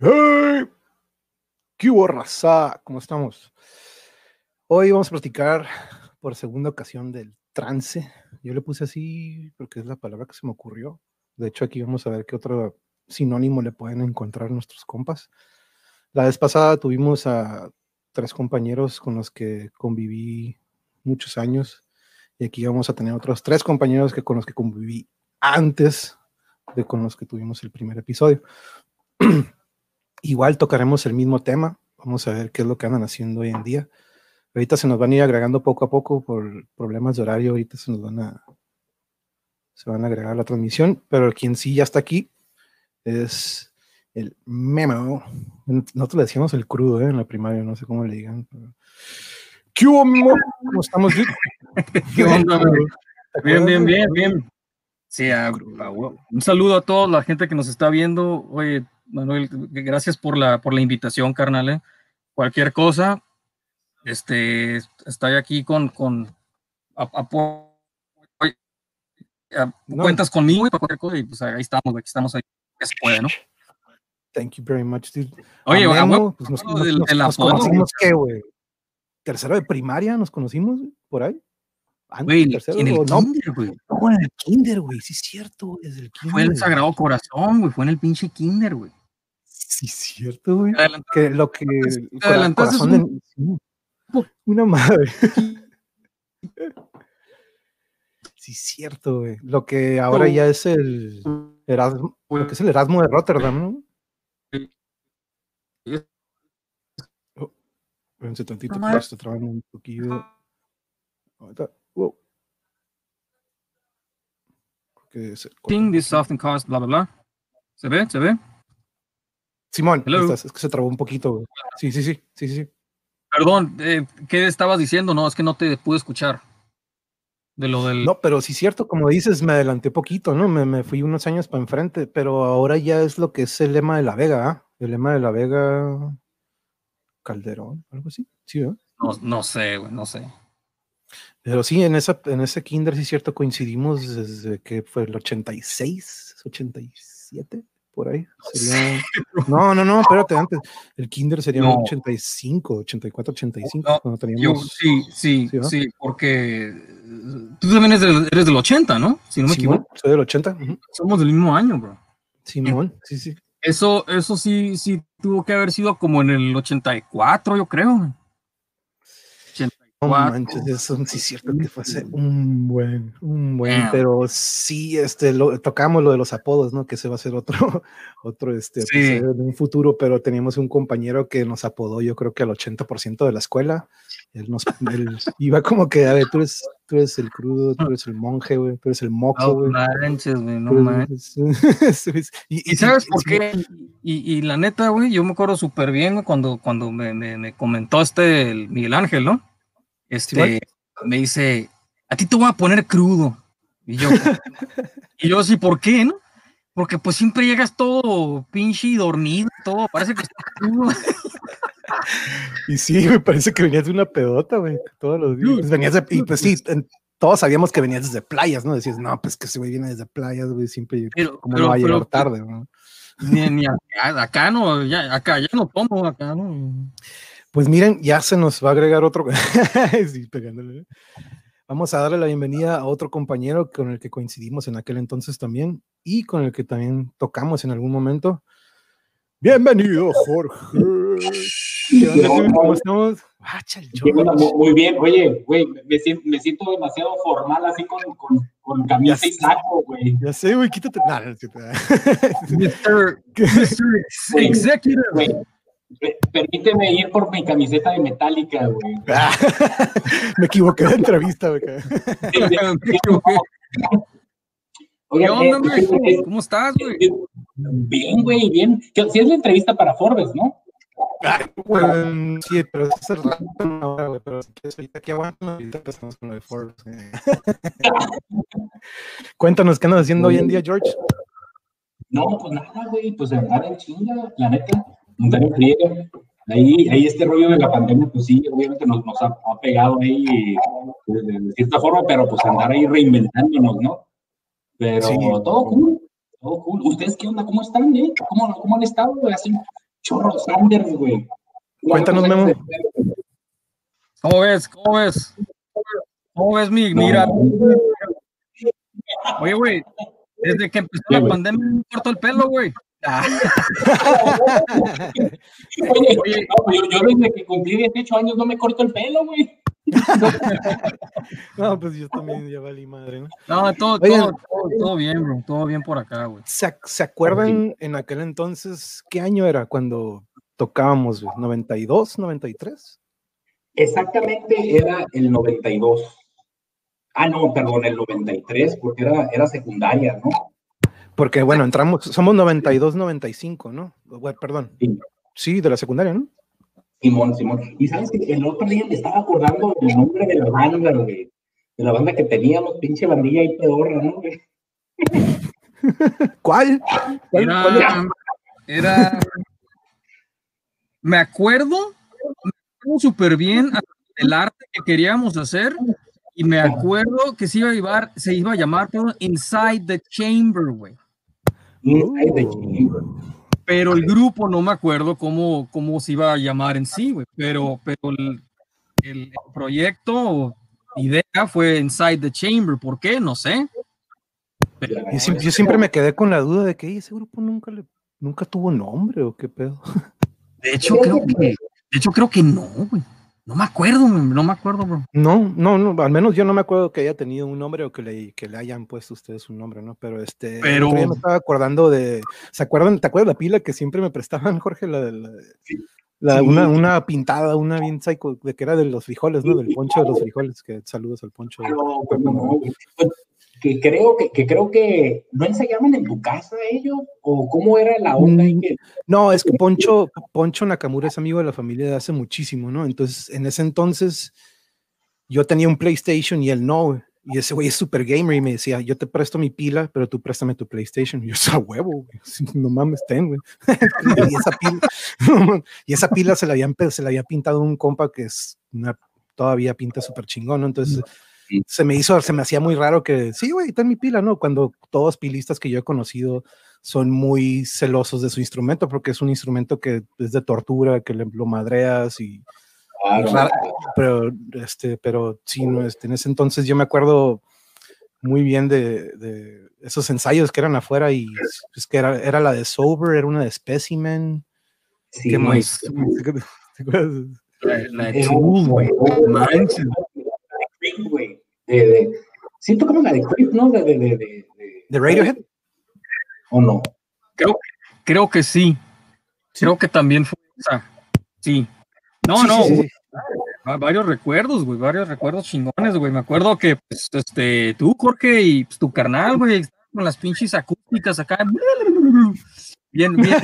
¡Hey! ¿Qué hubo, raza? ¿Cómo estamos? Hoy vamos a platicar por segunda ocasión del trance. Yo le puse así porque es la palabra que se me ocurrió. De hecho, aquí vamos a ver qué otro sinónimo le pueden encontrar nuestros compas. La vez pasada tuvimos a tres compañeros con los que conviví muchos años y aquí vamos a tener otros tres compañeros que con los que conviví antes de con los que tuvimos el primer episodio. Igual tocaremos el mismo tema, vamos a ver qué es lo que andan haciendo hoy en día. Ahorita se nos van a ir agregando poco a poco por problemas de horario, ahorita se nos van a se van a agregar la transmisión, pero quien sí ya está aquí es el memo. Nosotros le decíamos el crudo ¿eh? en la primaria, no sé cómo le digan. ¿Qué hubo, ¿Cómo estamos? ¿Qué onda, Bien, bien, bien, bien. Sí, un saludo a toda la gente que nos está viendo. Oye, Manuel, gracias por la, por la invitación, carnal. ¿eh? Cualquier cosa, este, estoy aquí con, con cuentas conmigo y para cualquier cosa, y pues ahí estamos, aquí estamos ahí, que se puede, ¿no? Thank you very much, dude. Oye, Memo, pues nos, nos, nos, nos conocimos, ¿qué, güey? ¿Tercero de primaria nos conocimos, por ahí? Güey, en el kinder, güey. No, en el kinder, güey, sí es cierto, desde el kinder. Fue el Sagrado Corazón, güey, fue en el pinche kinder, güey. Sí, es cierto, güey. Que lo que. Te adelantaste corazón de, sí, una madre. Sí, es cierto, güey. Lo que ahora ya es el Erasmo, lo que es el Erasmo de Rotterdam, ¿no? Oh, tantito, pero está trabajando un poquillo. Ahorita, wow. King, this often cost, bla, bla, bla. ¿Se ve? ¿Se ve? Simón, estás, es que se trabó un poquito. Güey. Sí, sí, sí, sí, sí. Perdón, eh, ¿qué estabas diciendo? No, es que no te pude escuchar. De lo del... No, pero sí es cierto, como dices, me adelanté poquito, ¿no? Me, me fui unos años para enfrente, pero ahora ya es lo que es el lema de la Vega, ¿ah? El lema de la Vega Calderón, algo así. Sí, ¿no? No, no sé, güey, no sé. Pero sí, en, esa, en ese kinder, sí es cierto, coincidimos desde que fue el 86, 87, por ahí. Sería... No, no, no, espérate, antes. El kinder sería No. 85, 84, 85, No, cuando Yo, teníamos... sí, sí, ¿Sí, sí, porque tú también eres del, eres del 80, ¿no? Si no me Simón, equivoco. soy del 80. ujú. Somos del mismo año, bro. Simón, sí, sí. Eso, eso sí, sí tuvo que haber sido como en el 84, yo creo. No 84. manches, eso sí es cierto que fue un buen, un buen, Damn. pero sí, este, lo, tocamos lo de los apodos, ¿no? Que ese va a ser otro, otro, este, Sí. de un futuro, pero teníamos un compañero que nos apodó, yo creo que al 80% de la escuela. Él nos, él iba como que, a ver, tú eres, tú eres el crudo, tú eres el monje, güey, tú eres el moco, No güey. manches, güey, no tú manches. eres- y, ¿Y sabes por qué? Y, y la neta, güey, yo me acuerdo súper bien cuando, cuando me, me- me comentó este el Miguel Ángel, ¿no? Este, me dice, a ti te voy a poner crudo. Y yo, y yo, sí, ¿por qué, no? Porque pues siempre llegas todo pinche y dormido, todo, parece que estás crudo. Y sí, me parece que venías de una pedota, güey, todos los días. Pues venías de, y pues sí, en- todos sabíamos que venías desde playas, ¿no? Decías, no, pues que ese güey viene desde playas, güey, siempre, Pero, ¿cómo pero- no va a llegar pero- tarde, no? Ni, ni acá, acá no, ya, acá ya no tomo, acá no. Pues miren, ya se nos va a agregar otro. Sí, pegándole. Vamos a darle la bienvenida a otro compañero con el que coincidimos en aquel entonces también y con el que también tocamos en algún momento. Bienvenido, Jorge. ¿Cómo estamos? Muy bien, oye, güey, me- me siento, me siento demasiado formal así con, con, con camisa y saco, güey. Ya sé, güey, quítate. No, no. Mr. Executive. Güey, pe- permíteme ir por mi camiseta de metálica, güey. Ah, Me equivoqué de entrevista, güey. ¿Qué onda, eh, güey? eh, ¿Cómo estás, güey? eh, Bien, güey, bien. Si es la entrevista para Forbes, ¿no? Bueno, sí, pero es el rato ahora, güey, pero si quieres ahorita que aguantan, ahorita empezamos con lo de Forbes. eh. Cuéntanos, ¿qué andas haciendo hoy en día, George? No, pues nada, güey, pues andar en chinga, la neta, en friega. Ahí, ahí este rollo de la pandemia, pues sí, obviamente nos, nos ha, ha pegado ahí pues, de, de cierta forma, pero pues andar ahí reinventándonos, ¿no? Pero Sí. todo cool, todo cool. ¿Ustedes qué onda? ¿Cómo están, eh? ¿Cómo, cómo han estado? güey? Hace, Chorro Sanders, güey. Cuéntanos, Memo. ¿Cómo ves? ¿Cómo ves? ¿Cómo ves mi mira? Oye, güey, desde que empezó la pandemia me corto el pelo, güey. Ah. Oye, Oye. No, yo, yo, desde que cumplí 18 años no me corto el pelo, güey. no, pues yo también ya valí madre, ¿no? No, todo, Oye, todo, todo, todo, bien, bro. Todo bien por acá, güey. ¿Se, ¿Se, acuerdan en aquel entonces qué año era cuando tocábamos, güey? ¿92, 93? Exactamente era el 92. Ah, no, perdón, el 93, porque era, era secundaria, ¿no? Porque, bueno, entramos, somos 92, 95, ¿no? Bueno, perdón. Sí. sí, de la secundaria, ¿no? Simón, Simón. Y sabes que el otro día me estaba acordando del nombre de la banda, güey. De la banda que teníamos, pinche bandilla y pedorra, ¿no? Güey? ¿Cuál? ¿Cuál era, cuál era? era, Me acuerdo, me acuerdo súper bien el arte que queríamos hacer y me acuerdo que se iba a llamar, se iba a llamar perdón, Inside the Chamber, güey. Inside the Chamber. Pero el grupo no me acuerdo cómo, cómo se iba a llamar en sí, güey. Pero, pero el, el, proyecto, idea fue Inside the Chamber. ¿Por qué? No sé. Pero, yo, siempre, yo, siempre, me quedé con la duda de que ese grupo nunca le, nunca tuvo nombre o qué pedo. De hecho, creo que, de hecho, creo que no, güey. No me acuerdo, no me acuerdo, bro. No, no, no, al menos yo no me acuerdo que haya tenido un nombre o que le, que le hayan puesto ustedes un nombre, ¿no? Pero este, Pero... me estaba acordando de, ¿se acuerdan? ¿Te acuerdas la pila que siempre me prestaban, Jorge? La, la, la sí. una, una pintada, una bien psycho, de que era de los frijoles, ¿no? Del poncho de los frijoles, que saludos al poncho. No, no, no, que creo que, que, creo que no ensayaban en tu casa ellos o cómo era la onda que... no es que Poncho Poncho Nakamura es amigo de la familia de hace muchísimo no entonces en ese entonces yo tenía un PlayStation y él no y ese güey es super gamer y me decía yo te presto mi pila pero tú préstame tu PlayStation y yo esa huevo güey. no mames ten güey y esa pila y esa pila se la habían se la había pintado un compa que es una todavía pinta súper chingón ¿no? entonces se me hizo, se me hacía muy raro que, sí, güey, está en mi pila, ¿no? Cuando todos pilistas que yo he conocido son muy celosos de su instrumento, porque es un instrumento que es de tortura, que le, lo madreas y... Claro. Raro, pero, este, pero sí, no, este, en ese entonces yo me acuerdo muy bien de, de esos ensayos que eran afuera y es que era, era la de Sober, era una de Specimen. Sí, ¿Qué más? La, la de Tool, güey. Manches güey. De, de, siento como la de Creep, ¿no? De, de, de, de, ¿De Radiohead? ¿O no? Creo, creo que sí. Creo que también fue esa. Sí. No, Sí, no. sí, sí, güey. Varios recuerdos, güey. Varios recuerdos chingones, güey. Me acuerdo que, pues, este, tú, Jorge, y pues, tu carnal, güey, con las pinches acústicas acá. Bien, bien,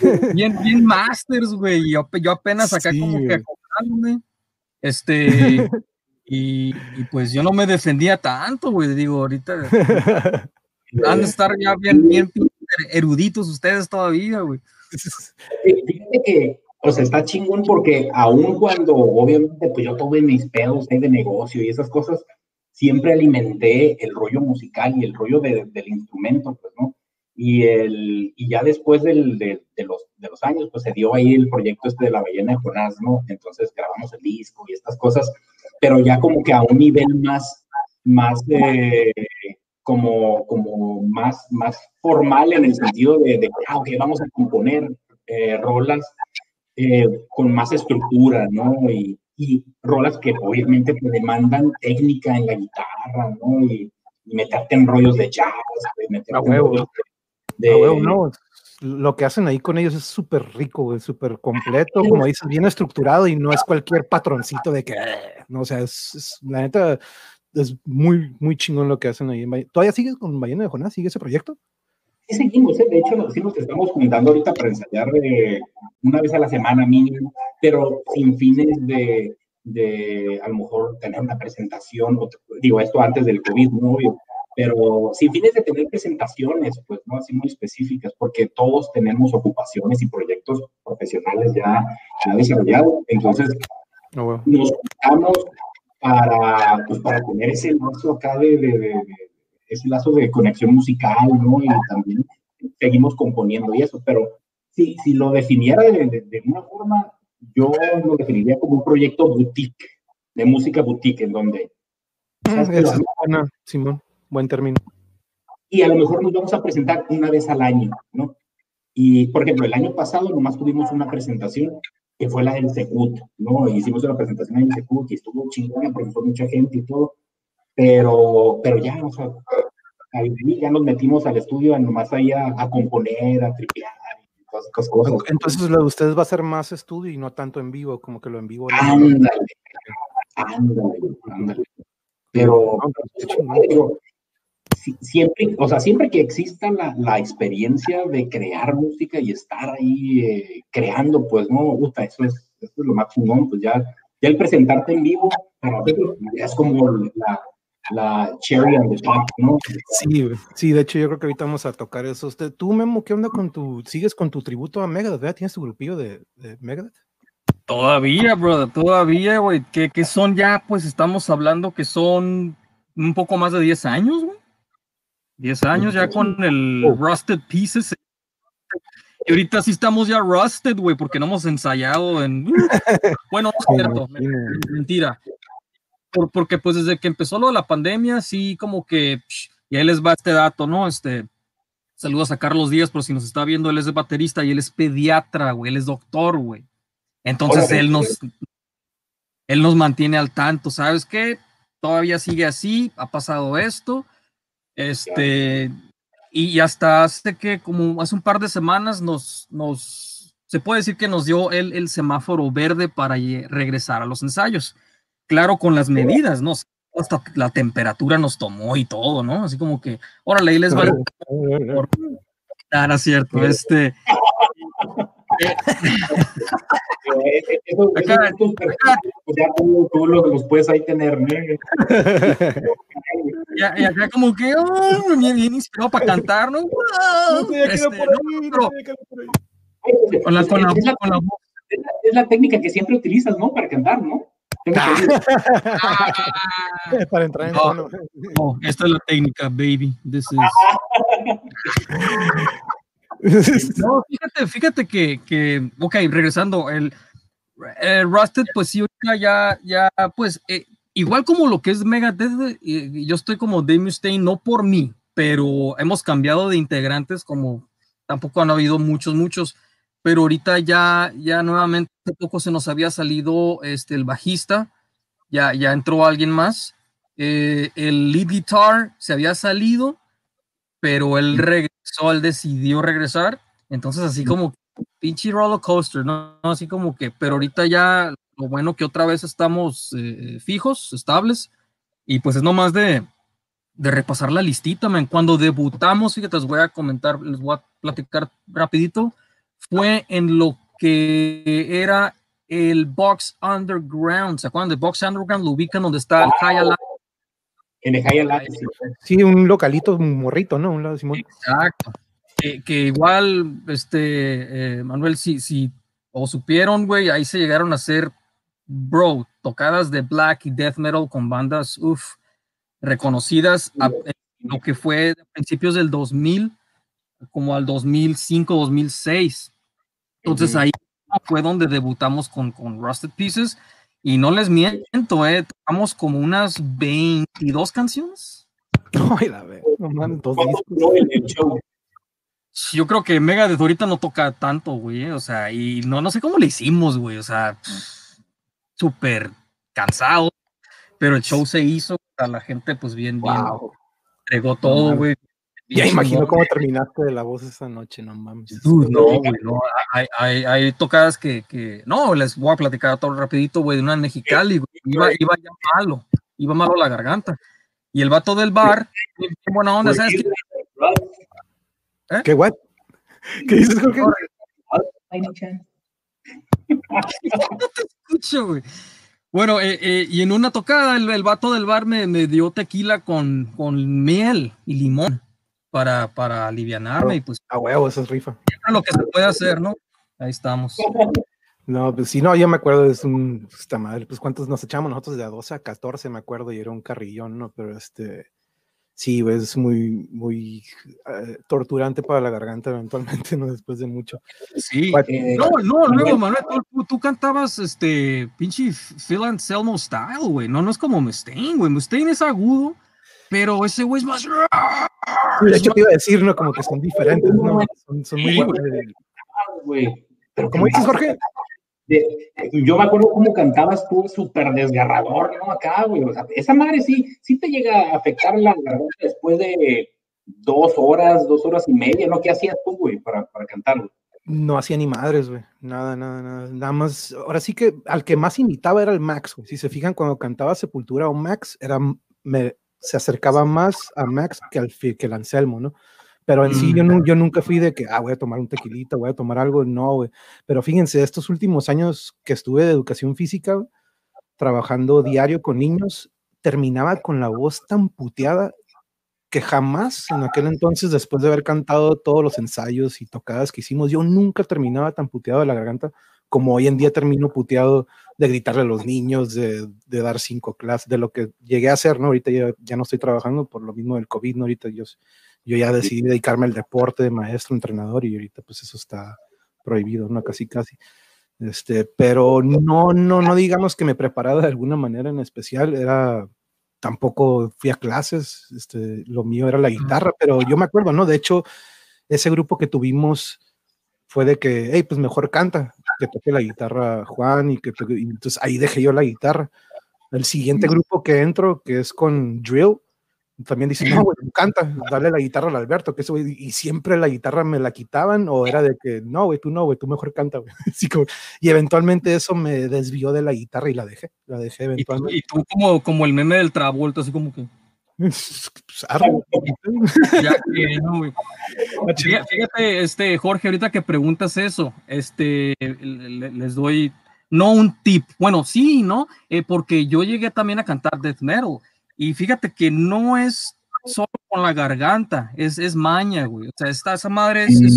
bien, bien masters, güey. Yo, yo apenas acá Sí, como que güey. acoplándome. Este, y, y pues yo no me defendía tanto, güey. Digo, ahorita han de estar ya bien, bien eruditos ustedes todavía, güey. Fíjate que, o sea, está chingón porque aun cuando, obviamente, pues yo tuve mis pedos ahí de negocio y esas cosas, siempre alimenté el rollo musical y el rollo de, del instrumento, pues, ¿no? Y, el, y ya después del, de, de, los, de los años, pues se dio ahí el proyecto este de la ballena de Jonás, ¿no? Entonces grabamos el disco y estas cosas, pero ya como que a un nivel más, más eh, como, como más, más formal en el sentido de, de ah, ok, vamos a componer eh, rolas eh, con más estructura, ¿no? Y, y rolas que obviamente te demandan técnica en la guitarra, ¿no? Y, y meterte en rollos de jazz, meterte en rollos de, Ah, huevo, no. Lo que hacen ahí con ellos es súper rico, güey, súper completo, como dices, bien estructurado y no es cualquier patroncito de que, no, o sea, es, es- la neta, es muy, muy chingón lo que hacen ahí. en ¿Todavía sigues con Ballena de Jonás? ¿Sigue ese proyecto? Sí, seguimos, ¿eh? de hecho, nos, sí nos estamos juntando ahorita para ensayar eh, una vez a la semana mínimo, pero sin fines de, de a lo mejor tener una presentación, o- digo esto antes del COVID, ¿no? Pero sin fines de tener presentaciones, pues, ¿no? Así muy específicas, porque todos tenemos ocupaciones y proyectos profesionales ya, ya desarrollados, entonces Ah, huevo. nos juntamos para, pues, para tener ese lazo acá de, de- de- ese lazo de conexión musical, ¿no? Y también seguimos componiendo y eso, pero si, si lo definiera de, de, una forma, yo lo definiría como un proyecto boutique, de música boutique, en donde... Es buena, Simón, buen término. Y a lo mejor nos vamos a presentar una vez al año, ¿no? Y, por ejemplo, el año pasado nomás tuvimos una presentación que fue la del Secut, ¿no? Hicimos una presentación en el Secut y estuvo chingona porque fue mucha gente y todo, pero, pero ya, o sea, ahí ya nos metimos al estudio nomás ahí a, a componer, a tripear y todas esas cosas. Entonces lo de ustedes va a ser más estudio y no tanto en vivo, como que lo en vivo. Ándale, ándale, ándale. Pero, digo, siempre, o sea, siempre que exista la, la, experiencia de crear música y estar ahí eh, creando, pues no, gusta, eso es, eso es lo más chingón, pues ya, ya el presentarte en vivo, para es como la, la cherry on the top, ¿no? Sí, sí, de hecho yo creo que ahorita vamos a tocar eso. Usted, tú, Memo, ¿qué onda con tu, sigues con tu tributo a Megadeth, ¿verdad? ¿Tienes tu grupillo de, de Megadeth? Todavía, brother, todavía, güey, que, que son ya, pues estamos hablando que son un poco más de 10 años, güey. 10 años ya con el oh. Rusted Pieces. Y ahorita sí estamos ya rusted, güey, porque no hemos ensayado en... Bueno, no es cierto, mentira. Por, porque pues desde que empezó lo de la pandemia, sí como que... y ahí les va este dato, ¿no? Este... Saludos a Carlos Díaz, por si nos está viendo, él es baterista y él es pediatra, güey, él es doctor, güey. Entonces él nos... Él nos mantiene al tanto, ¿sabes qué? Todavía sigue así, ha pasado esto este, y hasta hace que, como hace un par de semanas, nos, nos se puede decir que nos dio el, el semáforo verde para regresar a los ensayos. Claro, con las medidas, ¿no? Hasta la temperatura nos tomó y todo, ¿no? Así como que, órale, ahí les va. Claro, cierto. Este, acá, ya tú, tú los, puedes ahí tener, ¿no? y, acá como que, oh, bien, bien inspirado para cantar, ¿no? Este, con la, con la, con la voz. Es la técnica que siempre utilizas, ¿no? Para cantar, ¿no? para entrar en tono. Oh, esta es la técnica, baby. This is... no, fíjate, fíjate que, que, ok, regresando, el, Rusted, pues sí, ya, ya, pues, eh, igual como lo que es Megadeth, yo estoy como Dave Mustaine, no por mí, pero hemos cambiado de integrantes, como tampoco han habido muchos, muchos, pero ahorita ya, ya nuevamente, poco se nos había salido este, el bajista, ya, ya entró alguien más, eh, el lead guitar se había salido, pero él regresó, él decidió regresar. Entonces, así como pinche roller coaster, ¿no? Así como que, pero ahorita ya lo bueno que otra vez estamos eh, fijos, estables, y pues es nomás de, de repasar la listita, man. Cuando debutamos, fíjate, les voy a comentar, les voy a platicar rapidito, fue en lo que era el Box Underground, ¿se acuerdan de Box Underground? Lo ubican donde está el High en el Sí, un localito, un morrito, ¿no? Un lado Simón. Exacto. Que, igual, este, eh, Manuel, si, si o supieron, güey, ahí se llegaron a hacer, bro, tocadas de black y death metal con bandas, uff, reconocidas a, lo que fue a principios del 2000, como al 2005, 2006. Entonces ahí fue donde debutamos con, con Rusted Pieces y no les miento, eh, tocamos como unas 22 canciones. Ay, la no dos discos. Yo creo que Mega de ahorita no toca tanto, güey, eh, o sea, y no, no sé cómo le hicimos, güey, o sea, súper cansado, pero el show se hizo, a la gente pues bien, bien, entregó todo, güey, ya imagino cómo terminaste de la voz esa noche, no mames. no, güey, no. Hay, hay, hay, tocadas que, que, no, les voy a platicar todo rapidito, güey, de una en Mexicali, güey. Iba, iba ya malo, iba malo la garganta. Y el vato del bar, qué buena onda, ¿sabes qué? ¿Eh? ¿Qué what? ¿Qué dices, Jorge? no te escucho, güey. Bueno, eh, eh, y en una tocada el, el vato del bar me, me dio tequila con, con miel y limón para, para alivianarme y pues... A huevo, eso es rifa. Lo que se puede hacer, ¿no? Ahí estamos. No, pues sí, no, yo me acuerdo, es un, esta madre, pues cuántos nos echamos nosotros de a 12 a 14, me acuerdo, y era un carrillón, ¿no? Pero este, Sí, güey, es muy, muy eh, torturante para la garganta eventualmente, ¿no? Después de mucho. Sí. Eh, no, no, luego, Manuel, tú, cantabas este pinche Phil Anselmo style, güey. No, no es como Mustaine, güey. Mustaine es agudo, pero ese güey es más. De hecho, te iba a decir, ¿no? Como que son diferentes, ¿no? Son, son muy. Güey. Pero, ¿cómo dices, Jorge? yo me acuerdo cómo cantabas tú, súper desgarrador, ¿no? Acá, güey. O sea, esa madre sí, sí te llega a afectar la garganta después de dos horas, dos horas y media, ¿no? ¿Qué hacías tú, güey, para, para cantar, No hacía ni madres, güey. Nada, nada, nada. Nada más. Ahora sí que al que más imitaba era el Max, güey. Si se fijan, cuando cantaba Sepultura o Max, era, me, se acercaba más a Max que al que el Anselmo, ¿no? Pero en sí yo, mm. yo nunca fui de que, ah, voy a tomar un tequilita, voy a tomar algo, no, güey. Pero fíjense, estos últimos años que estuve de educación física, trabajando diario con niños, terminaba con la voz tan puteada que jamás en aquel entonces, después de haber cantado todos los ensayos y tocadas que hicimos, yo nunca terminaba tan puteado de la garganta como hoy en día termino puteado de gritarle a los niños, de, de dar cinco clases, de lo que llegué a hacer, ¿no? Ahorita ya, ya, no estoy trabajando por lo mismo del COVID, ¿no? Ahorita yo yo ya decidí dedicarme al deporte de maestro, entrenador, y ahorita pues eso está prohibido, ¿no? Casi, casi. Este, pero no, no, no digamos que me preparaba de alguna manera en especial, era, tampoco fui a clases, este, lo mío era la guitarra, pero yo me acuerdo, ¿no? De hecho, ese grupo que tuvimos fue de que, hey, pues mejor canta, que toque la guitarra Juan y que y entonces ahí dejé yo la guitarra. El siguiente grupo que entro, que es con Drill, también dice, no, güey, me encanta, darle la guitarra al Alberto, que eso, y siempre la guitarra me la quitaban, o era de que, no, güey, tú no, güey, tú mejor canta, güey. y eventualmente eso me desvió de la guitarra y la dejé, la dejé eventualmente. Y tú, como, como el meme del Travolta, así como que... Pues, fíjate, este, Jorge, ahorita que preguntas eso, este, les doy, no un tip, bueno, sí, ¿no? Eh, porque yo llegué también a cantar death metal, y fíjate que no es solo con la garganta, es, es maña, güey. O sea, esta, esa madre es,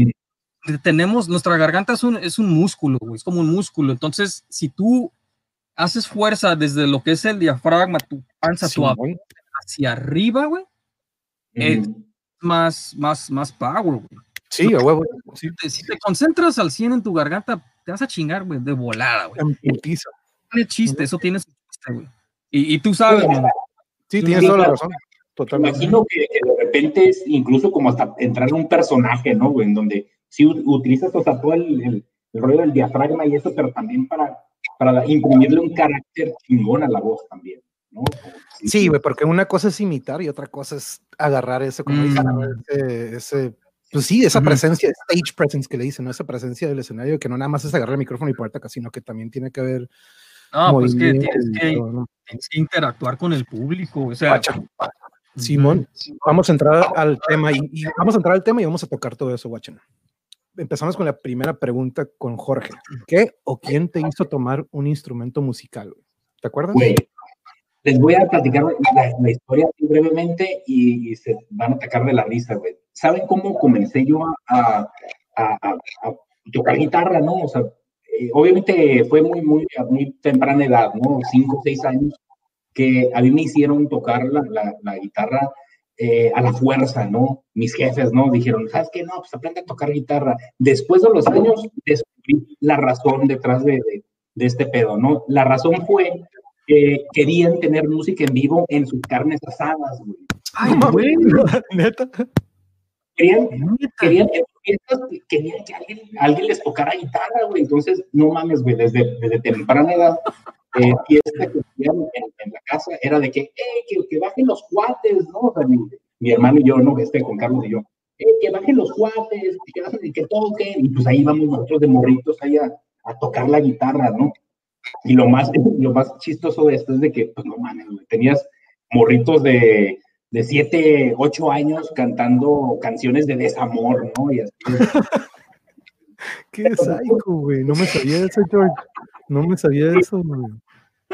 tenemos, nuestra garganta es un, es un músculo, güey, es como un músculo. Entonces, si tú haces fuerza desde lo que es el diafragma, tu panza, tu abdomen, hacia arriba, güey, es más, más, más power, güey. Sí, a huevo. Si, te, concentras al 100 en tu garganta, te vas a chingar, güey, de volada, güey. Tiene chiste, eso tiene chiste, güey. Y, y, tú sabes, güey. Sí, tienes toda la razón. Totalmente. Imagino que, de repente es incluso como hasta entrar en un personaje, ¿no? Güey? En donde sí utilizas o sea, todo el, el, rollo del diafragma y eso, pero también para, para imprimirle un carácter chingón a la voz también, ¿no? Sí, güey, porque una cosa es imitar y otra cosa es agarrar eso, como mm. ese, ese, pues sí, esa presencia, stage presence que le dicen, ¿no? Esa presencia del escenario que no nada más es agarrar el micrófono y ponerte acá, sino que también tiene que haber no, pues que tienes que, interactuar con el público. O sea, Simón, vamos a entrar al tema y, vamos a entrar al tema y vamos a tocar todo eso, Guachana. Empezamos con la primera pregunta con Jorge. ¿Qué o quién te hizo tomar un instrumento musical? ¿Te acuerdas? Les voy a platicar la, historia brevemente y, se van a atacar de la risa, güey. ¿Saben cómo comencé yo a, a, a tocar guitarra, no? O sea, eh, obviamente fue muy, muy, muy temprana edad, ¿no? Cinco seis años, que a mí me hicieron tocar la, la, guitarra eh, a la fuerza, ¿no? Mis jefes, ¿no? Dijeron, ¿sabes qué? No, pues aprende a tocar guitarra. Después de los años, descubrí la razón detrás de, de, este pedo, ¿no? La razón fue que querían tener música en vivo en sus carnes asadas, güey. Ay, güey, neta. Querían, querían, querían que alguien, alguien, les tocara guitarra, güey. Entonces, no mames, güey, desde, desde temprana edad, eh, fiesta que hacían en, en, la casa era de que, eh, que, que, bajen los cuates, ¿no? O sea, mi, mi, hermano y yo, ¿no? Este, con Carlos y yo, eh, que bajen los cuates, que, que toquen. Y pues ahí vamos nosotros de morritos ahí a, a tocar la guitarra, ¿no? Y lo más, lo más chistoso de esto es de que, pues no mames, güey, tenías morritos de de 7, 8 años cantando canciones de desamor, ¿no? Y así. Qué psycho, güey. No me sabía eso, George. No me sabía eso, güey.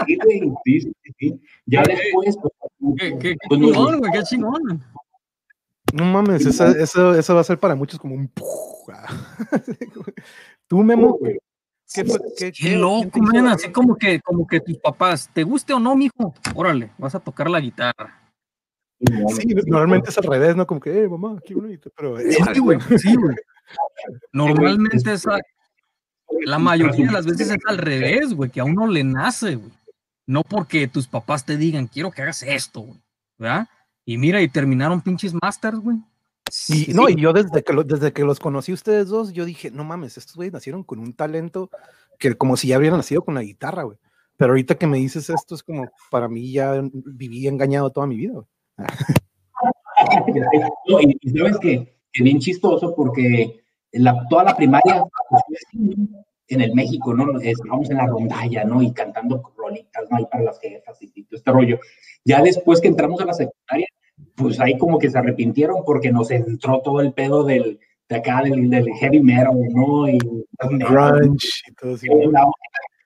Sí, sí, sí, Ya después. Pues, ¿Qué, qué, pues, chingón, güey? Qué chingón. No mames, eso, eso, eso, va a ser para muchos como un. Tú, Memo, güey. ¿Qué, qué, qué loco, man. Así como que, como que tus papás, ¿te guste o no, mijo? Órale, vas a tocar la guitarra Sí, normalmente es al revés, ¿no? Como que, eh, mamá, qué bonito, pero... Sí, güey, sí, güey. Normalmente es, la mayoría de las veces es al revés, güey, que a uno le nace, güey. No porque tus papás te digan, quiero que hagas esto, güey, ¿verdad? Y mira, y terminaron pinches masters, güey. Y, no, y yo desde que, desde que los conocí ustedes dos, yo dije, no mames, estos güeyes nacieron con un talento que como si ya hubieran nacido con la guitarra, güey. Pero ahorita que me dices esto es como, para mí ya viví engañado toda mi vida, güey. y, sabes que, que, bien chistoso porque la, toda la primaria en el México, ¿no? Estábamos en la rondalla, ¿no? Y cantando rolitas, ¿no? Ahí para las jefas y, todo este rollo. Ya después que entramos a la secundaria, pues ahí como que se arrepintieron porque nos entró todo el pedo del, de acá, del, del heavy metal, ¿no? Y grunge y todo eso. La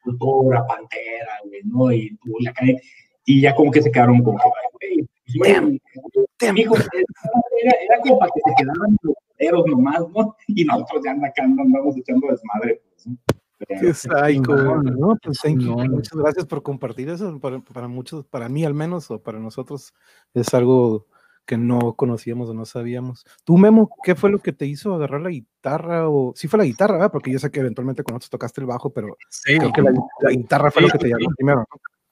cultura, pantera, güey, ¿no? Y, y ya como que se quedaron como que, güey, pues, era, era, como para que se quedaran los poderos nomás, ¿no? Y nosotros ya acá andamos echando desmadre, pues, ¿no? Qué psycho, ¿no? Pues muchas gracias por compartir eso. Para, para, muchos, para mí al menos, o para nosotros, es algo que no conocíamos o no sabíamos. Tú, Memo, ¿qué fue lo que te hizo agarrar la guitarra? O sí fue la guitarra, ¿verdad? Porque yo sé que eventualmente con nosotros tocaste el bajo, pero creo que la, guitarra fue lo que te llamó primero.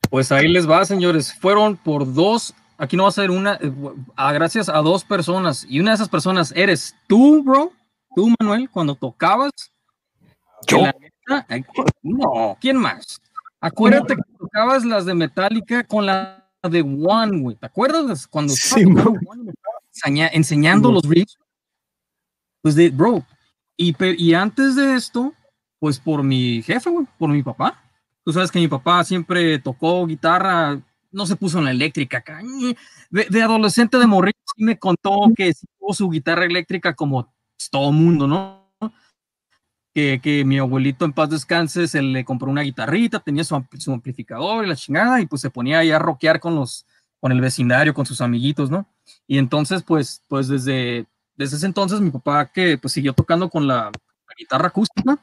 Pues ahí les va, señores. Fueron por dos aquí no va a ser una, eh, gracias a dos personas, y una de esas personas eres tú, bro, tú, Manuel, cuando tocabas. ¿Yo? No, ¿quién más? Acuérdate que tocabas las de Metallica con la de One, güey. ¿Te acuerdas cuando sí, enseñando los riffs? Pues de, bro, y, y antes de esto, pues por mi jefe, güey, por mi papá. Tú sabes que mi papá siempre tocó guitarra no se puso en la eléctrica acá. De, adolescente de morrillo sí me contó que tuvo su guitarra eléctrica como todo mundo, ¿no? Que, que, mi abuelito en paz descanse se le compró una guitarrita, tenía su, amplificador y la chingada, y pues se ponía ahí a rockear con los, con el vecindario, con sus amiguitos, ¿no? Y entonces, pues, pues desde, desde ese entonces mi papá que pues siguió tocando con la, guitarra acústica,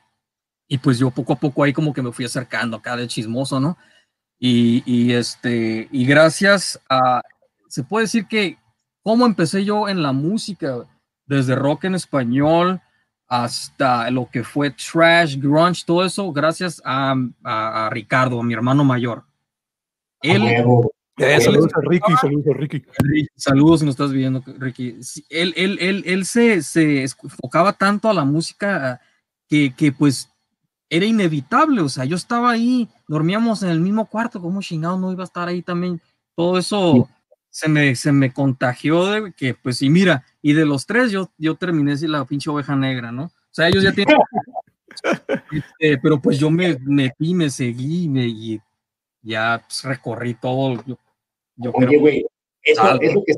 y pues yo poco a poco ahí como que me fui acercando acá de chismoso, ¿no? Y, este, y gracias a, se puede decir que cómo empecé yo en la música, desde rock en español hasta lo que fue trash, grunge, todo eso, gracias a, a, Ricardo, a mi hermano mayor. Él, saludos a Ricky, saludos a Ricky. Saludos si nos estás viendo, Ricky. Él, él, él, él se, se, enfocaba tanto a la música que, que pues era inevitable, o sea, yo estaba ahí, dormíamos en el mismo cuarto, como chingado no iba a estar ahí también? Todo eso se, me, se me contagió de que, pues, y mira, y de los tres yo, yo terminé así la pinche oveja negra, ¿no? O sea, ellos ya tienen... Este, pero pues yo me metí, me seguí me, y ya pues, recorrí todo. Yo, Oye, güey, eso, que,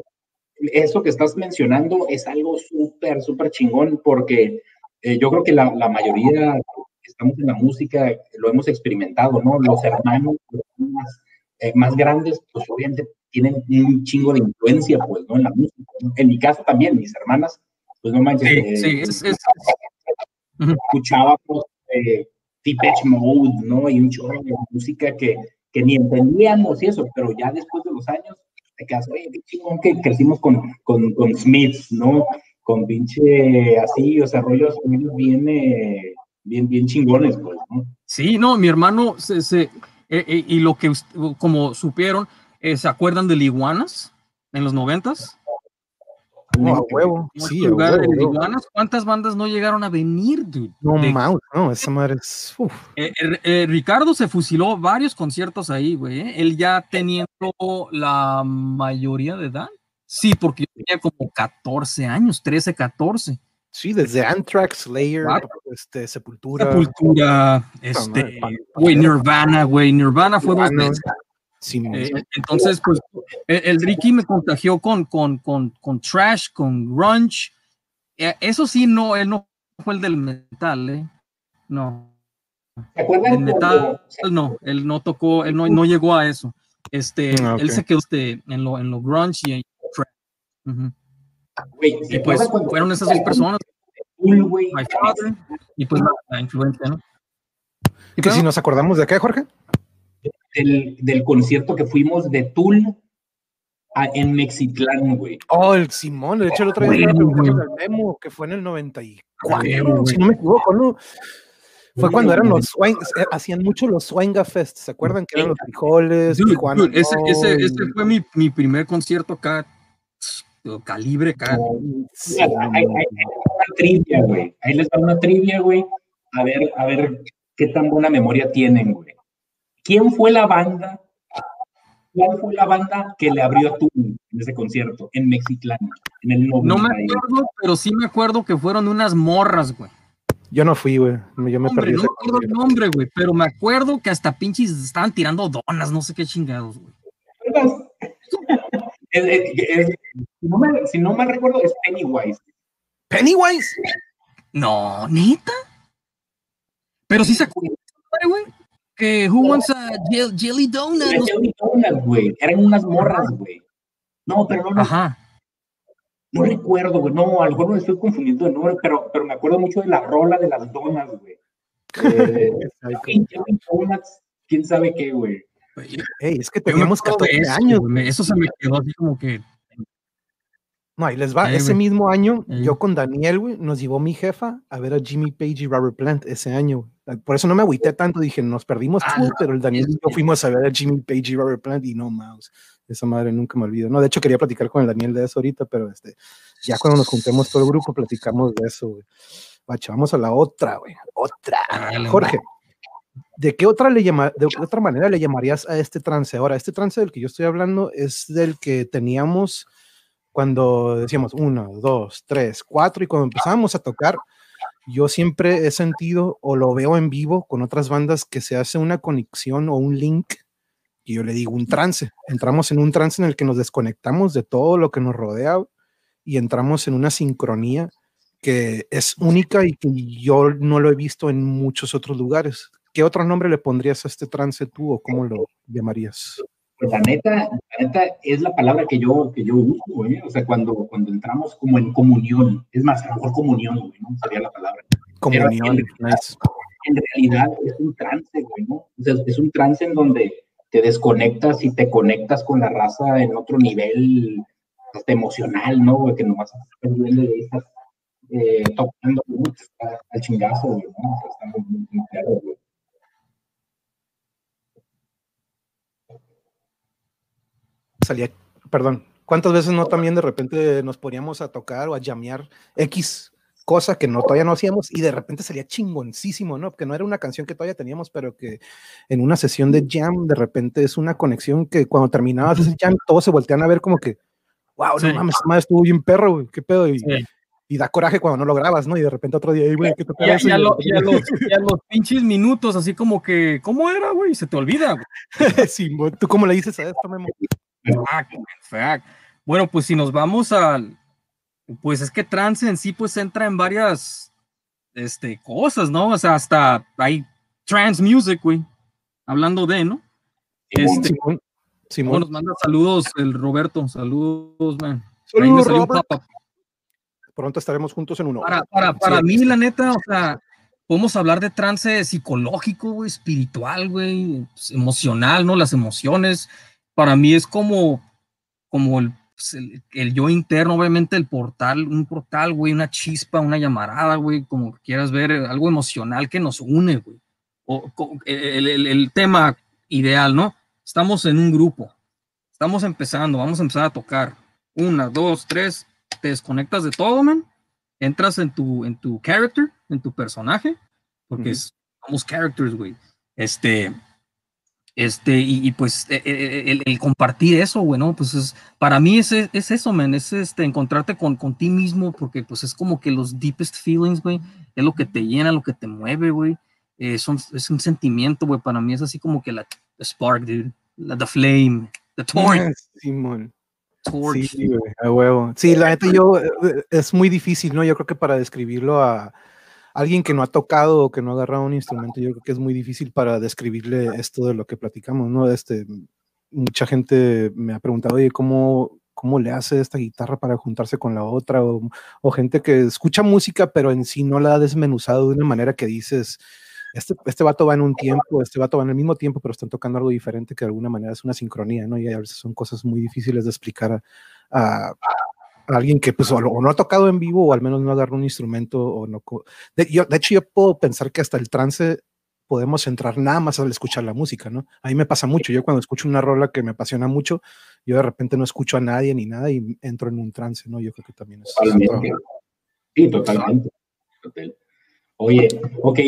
eso que estás mencionando es algo súper, súper chingón porque eh, yo creo que la, la mayoría estamos en la música, lo hemos experimentado, ¿no? Los hermanos, más, eh, más grandes, pues obviamente tienen un chingo de influencia, pues, ¿no? En la música. En mi caso también, mis hermanas, pues no manches. Sí, eh, sí, es, Escuchábamos eh, Depeche Mode, ¿no? Y un chorro de música que, que ni entendíamos y eso, pero ya después de los años, te quedas, oye, qué chingón que crecimos con, con, con Smiths, ¿no? Con pinche así, o sea, rollos bien, eh, bien, bien chingones, pues, ¿no? Sí, no, mi hermano, se, se eh, eh, y lo que, como supieron, eh, ¿se acuerdan de Iguanas en los noventas? No, a huevo. Sí, Iguanas, ¿cuántas bandas no llegaron a venir, dude? No, no, esa madre es. Ricardo se fusiló varios conciertos ahí, güey. Él ya teniendo la mayoría de edad. Sí, porque yo tenía como 14 años, 13, 14. Sí, desde Anthrax, Slayer, este, Sepultura. Sepultura, este, güey, Nirvana, güey, Nirvana fue dos veces. Eh, entonces, pues, el, Ricky me contagió con, con, con, con trash, con grunge. Eh, eso sí, no, él no fue el del metal, ¿eh? No. El metal, no, él no tocó, él no, no llegó a eso. Este, ah, él se quedó este, en, lo, en lo grunge y en trash y pues fueron esas dos personas. My father, y pues la, influencia, ¿no? ¿Y que si nos acordamos de qué, Jorge? Del, del, concierto que fuimos de Tool en Mexitlán, güey. Oh, el Simón, de hecho el otro día estaba memo, que fue en el 94, si no me equivoco, ¿no? Fue cuando eran los eh, hacían mucho los Swanga Fest, ¿se acuerdan que eran los frijoles? ese, ese, ese, fue mi, mi, primer concierto acá, calibre acá. hay, una trivia, güey. Ahí les da una trivia, güey. A ver, a ver qué tan buena memoria tienen, güey. ¿Quién fue la banda? ¿Cuál fue la banda que le abrió a tú en ese concierto en Mexiclán? En el no me acuerdo, pero sí me acuerdo que fueron unas morras, güey. Yo no fui, güey. Yo me perdí. No me acuerdo el nombre, güey, pero me acuerdo que hasta pinches estaban tirando donas, no sé qué chingados, güey. si, no me, recuerdo, es Pennywise. ¿Pennywise? No, neta. Pero sí se acuerda, güey. Que Who Wants a Jelly Donut? Jelly Donut, güey. Eran unas morras, güey. No, pero no. Ajá. No recuerdo, güey. No, a lo mejor me estoy confundiendo de nombre, pero, pero me acuerdo mucho de la rola de las donas, güey. Eh, donuts, quién sabe qué, güey. Ey, es que teníamos 14 años. eso se me quedó así como que. No, ahí les va. ese mismo año, yo con Daniel, güey, nos llevó mi jefa a ver a Jimmy Page y Robert Plant ese año. Por eso no me agüité tanto. Dije, nos perdimos ah, pero el Daniel y yo fuimos a ver a Jimmy Page y Robert Plant y no mouse. Esa madre nunca me olvido. No, de hecho quería platicar con el Daniel de eso ahorita, pero este, ya cuando nos juntemos todo el grupo platicamos de eso, güey. vamos a la otra, güey. Otra. Jorge, ¿de qué otra le llama, de otra manera le llamarías a este trance? Ahora, este trance del que yo estoy hablando es del que teníamos cuando decíamos uno, dos, tres, cuatro, y cuando empezábamos a tocar, yo siempre he sentido o lo veo en vivo con otras bandas que se hace una conexión o un link y yo le digo un trance. Entramos en un trance en el que nos desconectamos de todo lo que nos rodea y entramos en una sincronía que es única y que yo no lo he visto en muchos otros lugares. ¿Qué otro nombre le pondrías a este trance tú o cómo lo llamarías? Pues la neta, la neta es la palabra que yo, que yo uso, ¿eh? o sea, cuando, cuando entramos como en comunión, es más, a lo mejor comunión, ¿no? Sería la palabra. Comunión, en, realidad es un trance, güey, ¿no? O sea, es un trance en donde te desconectas y te conectas con la raza en otro nivel hasta emocional, ¿no? Que nomás estás perdiendo y estás eh, tocando al chingazo, ¿no? O sea, está muy, muy, claro, güey. Salía, perdón, ¿cuántas veces no también de repente nos poníamos a tocar o a llamear X cosa que no todavía no hacíamos y de repente salía chingoncísimo, ¿no? Que no era una canción que todavía teníamos, pero que en una sesión de jam de repente es una conexión que cuando terminabas ese jam todos se voltean a ver como que, wow, no mames, madre estuvo bien perro, güey, qué pedo. Y, y, da coraje cuando no lo grabas, ¿no? Y de repente otro día, güey, ¿qué te ya, ya, lo, ya, los, ya, los, pinches minutos, así como que, ¿cómo era, güey? Se te olvida, güey. sí, ¿tú cómo le dices a esto, Memo? Bueno, pues si nos vamos al pues es que trance en sí pues entra en varias este, cosas, ¿no? O sea, hasta hay trance music, güey. Hablando de, ¿no? Este, Simón, Simón. nos manda saludos el Roberto, saludos, man. Saludos, Pronto estaremos juntos en uno. Para, para, para mí, la neta, o sea, podemos hablar de trance psicológico, güey, espiritual, güey, pues, emocional, ¿no? Las emociones. Para mí es como, como el pues, el, yo interno, obviamente el portal, un portal, güey, una chispa, una llamarada, güey, como quieras ver, eh, algo emocional que nos une, güey. O, el, tema ideal, ¿no? Estamos en un grupo, estamos empezando, vamos a empezar a tocar. Una, dos, tres, te desconectas de todo, man. Entras en tu, en tu character, en tu personaje, porque somos characters, güey. Este, este, y, pues e, e, e, el, compartir eso, bueno, pues es, para mí es, es eso, man, es este, encontrarte con, con ti mismo, porque pues es como que los deepest feelings, güey, es lo que te llena, lo que te mueve, güey, eh, es un sentimiento, güey, para mí es así como que la spark, dude, la the flame, the torch. Simón. Sí, a huevo. Sí, la neta yo, eh, es muy difícil, ¿no? Yo creo que para describirlo a alguien que no ha tocado o que no ha agarrado un instrumento, yo creo que es muy difícil para describirle esto de lo que platicamos, ¿no? Este, mucha gente me ha preguntado, oye, ¿cómo, cómo le hace esta guitarra para juntarse con la otra? O, gente que escucha música, pero en sí no la ha desmenuzado de una manera que dices, este, este vato va en un tiempo, este vato va en el mismo tiempo, pero están tocando algo diferente que de alguna manera es una sincronía, ¿no? Y a veces son cosas muy difíciles de explicar a, alguien que pues o, no ha tocado en vivo o al menos no agarra un instrumento o no. De, yo, de hecho, yo puedo pensar que hasta el trance podemos entrar nada más al escuchar la música, ¿no? A mí me pasa mucho. Yo cuando escucho una rola que me apasiona mucho, yo de repente no escucho a nadie ni nada y entro en un trance, ¿no? Yo creo que también es. Sí, totalmente. Oye, ok,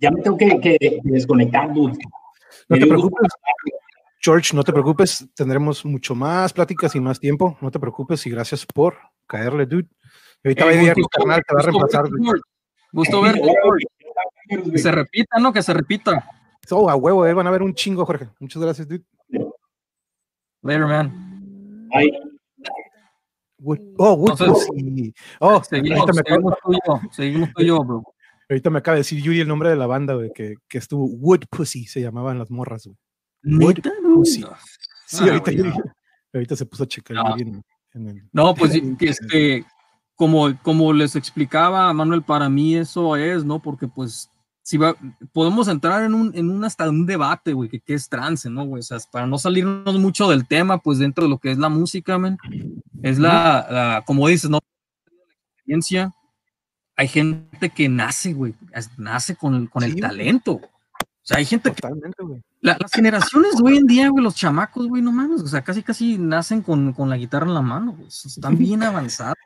ya me tengo que, desconectar, dude. No te preocupes. George, no te preocupes, tendremos mucho más pláticas y más tiempo. No te preocupes y gracias por caerle, dude. Ahorita va a llegar tu canal, te va a reemplazar. Gusto verte, Que se repita, ¿no? Que se repita. Oh, a huevo, eh, van a ver un chingo, Jorge. Muchas gracias, dude. Later, man. Bye. oh, Wood. Oh, seguimos, seguimos tuyo, seguimos tuyo, bro. Ahorita me acaba de decir Yuri el nombre de la banda, güey, que, que estuvo Wood Pussy, se llamaban las morras, güey. Wood Pussy. Sí, ahorita, ahorita, se puso a checar no. en, en el, No, pues este, como, como les explicaba Manuel, para mí eso es, ¿no? Porque pues si va, podemos entrar en un, en un hasta un debate, güey, que qué es trance, ¿no, güey? O sea, para no salirnos mucho del tema, pues dentro de lo que es la música, man, es la, la como dices, ¿no? La experiencia. Hay gente que nace, güey, nace con, con el talento. O sea, hay gente Totalmente, que... güey. La, las generaciones de hoy en día, güey, los chamacos, güey, no mames, o sea, casi casi nacen con, con la guitarra en la mano, güey. Están bien avanzados.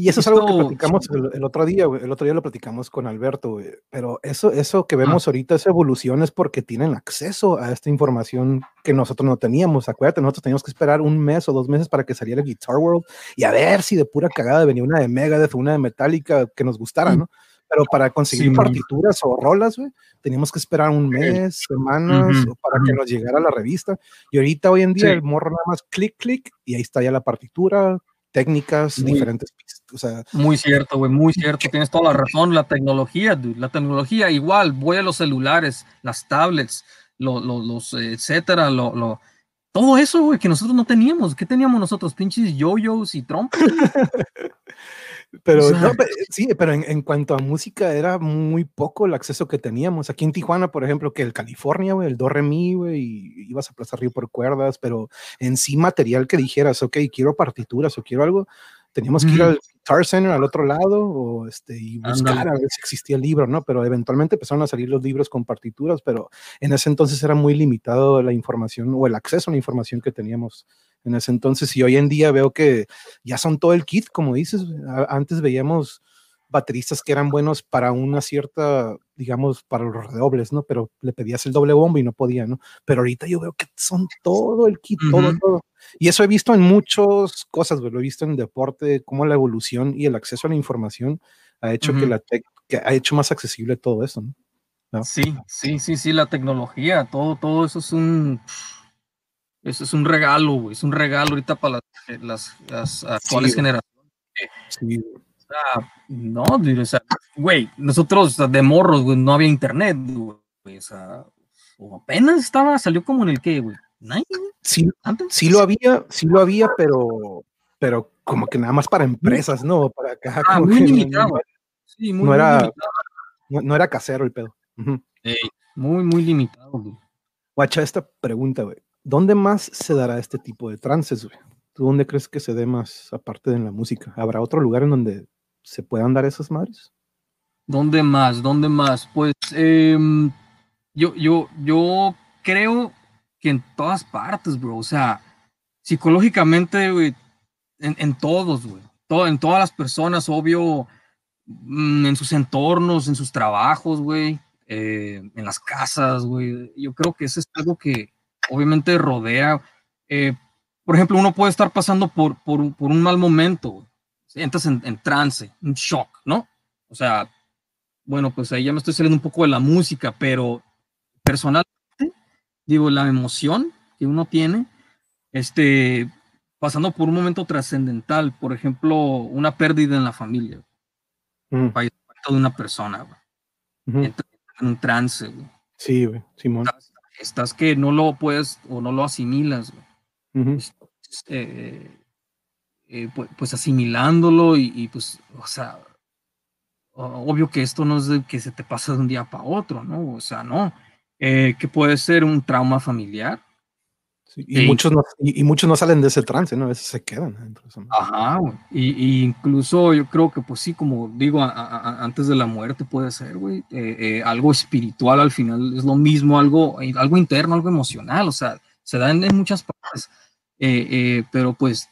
Y eso es algo que platicamos el, el otro día. El otro día lo platicamos con Alberto, güey. Pero eso, eso que vemos ah. ahorita, esa evolución es porque tienen acceso a esta información que nosotros no teníamos. Acuérdate, nosotros teníamos que esperar un mes o dos meses para que saliera Guitar World y a ver si de pura cagada venía una de Megadeth o una de Metallica que nos gustara, ¿no? Pero para conseguir sí, partituras o rolas, güey, teníamos que esperar un mes, semanas, uh -huh, para uh -huh. que nos llegara la revista. Y ahorita, hoy en día, sí. el morro nada más clic, clic, y ahí está ya la partitura, técnicas, muy, diferentes o sea, muy cierto, güey, muy cierto. Tienes toda la razón. La tecnología, dude, la tecnología, igual, voy a los celulares, las tablets, lo, lo, los, etcétera, lo, lo, todo eso, güey, que nosotros no teníamos. ¿Qué teníamos nosotros? Pinches yoyos y trompas. Pero o sea, no, sí, pero en, en, cuanto a música era muy poco el acceso que teníamos. Aquí en Tijuana, por ejemplo, que el California, güey, el do re mi, güey, y ibas a Plaza Río por cuerdas, pero en sí material que dijeras, ok, quiero partituras o quiero algo, teníamos que ir al Guitar Center al otro lado o este, y buscar Andale. a ver si existía el libro, ¿no? Pero eventualmente empezaron a salir los libros con partituras, pero en ese entonces era muy limitado la información o el acceso a la información que teníamos en ese entonces y hoy en día veo que ya son todo el kit, como dices, antes veíamos bateristas que eran buenos para una cierta, digamos, para los redobles, ¿no? Pero le pedías el doble bombo y no podía, ¿no? Pero ahorita yo veo que son todo el kit, uh -huh. todo, todo. Y eso he visto en muchas cosas, lo he visto en deporte, cómo la evolución y el acceso a la información ha hecho uh -huh. que la tech, que ha hecho más accesible todo eso, ¿no? ¿no? Sí, sí, sí, sí, la tecnología, todo, todo eso es un, eso es un regalo, güey, es un regalo ahorita para las, las, las actuales sí, generaciones. Sí. Sea, no, o sea, güey, nosotros de morros, güey, no había internet, güey, o sea, o apenas estaba, salió como en el que, güey, Sí, sí lo había, sí lo había, pero, pero como que nada más para empresas, ¿no? Para acá, ah, muy limitado. No, sí, muy, no era, limitado. No, no, era casero el pedo. Uh -huh. hey, muy, muy limitado, güey. Guacha, esta pregunta, güey. ¿Dónde más se dará este tipo de trances, güey? ¿Tú dónde crees que se dé más, aparte de en la música? ¿Habrá otro lugar en donde se puedan dar esas madres? ¿Dónde más? ¿Dónde más? Pues eh, yo, yo, yo creo que en todas partes, bro. O sea, psicológicamente, güey, en, en, todos, güey. Todo, en todas las personas, obvio, mm, en sus entornos, en sus trabajos, güey, eh, en las casas, güey. Yo creo que eso es algo que obviamente rodea. Eh, por ejemplo, uno puede estar pasando por, por, por un mal momento, entras en, en, trance, un shock, ¿no? O sea, bueno, pues ahí ya me estoy saliendo un poco de la música, pero personalmente, digo, la emoción que uno tiene, este, pasando por un momento trascendental, por ejemplo, una pérdida en la familia, mm. de una persona, en un trance, güey. Sí, güey, Simón. Estás, estás, que no lo puedes o no lo asimilas, güey. Eh, eh, pues, pues, asimilándolo y, y, pues, o sea, obvio que esto no es de que se te pasa de un día para otro, ¿no? O sea, no. Eh, que puede ser un trauma familiar. y, muchos no, y, muchos no salen de ese trance, ¿no? A veces se quedan. Ajá, güey. Y, incluso yo creo que, pues sí, como digo, antes de la muerte puede ser, güey, eh, eh, algo espiritual al final es lo mismo, algo, algo interno, algo emocional, o sea, se da en, muchas partes. pero pues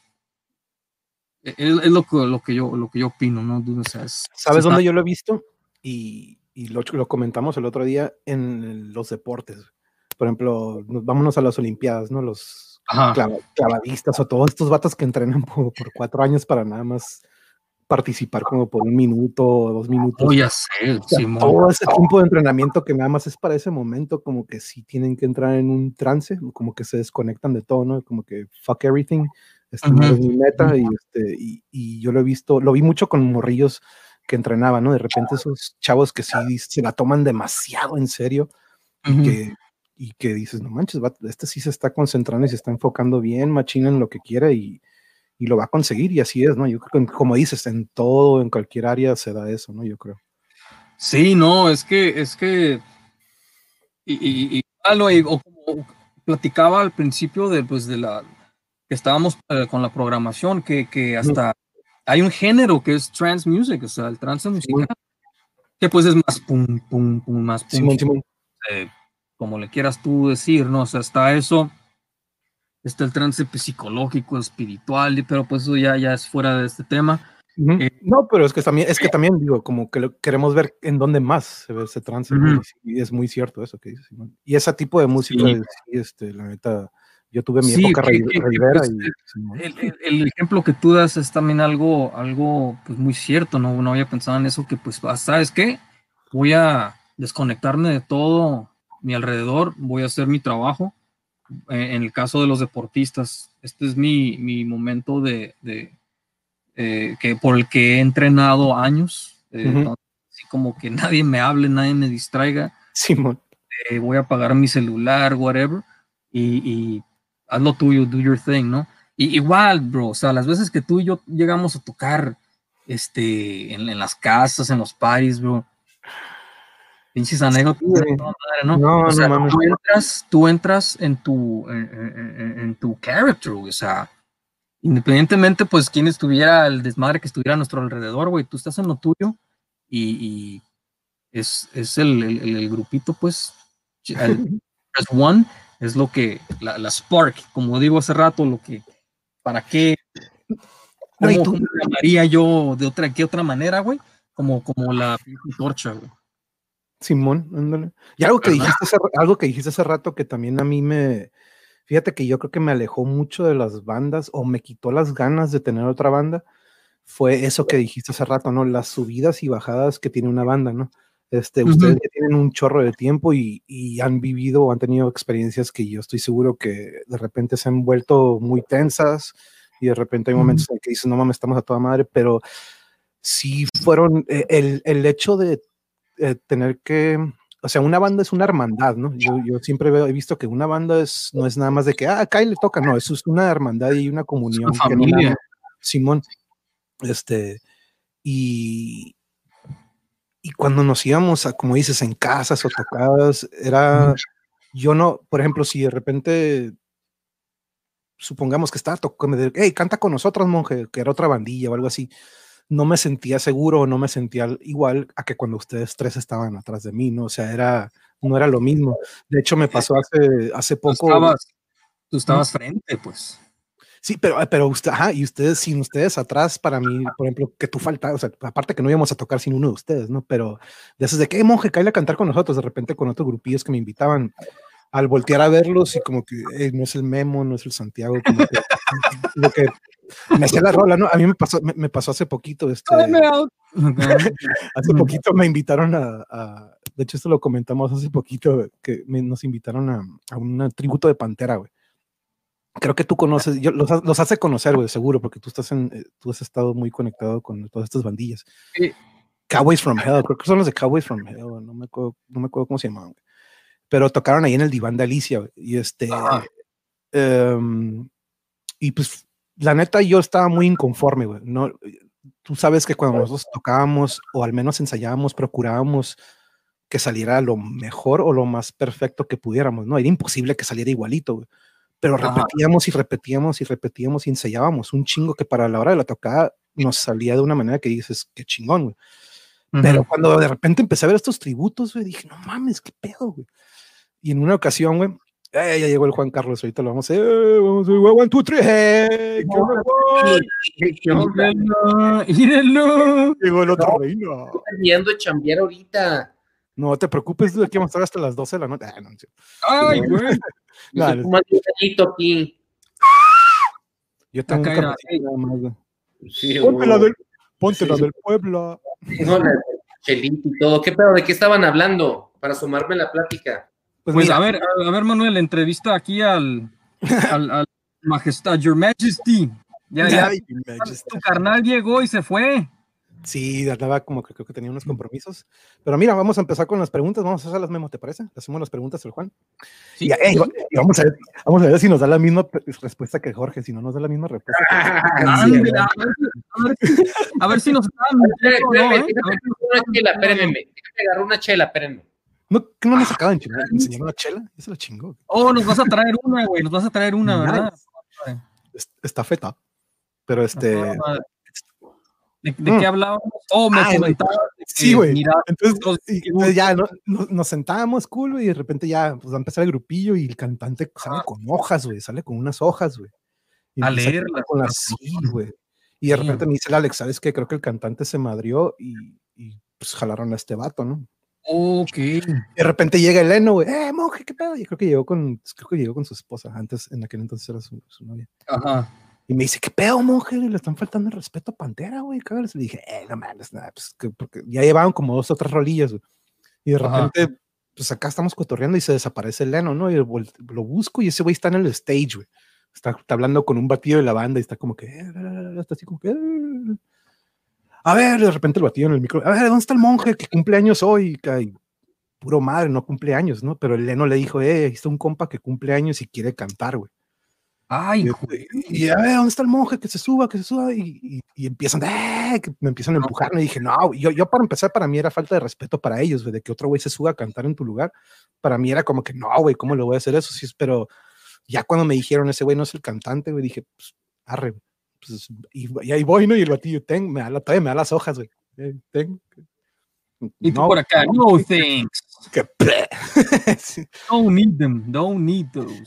es, lo, que, lo, que yo, lo que yo opino, ¿no? ¿Sabes dónde yo lo he visto? Y, y lo, lo, comentamos el otro día en los deportes. Por ejemplo, vámonos a las Olimpiadas, ¿no? Los clavadistas o todos estos vatos que entrenan por, cuatro años para nada más participar como por un minuto o dos minutos. Oh, ya sé, todo ese tiempo de entrenamiento que nada más es para ese momento, como que sí tienen que entrar en un trance, como que se desconectan de todo, ¿no? Como que fuck everything este, es mi meta y, este, y, yo lo he visto, lo vi mucho con morrillos que entrenaban, ¿no? De repente esos chavos que sí se la toman demasiado en serio y, que, y que dices, no manches, este sí se está concentrando y se está enfocando bien, machina en lo que quiere y, y lo va a conseguir y así es, ¿no? Yo creo que como dices, en todo, en cualquier área se da eso, ¿no? Yo creo. Sí, no, es que, es que, y, y, o como platicaba al principio de, pues, de la, estábamos eh, con la programación, que, que hasta hay un género que es trance music, o sea, el trance musical, que pues es más pum, pum, pum, más pum, eh, como le quieras tú decir, ¿no? O sea, está eso, está el trance psicológico, espiritual, pero pues eso ya, ya es fuera de este tema. Eh, no, pero es que también, es que también digo, como que queremos ver en dónde más se ve ese trance, y es muy cierto eso que dices. Y ese tipo de música, este, la neta, yo tuve mi época pues, el, ejemplo que tú das es también algo, algo pues muy cierto, ¿no? No había pensado en eso, que pues, ah, ¿sabes qué? Voy a desconectarme de todo mi alrededor, voy a hacer mi trabajo. Eh, en el caso de los deportistas, este es mi, mi momento de, de eh, que por el que he entrenado años, eh, así como que nadie me hable, nadie me distraiga. Simón. voy a apagar mi celular, whatever, y, y haz lo tuyo, do your thing, ¿no? Y igual, bro, o sea, las veces que tú y yo llegamos a tocar este, en, las casas, en los parties, bro, pinches anécdotas, ¿no? no, o sea, tú, entras, tú entras en tu, en, tu character, o sea, independientemente, pues, quién estuviera, el desmadre que estuviera a nuestro alrededor, güey, tú estás en lo tuyo y, es, es el, el, grupito, pues, el, one, es lo que, la, la, Spark, como digo hace rato, lo que, ¿para qué? ¿Cómo, tú? llamaría yo de otra, qué otra manera, güey? Como, como la torcha, güey. Simón, ándale. Y algo que, dijiste hace, algo que dijiste hace rato que también a mí me, fíjate que yo creo que me alejó mucho de las bandas o me quitó las ganas de tener otra banda, fue eso que dijiste hace rato, ¿no? Las subidas y bajadas que tiene una banda, ¿no? Este, Ustedes tienen un chorro de tiempo y, han vivido o han tenido experiencias que yo estoy seguro que de repente se han vuelto muy tensas y de repente hay momentos en que dices, no mames, estamos a toda madre, pero sí fueron eh, el, el, hecho de eh, tener que, o sea, una banda es una hermandad, ¿no? Yo, yo siempre he visto que una banda es, no es nada más de que, ah, acá le toca, no, eso es una hermandad y una comunión. familia. Simón, este, y, y cuando nos íbamos a, como dices, en casas o tocadas, era, yo no, por ejemplo, si de repente, supongamos que estaba tocando, hey, canta con nosotros, monje, que era otra bandilla o algo así, no me sentía seguro, no me sentía igual a que cuando ustedes tres estaban atrás de mí, ¿no? O sea, era, no era lo mismo. De hecho, me pasó hace, hace poco. Tú estabas, tú estabas frente, pues. Sí, pero, pero usted, ajá, y ustedes, sin ustedes atrás, para mí, por ejemplo, que tú faltas, o sea, aparte que no íbamos a tocar sin uno de ustedes, ¿no? Pero de esos de que, monje, cae a cantar con nosotros, de repente con otros grupillos que me invitaban, al voltear a verlos y como que no es el Memo, no es el Santiago, como que, lo que me hacía la rola, ¿no? A mí me pasó, me, pasó hace poquito, este, hace poquito me invitaron a, de hecho esto lo comentamos hace poquito, que nos invitaron a, a un tributo de Pantera, güey creo que tú conoces, yo, los, los hace conocer, güey, seguro, porque tú estás en, eh, tú has estado muy conectado con todas estas bandillas. Cowboys from Hell, creo que son los de Cowboys from Hell, no me acuerdo, no me acuerdo cómo se llamaban, pero tocaron ahí en el diván de Alicia, y este, em, y pues, la neta, yo estaba muy inconforme, güey, no, tú sabes que cuando nosotros tocábamos o al menos ensayábamos, procurábamos que saliera lo mejor o lo más perfecto que pudiéramos, ¿no? Era imposible que saliera igualito, güey. Pero repetíamos y repetíamos y repetíamos y ensayábamos un chingo que para la hora de la tocada nos salía de una manera que dices, qué chingón, güey. Pero cuando de repente empecé a ver estos tributos, güey, dije, no mames, qué pedo, güey. Y en una ocasión, güey, eh, ya llegó el Juan Carlos, ahorita lo vamos a hacer. Eh, vamos a hacer, one, two, three. Hey, ¿Qué Mírenlo. Llegó el otro reino. Estoy chambear ahorita. No te preocupes, de aquí vamos a estar hasta las 12 de la noche. Ah, no, Ay, güey. Yo un tengo un Acá nada más, güey. Sí, Ponte la del, ponte la del Puebla. No, la- Chelito y todo. ¿Qué pedo? ¿De qué estaban hablando? Para sumarme a la plática. Pues, Pues mira, a ver, a, ver, Manuel, entrevista aquí al, al, al Majestad, Your Majesty. Ya, ya, ay, Majesty. tu carnal llegó y se fue. Sí, andaba como que creo que tenía unos compromisos. Pero mira, vamos a empezar con las preguntas. Vamos a hacer las memo, ¿te parece? Le hacemos las preguntas al Juan. Sí. Y, y vamos, a ver, vamos a ver si nos da la misma respuesta que Jorge. Si no nos da la misma respuesta. Ándale, a, ver, a ver si- a ver si nos no, ¿eh? A ver si- Una chela, espérenme. Déjame agarrar una chela, espérenme. ¿No, ¿Que no nos acaban de chingar? ¿Enseñaron la chela? Ya se la chingó. Oh, nos vas a traer una, güey, nos vas a traer una, ¿verdad? Es- Está feta. Pero este. ¿De, de Mm. qué hablábamos? Oh, me comentabas que, Sí, güey. Entonces, los- y- entonces ya no- no- nos sentábamos cool, güey, y de repente ya pues, va a empezar el grupillo y el cantante sale con hojas, güey, sale con unas hojas, güey. A leerlas, Con las, sí, güey. Y de Sí. repente me dice el Alex, ¿sabes qué? Creo que el cantante se madrió y, y, pues jalaron a este vato, ¿no? Ok. Y de repente llega el Eno, güey, ¡eh, monje, qué pedo! Y creo que llegó con, creo que llegó con su esposa, antes, en aquel entonces era su, su novia. Ajá. Y me dice, ¿qué pedo, monje? Le están faltando el respeto a Pantera, güey. cágales". Le dije, eh, no mames, nada, pues, que- porque ya llevaban como dos o tres rolillas, güey. Y de Ajá. repente, pues acá estamos cotorreando y se desaparece el Leno, ¿no? Y lo busco y ese güey está en el stage, güey. Está, está hablando con un batido de la banda y está como que, eh, está así como que, eh. a ver, de repente el batido en el micro, a ver, ¿dónde está el monje que cumple años hoy? Que puro madre, no cumple años, ¿no? Pero el Leno le dijo, eh, ahí está un compa que cumple años y quiere cantar, güey. Ay, Y, güey. y, a ver, ¿dónde está el monje? Que se suba, que se suba. Y, y- y empiezan, ¡eh! que me empiezan a empujar. Y dije, no, yo, yo para empezar, para mí era falta de respeto para ellos, güey, de que otro güey se suba a cantar en tu lugar. Para mí era como que, no, güey, ¿cómo le voy a hacer eso? Sí, pero ya cuando me dijeron, ese güey no es el cantante, güey, dije, pues, arre. Pues, y, ahí voy, ¿no? Y el batillo, ten, me da, la- todavía me da las hojas, güey. Eh, ten. Y tú No, por acá, no thanks. que- Sí. Don't need them, don't need those.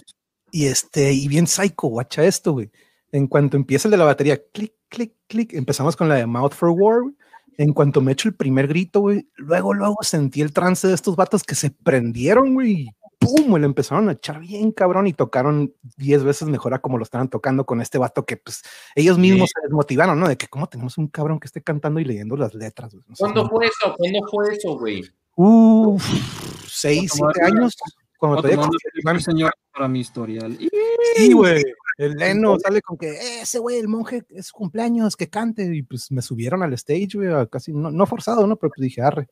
Y este, y bien psycho, guacha esto, güey. En cuanto empieza el de la batería, clic, clic, clic, empezamos con la de Mouth for War, güey. En cuanto me echo el primer grito, güey, luego, luego sentí el trance de estos vatos que se prendieron, güey. ¡Pum! Le empezaron a echar bien cabrón y tocaron 10 veces mejor a como lo estaban tocando con este vato que, pues, ellos mismos se desmotivaron, ¿no? De que, ¿cómo tenemos un cabrón que esté cantando y leyendo las letras? No sé, ¿Cuándo ¿no? fue eso? ¿Cuándo fue eso, güey? Uf, seis, Voy a siete tomar- años. Cuando todavía señor para mi historial. Y- Sí, güey. El Leno sale con que "Eh, ese güey, el monje, es su cumpleaños, que cante. Y pues me subieron al stage, güey, casi, no, no forzado, ¿no? Pero pues dije, arre.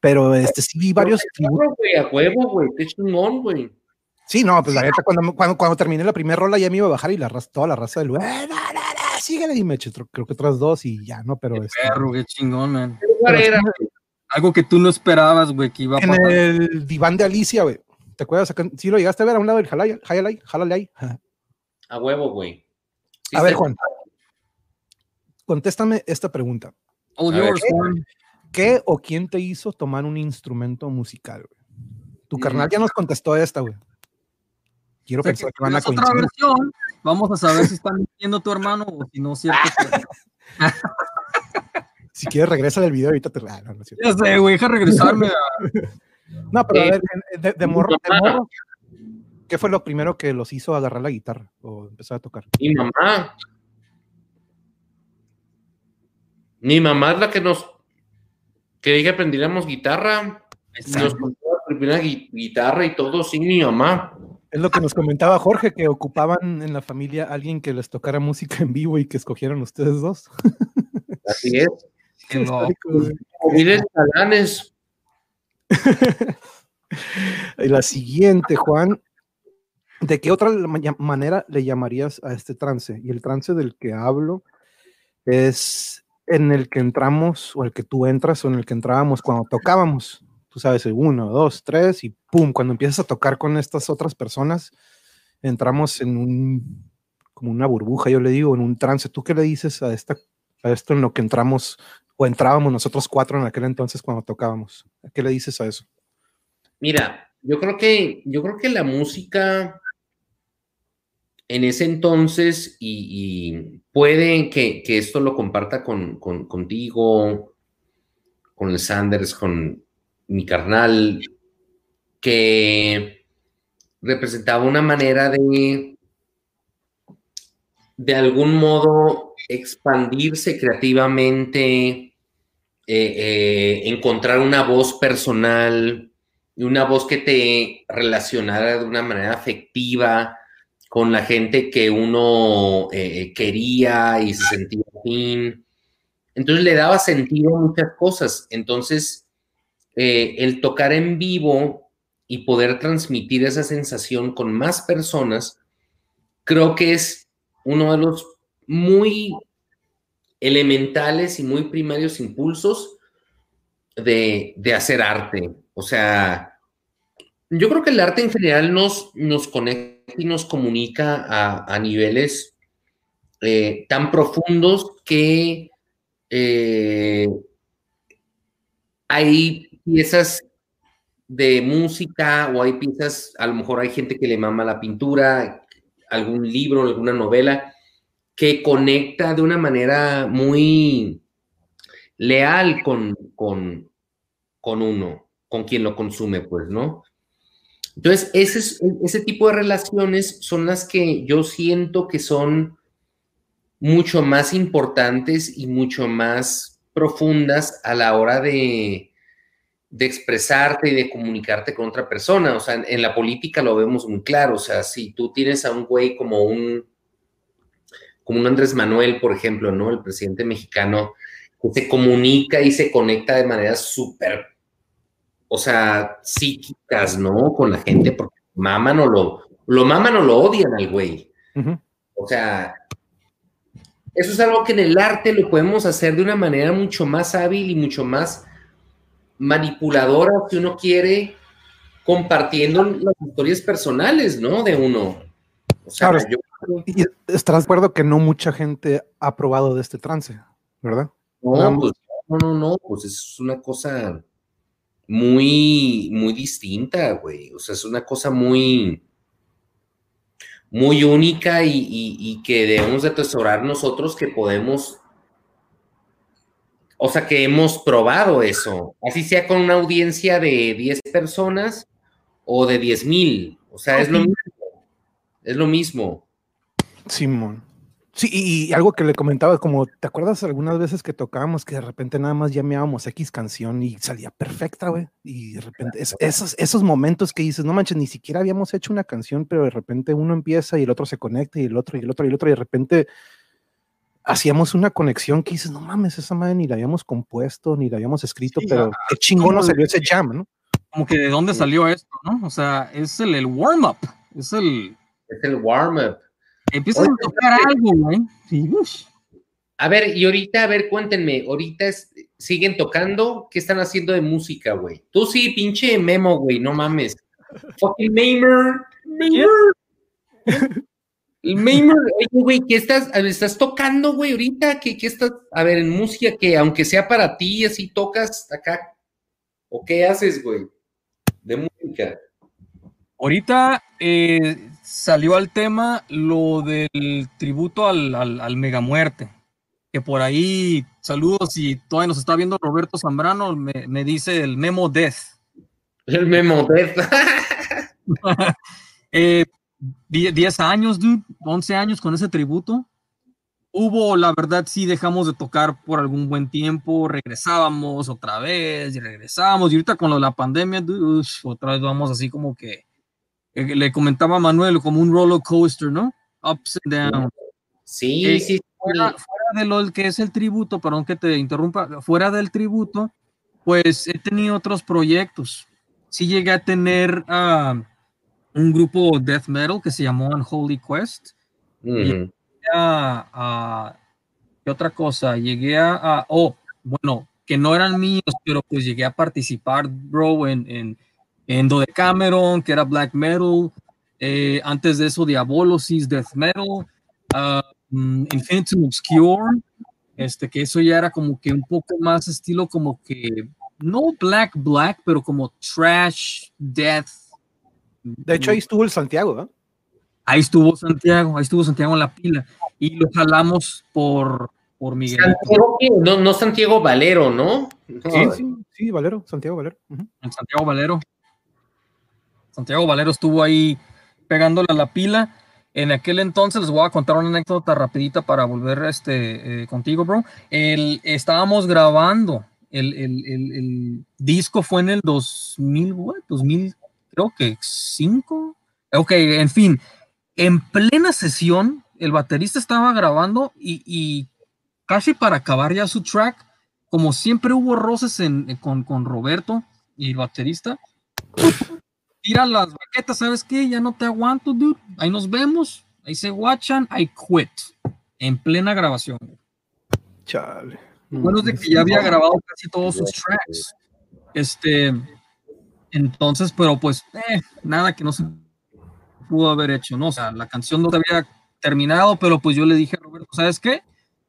Pero este sí vi varios güey, a huevo, güey. Qué chingón, güey. Sí, no, pues la neta, cuando, cuando, cuando terminé la primera rola ya me iba a bajar y la raza, toda la raza del güey, "Eh, no, no, no, síguele. Y me eché, creo que otras dos y ya, ¿no? Pero este, Perro, qué chingón, man. ¿Qué Pero era? Algo que tú no esperabas, güey, que iba a en pasar. el diván de Alicia, güey. ¿Te acuerdas? Sí, lo llegaste a ver a un lado del Jalay, Jalay, Jalay. A huevo, güey. Sí, A ver, Juan. Contéstame esta pregunta. All yours, ¿qué? Juan. ¿Qué o quién te hizo tomar un instrumento musical? güey? Tu Mm. carnal ya nos contestó esta, güey. Quiero O sea, pensar que que van a es otra coincidir. versión. Vamos a saber si está mintiendo tu hermano o si no es cierto. Si quieres, regresa del video ahorita te. Ah, no, no. Ya sé, güey, deja regresarme a... No, pero a Eh, ver, de, de morro, de morro, ¿qué fue lo primero que los hizo agarrar la guitarra o empezar a tocar? Mi mamá. Mi mamá es la que nos quería que aprendiéramos guitarra. Nos compró la primera gui- guitarra y todo, sí, mi mamá. Es lo que nos comentaba Jorge, que ocupaban en la familia alguien que les tocara música en vivo y que escogieron ustedes dos. Así es. Miren, talanes. La siguiente, Juan, ¿de qué otra ma- manera le llamarías a este trance? Y el trance del que hablo es en el que entramos, o el que tú entras, o en el que entrábamos cuando tocábamos. Tú sabes, uno, dos, tres, y pum, cuando empiezas a tocar con estas otras personas, entramos en un, como una burbuja, yo le digo, en un trance. ¿Tú qué le dices a, esta, a esto en lo que entramos, entrábamos nosotros cuatro en aquel entonces cuando tocábamos? ¿Qué le dices a eso? Mira, yo creo que, yo creo que la música en ese entonces, y, puede que, esto lo comparta con, contigo, con el Sanders, con mi carnal, que representaba una manera de, de algún modo, expandirse creativamente, eh, eh, encontrar una voz personal, una voz que te relacionara de una manera afectiva con la gente que uno eh, quería y se sentía fin. Entonces le daba sentido a muchas cosas. Entonces, el tocar en vivo y poder transmitir esa sensación con más personas, creo que es uno de los muy elementales y muy primarios impulsos de, de hacer arte. O sea, yo creo que el arte en general nos, nos conecta y nos comunica a, niveles eh, tan profundos que eh, hay piezas de música o hay piezas, a lo mejor hay gente que le mama la pintura, algún libro, alguna novela, que conecta de una manera muy leal con, con, con uno, con quien lo consume, pues, ¿no? Entonces, ese, ese tipo de relaciones son las que yo siento que son mucho más importantes y mucho más profundas a la hora de, expresarte y de comunicarte con otra persona. O sea, en, la política lo vemos muy claro. O sea, si tú tienes a un güey como un, como un Andrés Manuel, por ejemplo, ¿no? El presidente mexicano, que se comunica y se conecta de manera súper o sea, psíquicas, ¿no? Con la gente, porque maman o lo, lo maman o lo odian al güey. O sea, eso es algo que en el arte lo podemos hacer de una manera mucho más hábil y mucho más manipuladora, si uno quiere, compartiendo las historias personales, ¿no? De uno. O sea, yo... Y estás de acuerdo que no mucha gente ha probado de este trance, ¿verdad? No, pues, no, no, no, pues es una cosa muy, muy distinta, güey. O sea, es una cosa muy, muy única y, que debemos de atesorar nosotros que podemos, o sea, que hemos probado eso, así sea con una audiencia de 10 personas o de 10 mil. O sea, es lo mismo. Es lo mismo. Simón. Sí, y, algo que le comentaba, como, ¿te acuerdas algunas veces que tocábamos que de repente nada más llameábamos X canción y salía perfecta, güey? Y de repente, esos, esos momentos que dices, no manches, ni siquiera habíamos hecho una canción, pero de repente uno empieza y el otro se conecta y el otro y el otro y el otro y de repente hacíamos una conexión que dices, no mames, esa madre ni la habíamos compuesto, ni la habíamos escrito, pero qué chingón nos salió ese jam, ¿no? Como que de dónde salió esto, ¿no? O sea, es el, el warm-up, es el... Es el warm-up. Empiezan a tocar algo, güey. A ver, y ahorita, a ver, cuéntenme, ahorita siguen tocando, ¿qué están haciendo de música, güey? Tú sí, pinche memo, güey, no mames. Fucking Mamer, El Mamer, oye, güey, ¿qué estás, estás tocando, güey, ahorita? ¿Qué, ¿Qué estás, a ver, en música que aunque sea para ti, así tocas acá? ¿O qué haces, güey? De música. Ahorita, eh, salió al tema lo del tributo al, al, Mega Muerte. Que por ahí, saludos, y todavía nos está viendo Roberto Zambrano, me, dice el Memo Death. El Memo Death. 10 eh, años, dude, 11 años con ese tributo. Hubo, la verdad, sí dejamos de tocar por algún buen tiempo, regresábamos otra vez y regresábamos. Y ahorita con lo de la pandemia, dude, otra vez vamos así como que le comentaba a Manuel, como un roller coaster, ¿no? Ups and downs. Sí, eh, sí. Fuera, de lo que es el tributo, perdón que te interrumpa, fuera del tributo, pues he tenido otros proyectos. Sí llegué a tener uh, un grupo death metal que se llamó Unholy Quest. ¿qué otra cosa? Llegué a, oh, bueno, que no eran míos, pero pues llegué a participar, bro, en, en, en Cameron, que era black metal, eh, antes de eso Diabolosis, death metal, uh, Infinity Obscure, este, que eso ya era como que un poco más estilo como que, no black, black, pero como trash, death. De hecho, ahí estuvo el Santiago, Ahí estuvo Santiago, ahí estuvo Santiago en la pila. Y lo jalamos por, por Miguel. Santiago, no, no Santiago Valero, ¿no? sí, sí, sí, Valero, Santiago Valero. Santiago Valero. Santiago Valero estuvo ahí pegándole a la pila. En aquel entonces les voy a contar una anécdota rapidita para volver este, eh, contigo, bro. El, estábamos grabando, el, el, el, disco fue en el 2000, what, 2000, creo que 5. Ok, en fin, en plena sesión, el baterista estaba grabando y, casi para acabar ya su track, como siempre hubo roces con, con Roberto y el baterista, tira las baquetas, ¿sabes qué? Ya no te aguanto, dude. Ahí nos vemos. Ahí se watchan. I quit. En plena grabación. Chale. Bueno, es de que ya había grabado casi todos sus tracks. Este, entonces, pero pues, eh, nada que no se pudo haber hecho, ¿no? O sea, la canción no se había terminado, pero pues yo le dije a Roberto, ¿sabes qué?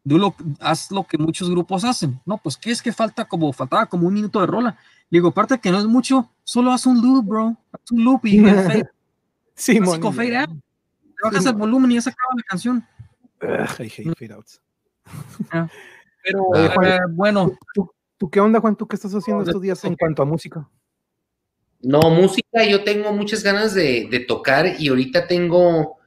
Lo, haz lo que muchos grupos hacen. No, pues, ¿qué es que falta? Como, faltaba como un minuto de rola. Digo, aparte que no es mucho, solo haz un loop, bro. Haz un loop y fade. Sí, fade out. bajas el volumen y ya se acaba la canción. I hate fade outs. Pero, eh, bueno. ¿tú, qué onda, Juan? ¿Tú qué estás haciendo estos días en cuanto a música? No, música, yo tengo muchas ganas de, de tocar y ahorita tengo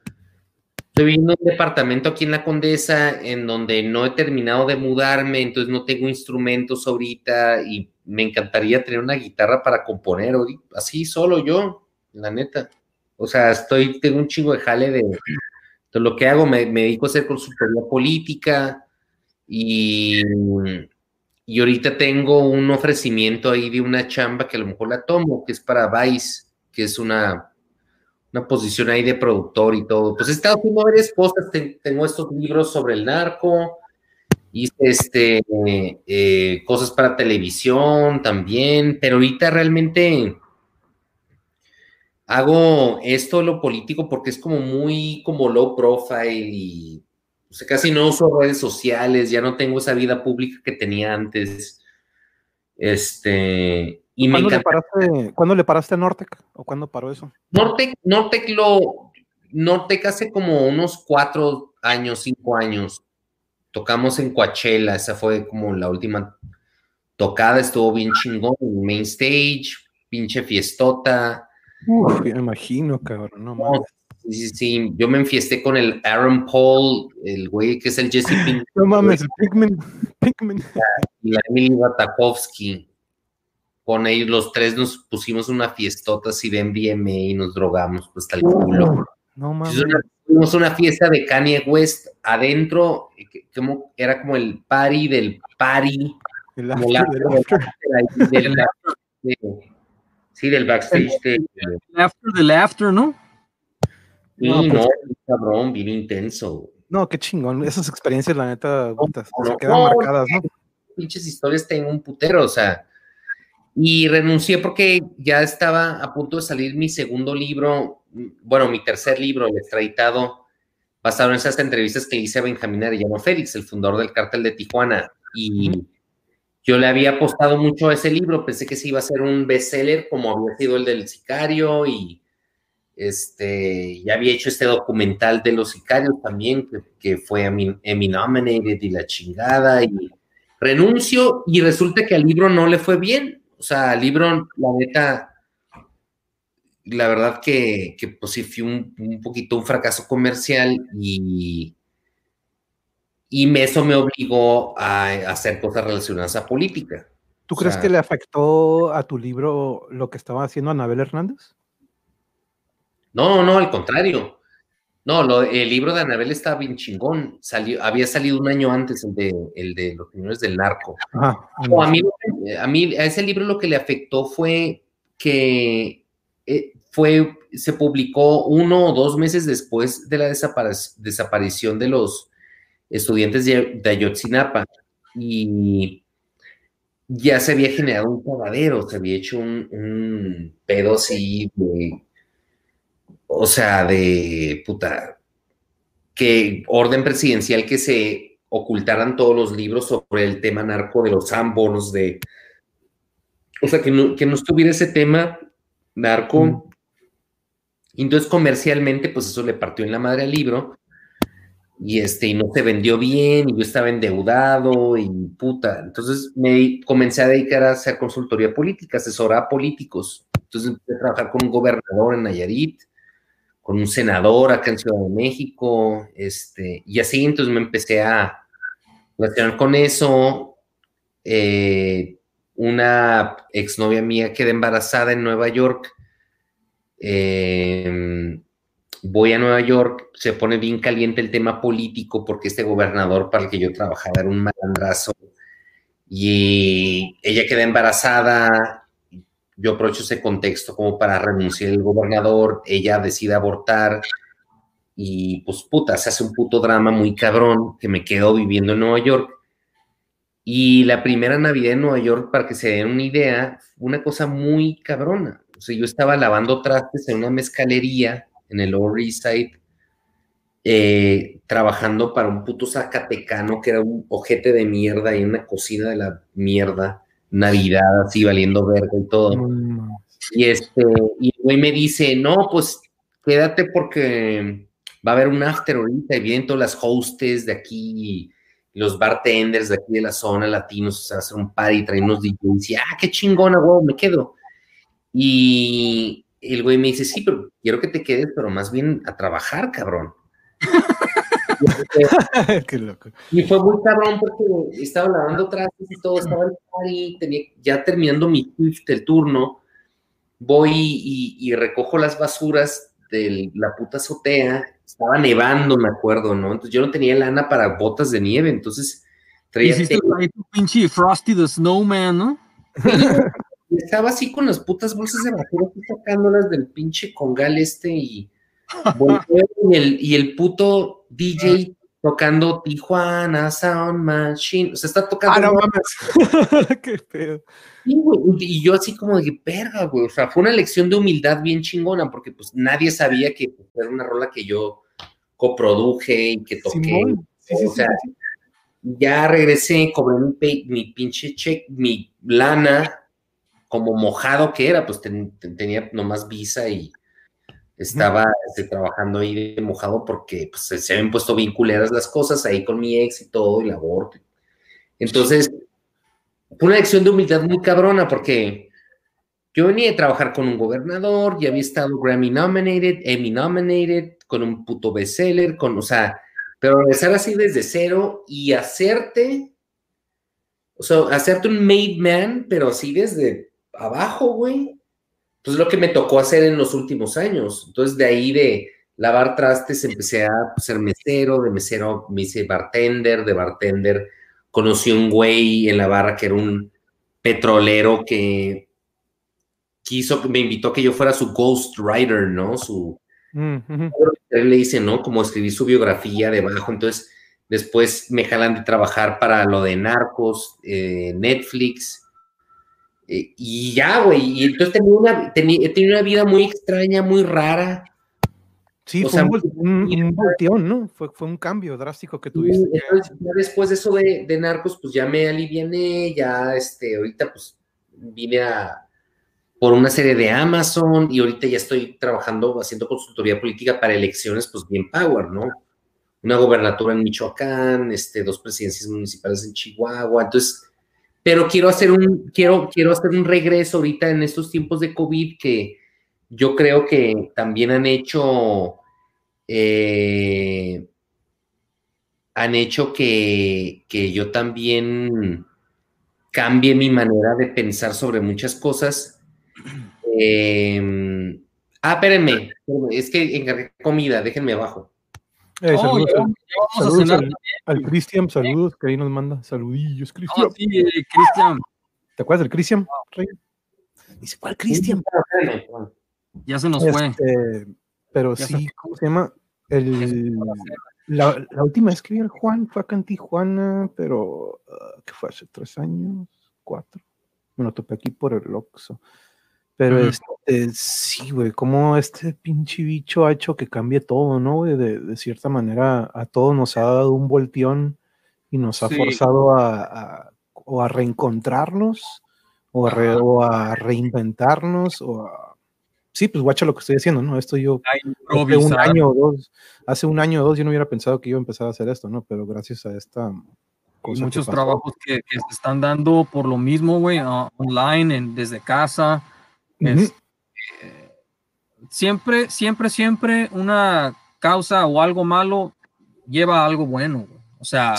Estoy viviendo en un departamento aquí en la Condesa en donde no he terminado de mudarme, entonces no tengo instrumentos ahorita y me encantaría tener una guitarra para componer así solo yo, la neta. O sea, estoy, tengo un chingo de jale de, lo que hago, me, dedico a hacer consultoría política y, y ahorita tengo un ofrecimiento ahí de una chamba que a lo mejor la tomo, que es para Vice, que es una una posición ahí de productor y todo. Pues he estado haciendo varias cosas, tengo estos libros sobre el narco, hice este, eh, cosas para televisión también, pero ahorita realmente hago esto lo político porque es como muy como low profile y casi no uso redes sociales, ya no tengo esa vida pública que tenía antes. Este, y ¿Cuándo, le paraste, ¿Cuándo le paraste a Nortec? ¿O cuándo paró eso? Nortec, Nortec lo. Nortec hace como unos cuatro años, cinco años. Tocamos en Coachella, esa fue como la última tocada, estuvo bien chingón, main stage, pinche fiestota. Uf, me imagino, cabrón, no mames. Sí, sí, sí, yo me enfiesté con el Aaron Paul, el güey que es el Jesse Pinkman. No mames, Pinkman, Pinkman. Y la Emily Batakovsky con ellos los tres nos pusimos una fiestota así de MDMA y nos drogamos pues tal culo. No mames. Una fiesta de Kanye West adentro, como, era como el party del party. El sí, del backstage. El, after del after, ¿no? Sí, no, no pues, cabrón, bien intenso. No, qué chingón. Esas experiencias, la neta, se quedan marcadas, ¿no? Pinches historias tengo un putero, o sea, y renuncié porque ya estaba a punto de salir mi segundo libro, bueno, mi tercer libro, el extraditado, basado en esas entrevistas que hice a Benjamín Arellano Félix, el fundador del cártel de Tijuana. Y yo le había apostado mucho a ese libro, pensé que se iba a ser un bestseller como había sido el del sicario y este, ya había hecho este documental de los sicarios también, que, que fue Emmy Nominated y la chingada, y renuncio y resulta que al libro no le fue bien o sea, el libro, la neta, la verdad que, que pues sí fue un, poquito un fracaso comercial y, y eso me obligó a, hacer cosas relacionadas a política. ¿Tú crees que le afectó a tu libro lo que estaba haciendo Anabel Hernández? No, no, al contrario. No, el libro de Anabel estaba bien chingón. Salió, había salido un año antes el de, el de Los Señores del Narco. a, mí, a mí, a ese libro lo que le afectó fue que eh, fue, se publicó uno o dos meses después de la desaparición de los estudiantes de, Ayotzinapa y ya se había generado un cagadero, se había hecho un, un pedo así de, o sea, de puta, que orden presidencial que se ocultaran todos los libros sobre el tema narco de los ambos, de, o sea, que no, que no estuviera ese tema narco. Entonces, comercialmente, pues eso le partió en la madre al libro. Y este, y no se vendió bien, y yo estaba endeudado, y puta. Entonces me comencé a dedicar a hacer consultoría política, asesorar a políticos. Entonces empecé a trabajar con un gobernador en Nayarit, con un senador acá en Ciudad de México, este, y así entonces me empecé a relacionar con eso. Eh, una exnovia mía queda embarazada en Nueva York. Em, voy a Nueva York, se pone bien caliente el tema político porque este gobernador para el que yo trabajaba era un malandrazo y ella queda embarazada. Yo aprovecho ese contexto como para renunciar el gobernador, ella decide abortar y pues puta, se hace un puto drama muy cabrón que me quedo viviendo en Nueva York y la primera Navidad en Nueva York, para que se den una idea, una cosa muy cabrona. O sea, yo estaba lavando trastes en una mezcalería en el Lower East Side, eh, trabajando para un puto zacatecano que era un ojete de mierda y una cocina de la mierda, Navidad así valiendo verga y todo. Y este, y el güey me dice, no, pues quédate porque va a haber un after ahorita y vienen todas las hostes de aquí los bartenders de aquí de la zona, latinos, o sea, hacer un party, traer unos DJs, y ah, qué chingona, güey, me quedo. Y el güey me dice, sí, pero quiero que te quedes, pero más bien a trabajar, cabrón. qué loco. Y fue muy cabrón porque estaba lavando trastes y todo, estaba en tenía, ya terminando mi shift, el turno, voy y, y recojo las basuras de la puta azotea estaba nevando, me acuerdo, ¿no? Entonces yo no tenía lana para botas de nieve, entonces traía. Hiciste ahí tu pinche Frosty the Snowman, ¿no? estaba así con las putas bolsas de basura, sacándolas del pinche congal este y, y, el, y el puto DJ tocando Tijuana Sound Machine. O sea, está tocando. Ah, no mames. Qué pedo. Y, yo así como de perra, güey. O sea, fue una lección de humildad bien chingona, porque pues nadie sabía que era una rola que yo coproduje y que toqué. o sea, ya regresé, cobré mi, mi, pinche check, mi lana, como mojado que era, pues tenía nomás visa y estaba este, trabajando ahí de mojado porque pues, se, habían puesto bien culeras las cosas ahí con mi ex y todo, y la aborto. Entonces, fue una lección de humildad muy cabrona porque yo venía a trabajar con un gobernador, ya había estado Grammy nominated, Emmy nominated, con un puto bestseller, con, o sea, pero regresar así desde cero y hacerte, o sea, hacerte un made man, pero así desde abajo, güey pues lo que me tocó hacer en los últimos años. Entonces, de ahí de lavar trastes, empecé a ser mesero, de mesero me hice bartender, de bartender conocí un güey en la barra que era un petrolero que quiso, me invitó a que yo fuera su ghost writer, ¿no? Su... Mm, le dice, ¿no? Como escribí su biografía debajo, entonces después me jalan de trabajar para lo de Narcos, eh, Netflix, eh, y ya, güey. Y entonces tenía una, tenía, tenía una vida muy extraña, muy rara. Sí, fue un, un, ¿no? Fue, fue, un cambio drástico que tuviste. ya después de eso de, de, Narcos, pues ya me aliviané, ya este, ahorita pues vine a por una serie de Amazon y ahorita ya estoy trabajando haciendo consultoría política para elecciones, pues bien power, ¿no? Una gobernatura en Michoacán, este, dos presidencias municipales en Chihuahua, entonces pero quiero hacer un, quiero, quiero hacer un regreso ahorita en estos tiempos de COVID que yo creo que también han hecho, eh, han hecho que, yo también cambie mi manera de pensar sobre muchas cosas. Em, ah, espérenme, es que encargué comida, déjenme abajo. Eh, oh, saludos, al, Cristian, saludos, que ahí nos manda saludillos, Cristian. sí, eh, Cristian. ¿Te acuerdas del Cristian? Dice, ¿cuál Cristian? Ya se nos fue. Este, pero sí, ¿cómo se llama? El, La, última vez que vi al Juan fue acá en Tijuana, pero uh, ¿qué fue? ¿Hace tres años? ¿Cuatro? Me lo topé aquí por el Oxxo. Pero este, sí, güey, como este pinche bicho ha hecho que cambie todo, ¿no, güey? De, cierta manera a todos nos ha dado un volteón y nos ha forzado a, o a reencontrarnos o a, reinventarnos o a... Sí, pues guacha lo que estoy haciendo, ¿no? Esto yo hace un año o dos, hace un año o dos yo no hubiera pensado que iba a empezar a hacer esto, ¿no? Pero gracias a esta cosa muchos trabajos que, se están dando por lo mismo, güey, online, desde casa eh, siempre, siempre, siempre una causa o algo malo lleva a algo bueno. O sea,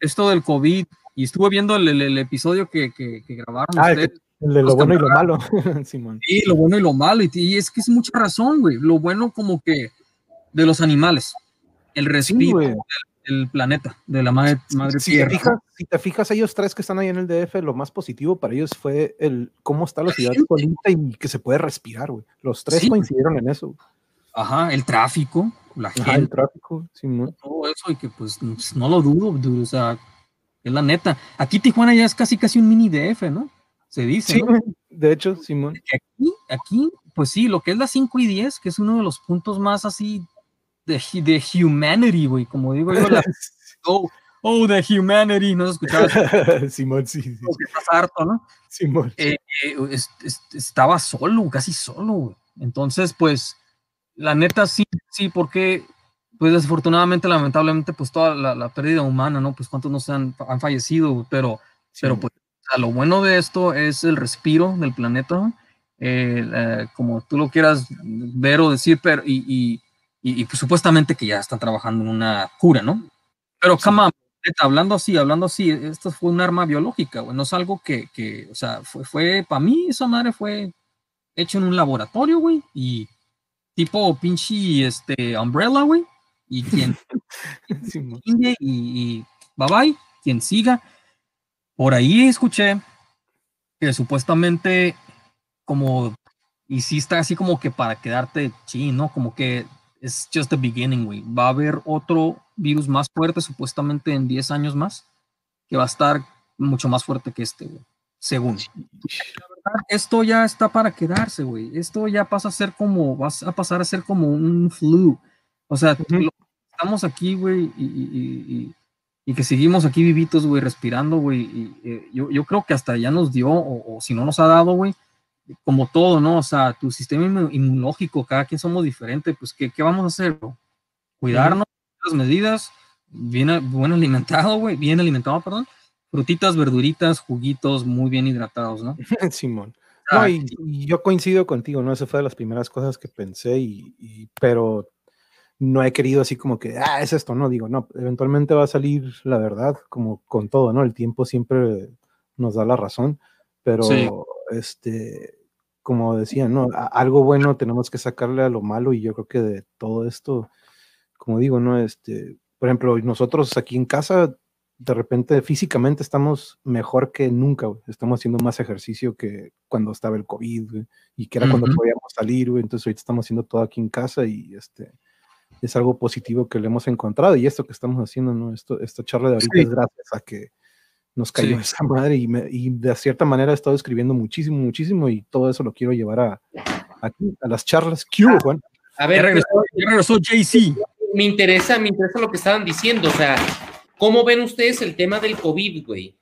esto del COVID, y estuve viendo el, episodio que, grabaron ah, ustedes. El de lo bueno y lo malo, Simón. Sí, lo bueno y lo malo. Y, es que es mucha razón, güey. Lo bueno como que de los animales. El respiro, el planeta, de la madre, madre si, tierra. Te fijas, si te fijas, ellos tres que están ahí en el DF, lo más positivo para ellos fue el cómo está la ciudad bonita y que se puede respirar, güey. Los tres coincidieron en eso. Ajá, el tráfico, la gente. el tráfico, sí, Todo eso y que pues no lo dudo, o sea, es la neta. Aquí Tijuana ya es casi casi un mini DF, ¿no? Se dice. Sí, de hecho, Simón. Aquí, aquí, pues sí, lo que es la 5 y 10, que es uno de los puntos más así de, de humanity, güey, como digo yo, la, oh, oh, the humanity, no se escuchaba. Simón, sí, sí. Harto, ¿no? Simón. Eh, eh, estaba solo, casi solo, güey. Entonces, pues, la neta sí, sí, porque, pues desafortunadamente, lamentablemente, pues toda la, pérdida humana, ¿no? Pues cuántos no se han, han fallecido, pero, pero pues, lo bueno de esto es el respiro del planeta, eh, como tú lo quieras ver o decir, pero, y y, pues supuestamente que ya están trabajando en una cura, ¿no? Pero, cama, hablando así, hablando así, esto fue un arma biológica, güey, no es algo que, que o sea, fue, fue para mí, esa madre fue hecho en un laboratorio, güey, y tipo pinche, este, umbrella, güey, y quien, y, y bye bye, quien siga. Por ahí escuché que supuestamente como hiciste así como que para quedarte chino, como que es just the beginning, güey. Va a haber otro virus más fuerte, supuestamente en 10 años más, que va a estar mucho más fuerte que este, güey. Según. esto ya está para quedarse, güey. Esto ya pasa a ser como, vas a pasar a ser como un flu. O sea, estamos aquí, güey, y, que seguimos aquí vivitos, güey, respirando, güey. Y, eh, yo, yo, creo que hasta ya nos dio, o, o si no nos ha dado, güey, como todo, ¿no? O sea, tu sistema inmunológico, cada quien somos diferentes, pues, ¿qué, qué vamos a hacer? Cuidarnos, las medidas, bien, buen alimentado, güey, bien alimentado, perdón, frutitas, verduritas, juguitos, muy bien hidratados, ¿no? Simón. No, y, yo coincido contigo, ¿no? Esa fue de las primeras cosas que pensé, y, pero no he querido así como que, ah, es esto, no, digo, no, eventualmente va a salir la verdad, como con todo, ¿no? El tiempo siempre nos da la razón, pero este, como decía, ¿no? algo bueno tenemos que sacarle a lo malo y yo creo que de todo esto, como digo, ¿no? Este, por ejemplo, nosotros aquí en casa, de repente físicamente estamos mejor que nunca, estamos haciendo más ejercicio que cuando estaba el COVID, y que era cuando podíamos salir, entonces ahorita estamos haciendo todo aquí en casa y este, es algo positivo que le hemos encontrado y esto que estamos haciendo, ¿no? Esto, esta charla de ahorita es gracias a que nos cayó esa madre y, y, de cierta manera he estado escribiendo muchísimo, muchísimo y todo eso lo quiero llevar a, aquí, a las charlas. ¿Qué ah, Juan? A ver, regresó, JC. Me interesa, me interesa lo que estaban diciendo, o sea, ¿cómo ven ustedes el tema del COVID, güey?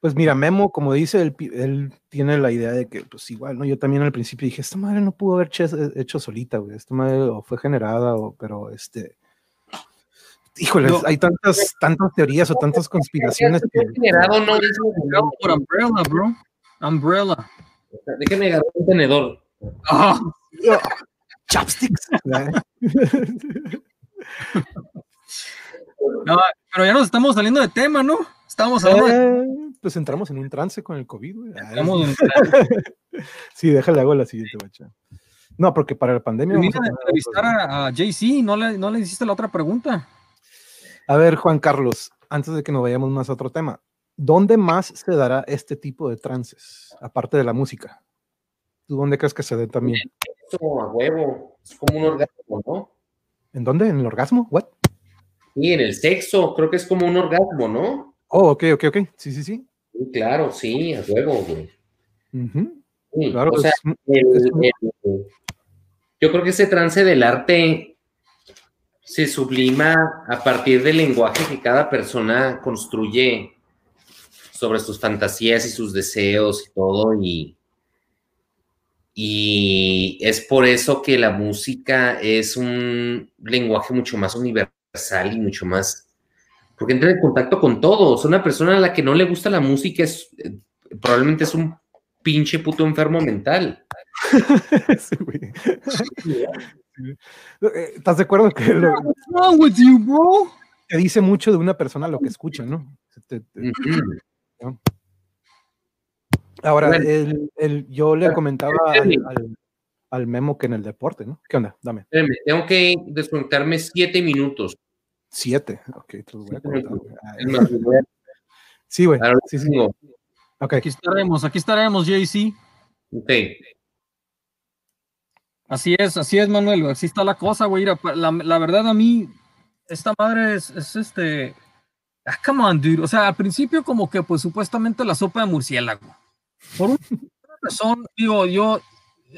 Pues mira, Memo, como dice, él, él, tiene la idea de que, pues igual, ¿no? Yo también al principio dije, esta madre no pudo haber hecho, solita, güey, esta madre o fue generada, o, pero este, híjole, hay tantas, tantas teorías o tantas conspiraciones que... Generado no por Umbrella, bro. Umbrella. Déjeme agarrar un tenedor. Ah. Chopsticks. no, pero ya nos estamos saliendo de tema, ¿no? Estamos hablando eh, Pues entramos en un trance con el COVID, güey. sí, déjale hago la siguiente, bacha. No, porque para la pandemia. Vamos a entrevistar a, a JC, ¿no le, no le hiciste la otra pregunta. A ver, Juan Carlos, antes de que nos vayamos más a otro tema, ¿dónde más se dará este tipo de trances, aparte de la música? ¿Tú dónde crees que se dé también? Eso a huevo, es como un orgasmo, ¿no? ¿En dónde? ¿En el orgasmo? ¿What? Sí, en el sexo, creo que es como un orgasmo, ¿no? Oh, ok, ok, ok. Sí, sí, sí. Sí, claro, sí, a huevo, güey. Ujú. Sí, Claro, o sea, es- el- es un- el- yo creo que ese trance del arte se sublima a partir del lenguaje que cada persona construye sobre sus fantasías y sus deseos y todo y y es por eso que la música es un lenguaje mucho más universal y mucho más porque entra en contacto con todos. Una persona a la que no le gusta la música es eh, probablemente es un pinche puto enfermo mental. Sí, ¿Estás de acuerdo que lo- What's wrong with you, bro? te dice mucho de una persona lo que escucha, ¿no? Te- te- Ujú. Ahora, Bueno. el, el- yo le comentaba al, Espérame. al- al Memo que en el deporte, ¿no? ¿Qué onda? Dame. Espérame, tengo que desconectarme siete minutos. Siete. Ok, te los voy a contar. güey. Ah, Sí, güey. Sí, sí. tengo. Ok. Aquí estaremos, aquí estaremos, JC. Ok. Así es, así es, Manuel. Así está la cosa, güey. La, la verdad, a mí, esta madre es, es este. Ah, come on, dude. O sea, al principio, como que, pues supuestamente la sopa de murciélago. Por una razón, digo, yo.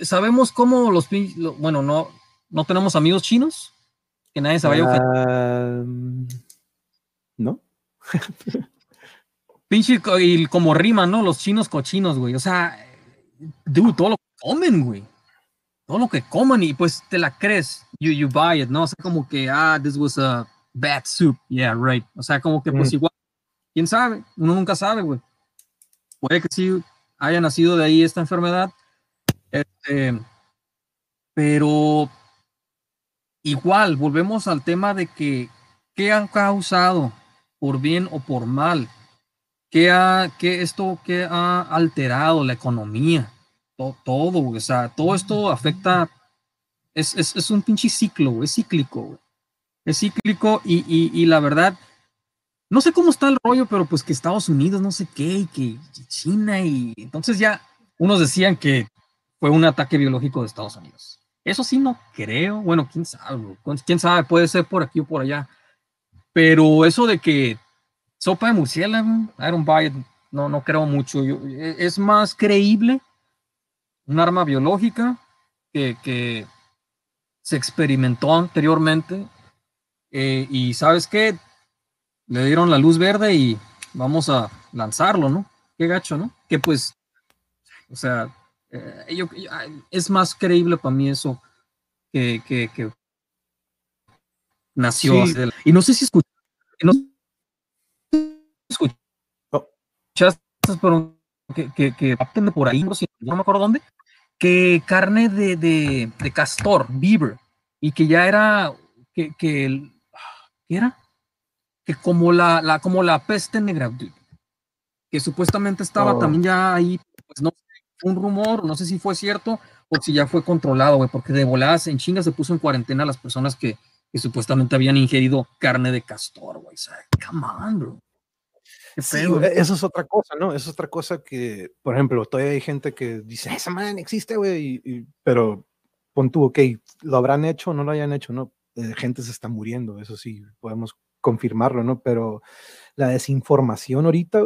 Sabemos cómo los. bueno, no, no tenemos amigos chinos. Que nadie se vaya a ofender. Ah, ¿No? Pinche, y como rima, ¿no? Los chinos cochinos, güey. O sea, dude, todo lo que comen, güey. Todo lo que comen y pues te la crees. You, you buy it, ¿no? O sea, como que, ah, this was a bad soup. Yeah, right. O sea, como que pues Mm. igual, quién sabe, uno nunca sabe, güey. Puede que sí haya nacido de ahí esta enfermedad. Este, pero igual, volvemos al tema de que, ¿qué han causado? Por bien o por mal. ¿Qué ha, qué esto que ha alterado la economía? To- todo, güey, o sea, todo esto afecta, es, es, es un pinche ciclo, es cíclico, güey. Es cíclico y, y, y la verdad, no sé cómo está el rollo, pero pues que Estados Unidos, no sé qué, y que China, y entonces ya unos decían que fue un ataque biológico de Estados Unidos. Eso sí no creo, bueno, quién sabe, quién sabe, puede ser por aquí o por allá. Pero eso de que sopa de murciélago, I don't no, no creo mucho. Yo- e- es más creíble un arma biológica que, que se experimentó anteriormente eh, y sabes qué, le dieron la luz verde y vamos a lanzarlo, ¿no? Qué gacho, ¿no? Que pues, o sea, eh, yo- yo- es más creíble para mí eso que, que, que nació. Sí. la- y no sé si escuchaste, no escuchaste, Oh. pero que, que, que capten de por ahí, no me acuerdo dónde, que carne de, de, de castor, beaver, y que ya era, que, que el- ¿qué era? Que como la, la, como la peste negra, dude, que supuestamente estaba Oh. también ya ahí, pues no un rumor, no sé si fue cierto o si ya fue controlado, güey, porque de voladas en chinga se puso en cuarentena a las personas que, que supuestamente habían ingerido carne de castor, güey. O sea, come on, bro. Eso es otra cosa, ¿no? Eso es otra cosa que, por ejemplo, todavía hay gente que dice, esa madre existe, güey, y- y- pero pon tú, ok, lo habrán hecho o no lo hayan hecho, ¿no? Eh, gente se está muriendo, eso sí, podemos confirmarlo, ¿no? Pero la desinformación ahorita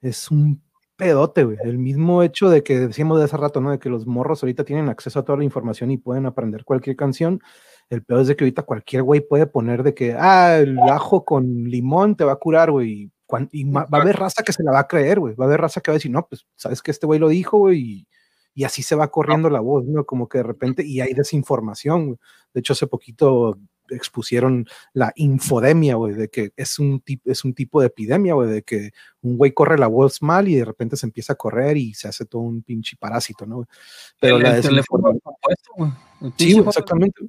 es un pedote, güey. El mismo hecho de que decíamos de hace rato, ¿no? De que los morros ahorita tienen acceso a toda la información y pueden aprender cualquier canción. El peor es de que ahorita cualquier güey puede poner de que, ah, el ajo con limón te va a curar, güey. Y va a haber raza que se la va a creer, güey. Va a haber raza que va a decir, no, pues, sabes que este güey lo dijo, güey. Y, y así se va corriendo la voz, ¿no? Como que de repente, y hay desinformación, güey. De hecho, hace poquito expusieron la infodemia, güey, de que es un, tipo es un tipo de epidemia, güey, de que un güey corre la voz mal y de repente se empieza a correr y se hace todo un pinche parásito, ¿no? Pero el, la el teléfono compuesto, güey. Sí, güey, exactamente.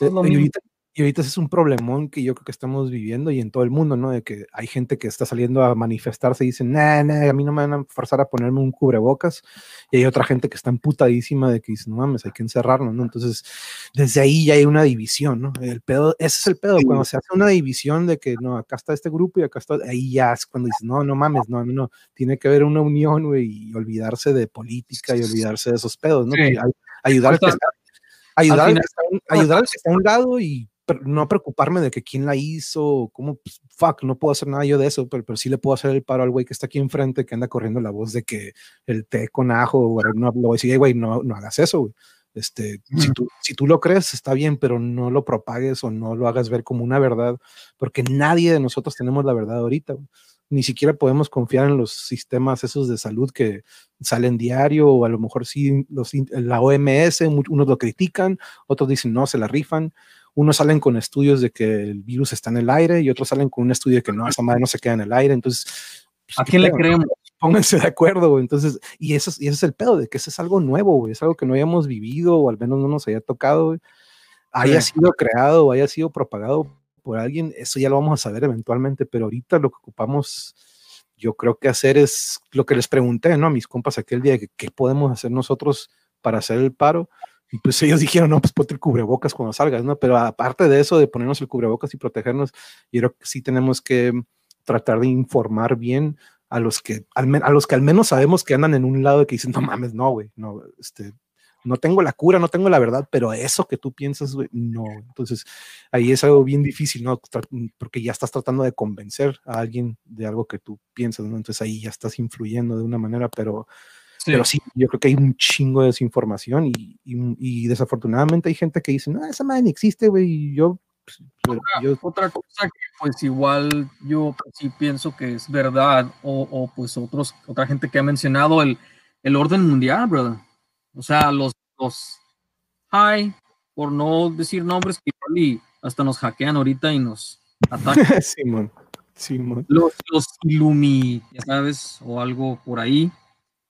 es lo mismo. ahorita, y ahorita ese es un problemón que yo creo que estamos viviendo y en todo el mundo, ¿no? De que hay gente que está saliendo a manifestarse y dicen, nah, nah, a mí no me van a forzar a ponerme un cubrebocas. Y hay otra gente que está emputadísima de que dice, no mames, hay que encerrarnos, ¿no? Entonces, desde ahí ya hay una división, ¿no? El pedo, ese es el pedo, cuando se hace una división de que, no, acá está este grupo y acá está, ahí ya es cuando dices, no, no mames, no, no, no, tiene que haber una unión, güey, y olvidarse de política y olvidarse de esos pedos, ¿no? Sí. Ayudar al que está ayudar, al final- que está a un- ayudar al que está a un lado y no preocuparme de que quién la hizo, cómo, pues, fuck, no puedo hacer nada yo de eso, pero, pero sí le puedo hacer el paro al güey que está aquí enfrente, que anda corriendo la voz de que el té con ajo, o no, le voy a decir, güey, no, no hagas eso, güey. Este, si, tú, si tú lo crees, está bien, pero no lo propagues o no lo hagas ver como una verdad, porque nadie de nosotros tenemos la verdad ahorita. Ni siquiera podemos confiar en los sistemas esos de salud que salen diario, o a lo mejor sí, los, la OMS, unos lo critican, otros dicen no, se la rifan unos salen con estudios de que el virus está en el aire y otros salen con un estudio de que no, esa madre no se queda en el aire. Entonces, pues, ¿a quién le creemos? Pónganse de acuerdo, Entonces, y eso, y ese es el pedo, de que eso es algo nuevo, Es algo que no hayamos vivido o al menos no nos haya tocado, Haya sido creado o haya sido propagado por alguien, eso ya lo vamos a saber eventualmente, pero ahorita lo que ocupamos, yo creo que hacer es lo que les pregunté, ¿no? A mis compas aquel día, que, ¿qué podemos hacer nosotros para hacer el paro? Y pues ellos dijeron, no, pues ponte el cubrebocas cuando salgas, ¿no? Pero aparte de eso, de ponernos el cubrebocas y protegernos, yo creo que sí tenemos que tratar de informar bien a los que al, a los que al menos sabemos que andan en un lado de que dicen, no mames, no, güey, no, este, no tengo la cura, no tengo la verdad, pero eso que tú piensas, güey, no. Entonces, ahí es algo bien difícil, ¿no? Porque ya estás tratando de convencer a alguien de algo que tú piensas, ¿no? Entonces ahí ya estás influyendo de una manera, pero pero sí, yo creo que hay un chingo de desinformación y, y, desafortunadamente hay gente que dice, no, esa madre ni existe, güey, y yo, pues, otra, cosa que pues igual yo pues, sí pienso que es verdad, o, o, pues otros, otra gente que ha mencionado el, el orden mundial, brother. O sea, los, los high, por no decir nombres, que hasta nos hackean ahorita y nos atacan. Simón, Simón. Los, los Illumi, ya sabes, o algo por ahí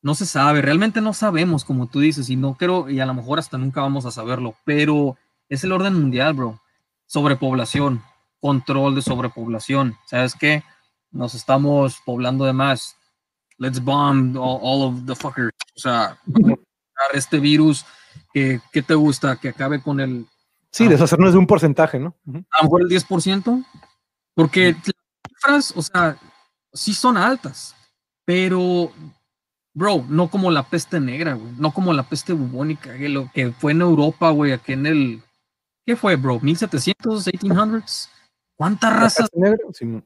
no se sabe, realmente no sabemos, como tú dices, y no creo, y a lo mejor hasta nunca vamos a saberlo, pero es el orden mundial, bro. Sobrepoblación, control de sobrepoblación. ¿Sabes qué? Nos estamos poblando de más. Let's bomb all, of the fuckers. O sea, este virus que, te gusta, que acabe con el. Sí, deshacernos de un porcentaje, ¿no? A lo mejor el 10%, porque las cifras, o sea, sí son altas, pero Bro, no como la peste negra, güey. No como la peste bubónica, güey, lo que fue en Europa, güey, aquí en el. ¿Qué fue, bro? ¿1700, 1800s? ¿Cuántas razas? Negra? Sí,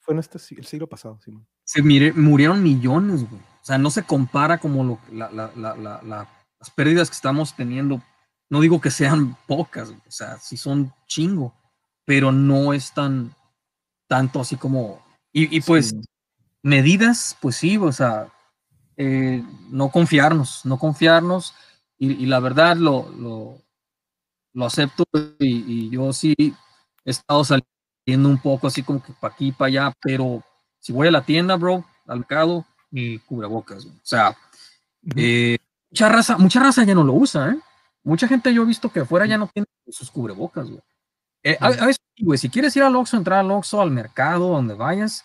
fue, en este el siglo pasado, sí. Se murieron millones, güey. O sea, no se compara como lo, la, la, la, las pérdidas que estamos teniendo. No digo que sean pocas, o sea, sí son chingo, pero no es tan tanto así como. Y, y pues, medidas, pues sí, o sea, eh, no confiarnos, no confiarnos. Y, la verdad lo, lo, lo acepto y, yo sí he estado saliendo un poco así como que para aquí, para allá, pero si voy a la tienda, bro, al mercado, mi cubrebocas. O sea, eh, mucha raza, mucha raza ya no lo usa, ¿eh? Mucha gente yo he visto que afuera ya no tiene sus cubrebocas, güey. Eh, a, veces, güey, si quieres ir al Oxxo, entrar al Oxxo, al mercado, donde vayas,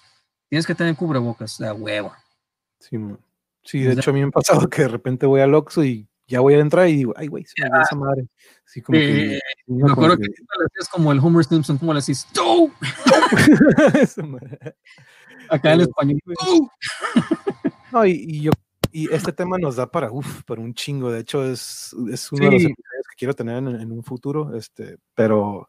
tienes que tener cubrebocas, de huevo. Sí, Sí, de hecho a mí me ha pasado que de repente voy al Oxxo y ya voy a entrar y digo, ay, güey, se me esa madre. Como que, me acuerdo que, es como el Homer Simpson, como le decís, ¡tú! Acá en español. no, y, y, yo, y este tema nos da para, uff, para un chingo. De hecho, es, es uno de los que quiero tener en, en un futuro, este, pero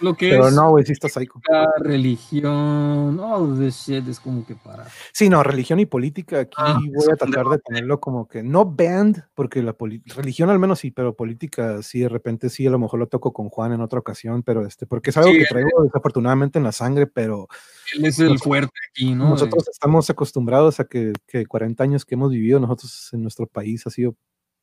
lo que Pero no, güey, sí está psycho. La religión, all this shit es como que para. Sí, no, religión y política aquí ah, voy a tratar de tenerlo como que no band, porque la religión al menos sí, pero política sí, de repente sí, a lo mejor lo toco con Juan en otra ocasión, pero este, porque es algo que traigo desafortunadamente en la sangre, pero. Él es el fuerte aquí, ¿no? Nosotros estamos acostumbrados a que, que 40 años que hemos vivido nosotros en nuestro país ha sido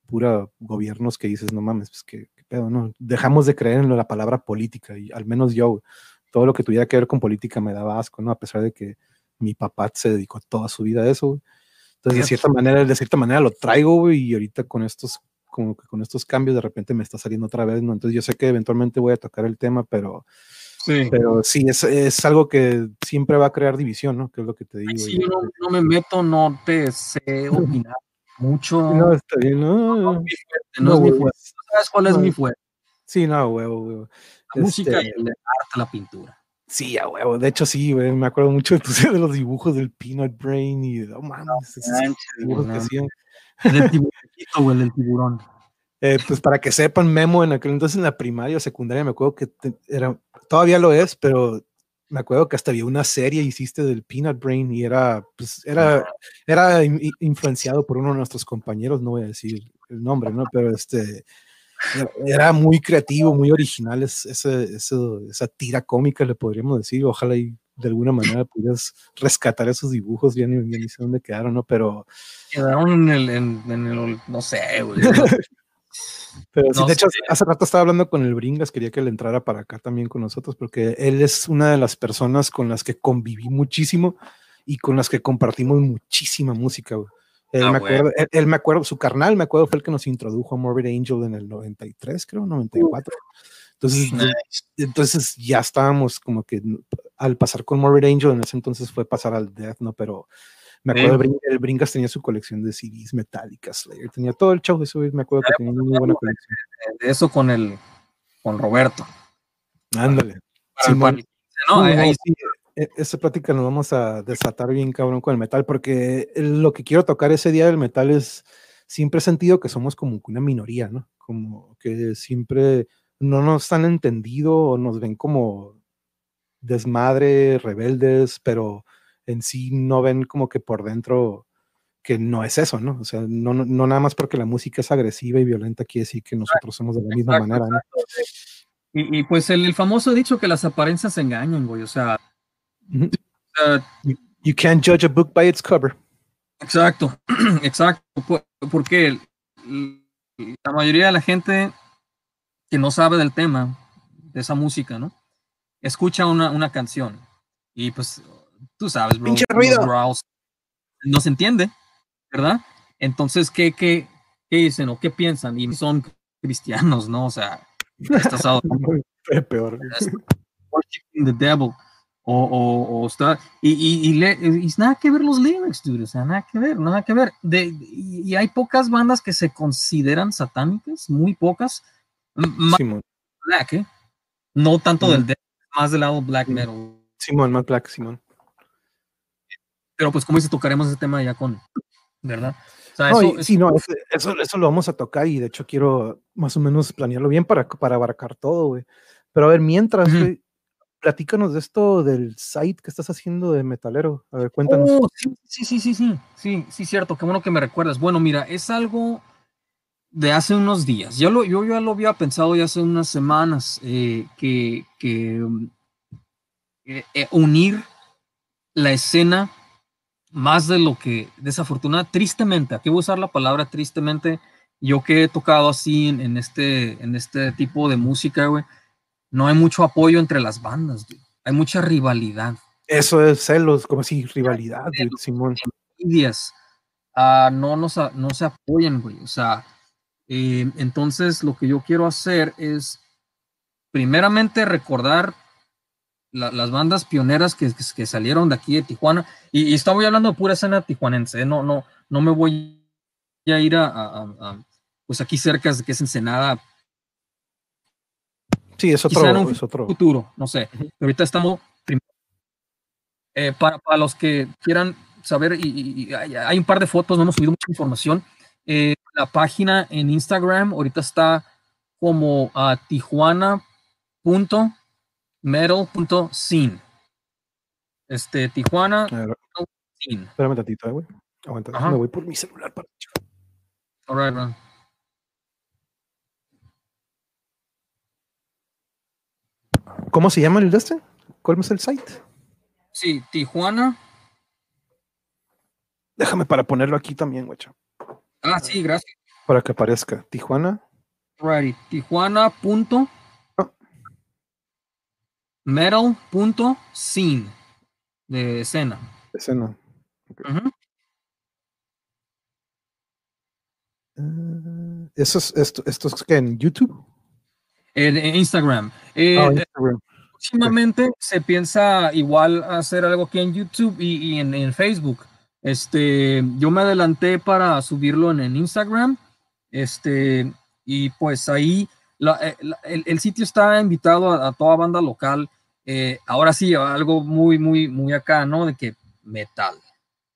pura gobiernos que dices, no mames, pues que, pedo, ¿no? Dejamos de creer en la palabra política y al menos yo, todo lo que tuviera que ver con política me daba asco, ¿no? A pesar de que mi papá se dedicó toda su vida a eso, Entonces, de cierta manera, de cierta manera lo traigo, y ahorita con estos, como que con estos cambios de repente me está saliendo otra vez, ¿no? Entonces yo sé que eventualmente voy a tocar el tema, pero Sí. Pero sí, es, es, algo que siempre va a crear división, ¿no? Que es lo que te digo. Si yo no, no, me meto, no te sé opinar mucho. No, está bien, no. No, es mi fuerte. ¿Sabes cuál es mi fuerte? Sí, no, huevo, huevo. La música y este el arte, la pintura. Sí, a huevo. De hecho, sí, güey. Me acuerdo mucho de, los dibujos del Peanut Brain y, oh, mames, esos dibujos que hacían. Del tiburón, güey, del tiburón. Eh, pues para que sepan, Memo en aquel entonces en la primaria o secundaria, me acuerdo que era, todavía lo es, pero me acuerdo que hasta había una serie hiciste del Peanut Brain y era, pues, era, era influenciado por uno de nuestros compañeros, no voy a decir el nombre, ¿no? Pero este, era muy creativo, muy original ese, esa tira cómica, le podríamos decir. Ojalá y de alguna manera pudieras rescatar esos dibujos bien, bien y sé dónde quedaron, ¿no? Pero... Quedaron en el, en, en el no sé, güey. Pero sí, de hecho, hace rato estaba hablando con el Bringas, quería que él entrara para acá también con nosotros, porque él es una de las personas con las que conviví muchísimo y con las que compartimos muchísima música. Él, ah, me acuerdo, él, me acuerdo, su carnal, me acuerdo, fue el que nos introdujo a Morbid Angel en el 93, creo, 94. Entonces, entonces ya estábamos como que al pasar con Morbid Angel, en ese entonces fue pasar al Death, ¿no? Pero me acuerdo, el, Bringas tenía su colección de CDs metálicas, Slayer, tenía todo el show, eso me acuerdo que tenía una muy buena colección. De eso con el, con Roberto. Ándale. Simón. No, ahí, sí, e, esa plática nos vamos a desatar bien cabrón con el metal, porque lo que quiero tocar ese día del metal es, siempre he sentido que somos como una minoría, ¿no? Como que siempre no nos han entendido o nos ven como desmadre, rebeldes, pero en sí no ven como que por dentro que no es eso, ¿no? O sea, no, no, nada más porque la música es agresiva y violenta quiere decir que nosotros somos de la misma manera, ¿no? Y, pues el, famoso dicho que las apariencias engañan, güey, o sea, you, can't judge a book by its cover. Exacto, exacto, porque la mayoría de la gente que no sabe del tema, de esa música, ¿no? Escucha una, una canción y pues tú sabes, bro, no se entiende, ¿verdad? Entonces, ¿qué, qué, qué dicen o qué piensan? Y son cristianos, ¿no? O sea, estás peor. the devil. O, o, o está, y, y, y, le, y, nada que ver los lyrics, dude, o sea, nada que ver, nada que ver. De, y, hay pocas bandas que se consideran satánicas, muy pocas. Más black, ¿eh? No tanto del del más del lado black metal. Simón, más black, Simón. Pero pues como dice, tocaremos ese tema ya con, ¿verdad? sí, no, eso, eso, lo vamos a tocar y de hecho quiero más o menos planearlo bien para, para abarcar todo, güey. Pero a ver, mientras, platícanos de esto del site que estás haciendo de metalero. A ver, cuéntanos. Oh, sí, sí, sí, sí, sí, sí, sí, cierto, qué bueno que me recuerdas. Bueno, mira, es algo de hace unos días. Yo, lo, yo ya lo había pensado ya hace unas semanas, eh, que, que eh, eh, unir la escena más de lo que desafortunada, tristemente, aquí voy a usar la palabra tristemente, yo que he tocado así en, este, en este tipo de música, güey, no hay mucho apoyo entre las bandas, hay mucha rivalidad. Eso es celos, como si rivalidad, Simón. Uh, no, nos, no se apoyan, güey, o sea, eh, entonces lo que yo quiero hacer es, primeramente, recordar las bandas pioneras que, que, salieron de aquí de Tijuana, y, y estaba hablando de pura escena tijuanense, ¿eh? no, no, no me voy a ir a, pues aquí cerca de que es Ensenada. Sí, es otro, es otro. futuro, no sé. Ahorita estamos eh, para, para, los que quieran saber, y, hay, un par de fotos, no hemos subido mucha información. Eh, la página en Instagram ahorita está como a tijuana metal.scene. Este, Tijuana. Espérame un tatito, eh, güey. Aguanta, me voy por mi celular para. Alright, man. ¿Cómo se llama el de este? ¿Cuál es el site? Sí, Tijuana. Déjame para ponerlo aquí también, güey. Ah, sí, gracias. Para que aparezca. Tijuana. Right. Tijuana. Punto metal.scene de escena. Escena. Ah, ¿Eso es, esto, esto es que en YouTube? En, Instagram. Eh, ah, próximamente se piensa igual hacer algo aquí en YouTube y, en, Facebook. Este, yo me adelanté para subirlo en, Instagram. Este, y pues ahí eh, el, sitio está invitado a, toda banda local. Eh, ahora sí, algo muy, muy, muy acá, ¿no? De que metal,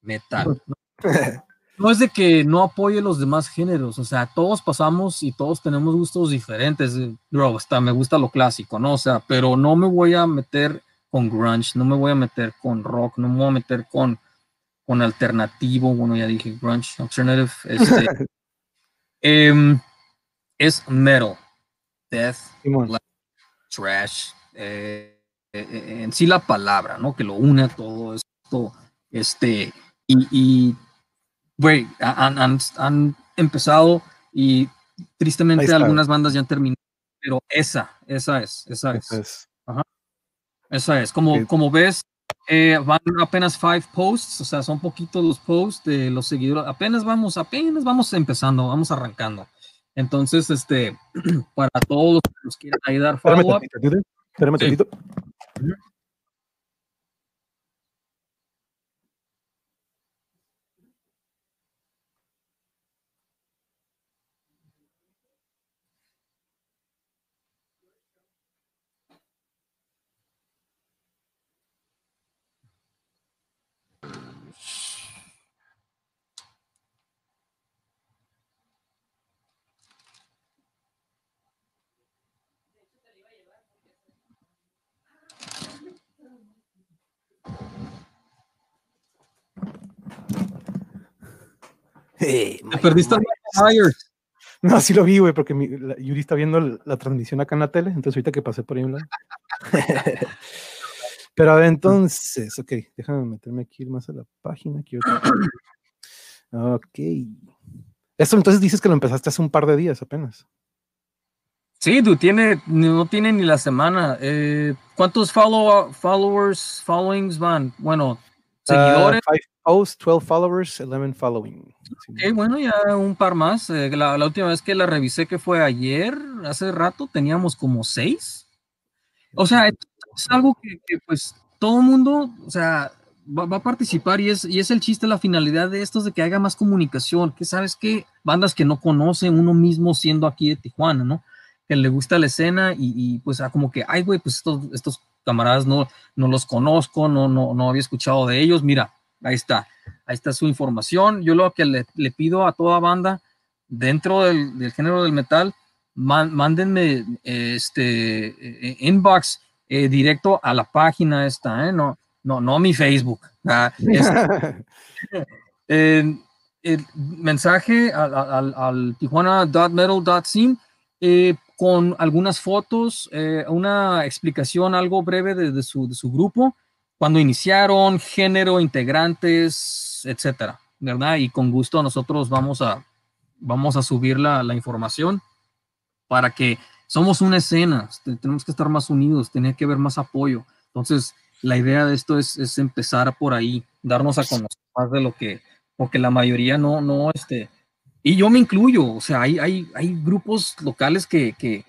metal. no es de que no apoye los demás géneros, o sea, todos pasamos y todos tenemos gustos diferentes. Bro, está, me gusta lo clásico, ¿no? O sea, pero no me voy a meter con grunge, no me voy a meter con rock, no me voy a meter con, con alternativo, bueno, ya dije grunge, alternative, este, em, es metal, death, trash, eh, eh, eh, en sí la palabra, ¿no? Que lo une a todo esto, este, y, güey, han, han, empezado y tristemente algunas bandas ya han terminado, pero esa, esa es, esa es. Esa es. Como, como ves, van apenas five posts, o sea, son poquitos los posts de los seguidores. Apenas vamos, apenas vamos empezando, vamos arrancando. Entonces, este, para todos los que nos quieran ayudar, follow Espérame sí. Te perdiste a Myers. No, sí lo vi, güey, porque Yuri está viendo la, transmisión acá en la tele, entonces ahorita que pasé por ahí un lado. Pero a ver, entonces, ok, déjame meterme aquí más a la página. Aquí ok. Esto entonces dices que lo empezaste hace un par de días apenas. Sí, tú tiene, no tiene ni la semana. Eh, ¿Cuántos follow, followers, followings van? Bueno, seguidores. Uh, five posts, 12 followers, 11 following. Ok, bueno, ya un par más. Eh, la, la, última vez que la revisé, que fue ayer, hace rato, teníamos como seis. O sea, es, algo que, que, pues todo mundo, o sea, va, va, a participar y es, y es el chiste, la finalidad de esto es de que haga más comunicación, que sabes que bandas que no conocen uno mismo siendo aquí de Tijuana, ¿no? Que le gusta la escena y, y pues ah, como que, ay, güey, pues estos, estos camaradas no, no los conozco, no, no, no había escuchado de ellos, mira, ahí está, ahí está su información. Yo lo que le, le pido a toda banda dentro del, del género del metal, man, mándenme este eh, inbox eh, directo a la página esta, ¿eh? no, no, no a mi Facebook. Ah, el mensaje al, al, al tijuana.metal.sim eh, con algunas fotos, eh, una explicación algo breve de, de, su, de, su, grupo, cuando iniciaron, género, integrantes, etcétera, ¿verdad? Y con gusto nosotros vamos a, vamos a subir la, la información para que somos una escena, tenemos que estar más unidos, tiene que haber más apoyo. Entonces, la idea de esto es, es empezar por ahí, darnos a conocer más de lo que, porque la mayoría no, no, este, y yo me incluyo, o sea, hay, hay, hay grupos locales que, que,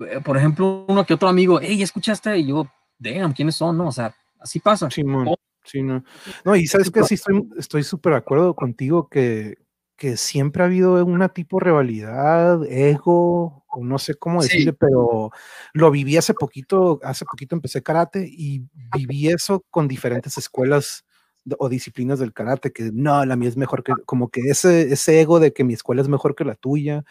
eh, por ejemplo, uno que otro amigo, hey, ¿escuchaste? Y yo, damn, ¿quiénes son? No, o sea, así pasa. Sí, man. sí no. no, y sabes que sí estoy súper de acuerdo contigo que, que siempre ha habido una tipo rivalidad, ego, o no sé cómo decirle, sí. pero lo viví hace poquito, hace poquito empecé karate y viví eso con diferentes escuelas o disciplinas del karate, que no, la mía es mejor que, como que ese, ese ego de que mi escuela es mejor que la tuya.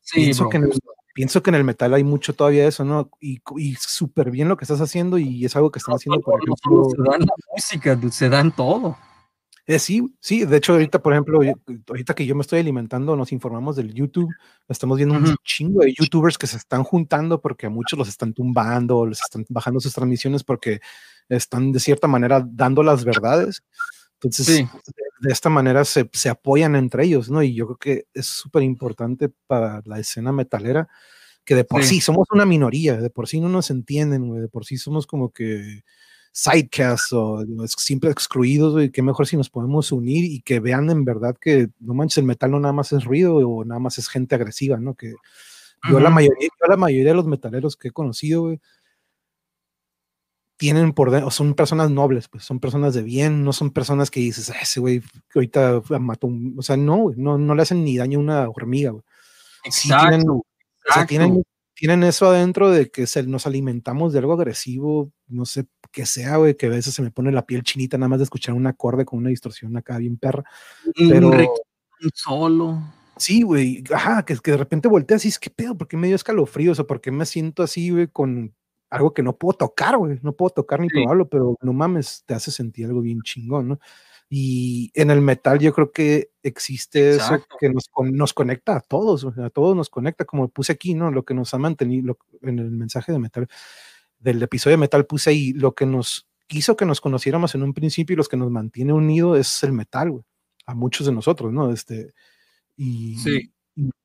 Sí, pienso, que en el, pienso que en el metal hay mucho todavía eso, ¿no? Y, y súper bien lo que estás haciendo y es algo que están haciendo, por ejemplo. Se dan la música, se dan todo. Eh, sí, sí, de hecho ahorita, por ejemplo, ahorita que yo me estoy alimentando, nos informamos del YouTube, estamos viendo uh -huh. un chingo de youtubers que se están juntando porque a muchos los están tumbando, les están bajando sus transmisiones porque están de cierta manera dando las verdades. Entonces, sí. de, esta manera se, se, apoyan entre ellos, ¿no? Y yo creo que es súper importante para la escena metalera, que de por sí. sí. somos una minoría, de por sí no nos entienden, güey, de por sí somos como que sidecasts o siempre excluidos, güey, qué mejor si nos podemos unir y que vean en verdad que, no manches, el metal no nada más es ruido o nada más es gente agresiva, ¿no? Que uh -huh. yo, la mayoría, yo la mayoría de los metaleros que he conocido, güey, tienen por dentro, son personas nobles, pues son personas de bien, no son personas que dices, ah, ese güey que ahorita mató un, o sea, no, no, no le hacen ni daño a una hormiga, güey. Sí tienen, o sea, tienen, tienen, eso adentro de que se, nos alimentamos de algo agresivo, no sé qué sea, güey, que a veces se me pone la piel chinita nada más de escuchar un acorde con una distorsión acá bien perra. Pero, solo. Sí, güey, ajá, que, que de repente volteas y es que pedo, ¿por qué me dio escalofríos o por qué me siento así, güey, con algo que no puedo tocar, güey, no puedo tocar ni probarlo, pero no mames, te hace sentir algo bien chingón, ¿no? Y en el metal yo creo que existe eso que nos, nos, conecta a todos, a todos nos conecta, como puse aquí, ¿no? Lo que nos ha mantenido en el mensaje de metal, del episodio de metal puse ahí, lo que nos hizo que nos conociéramos en un principio y los que nos mantiene unidos es el metal, güey, a muchos de nosotros, ¿no? Este, y,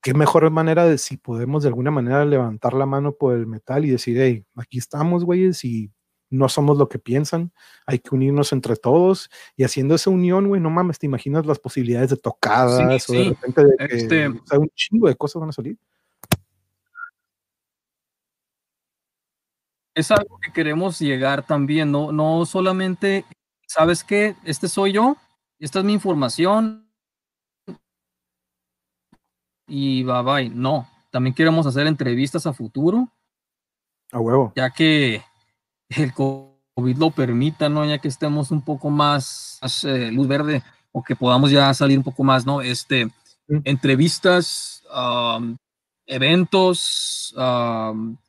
qué mejor manera de si podemos de alguna manera levantar la mano por el metal y decir, hey, aquí estamos, güeyes, y no somos lo que piensan, hay que unirnos entre todos y haciendo esa unión, güey, no mames, te imaginas las posibilidades de tocadas o de repente de que este un chingo de cosas van a salir. Es algo que queremos llegar también, no, no solamente, ¿sabes qué? Este soy yo, esta es mi información y bye bye. No, también queremos hacer entrevistas a futuro. A huevo. Ya que el COVID lo permita, ¿no? Ya que estemos un poco más, eh, luz verde o que podamos ya salir un poco más, ¿no? Este, entrevistas, eventos,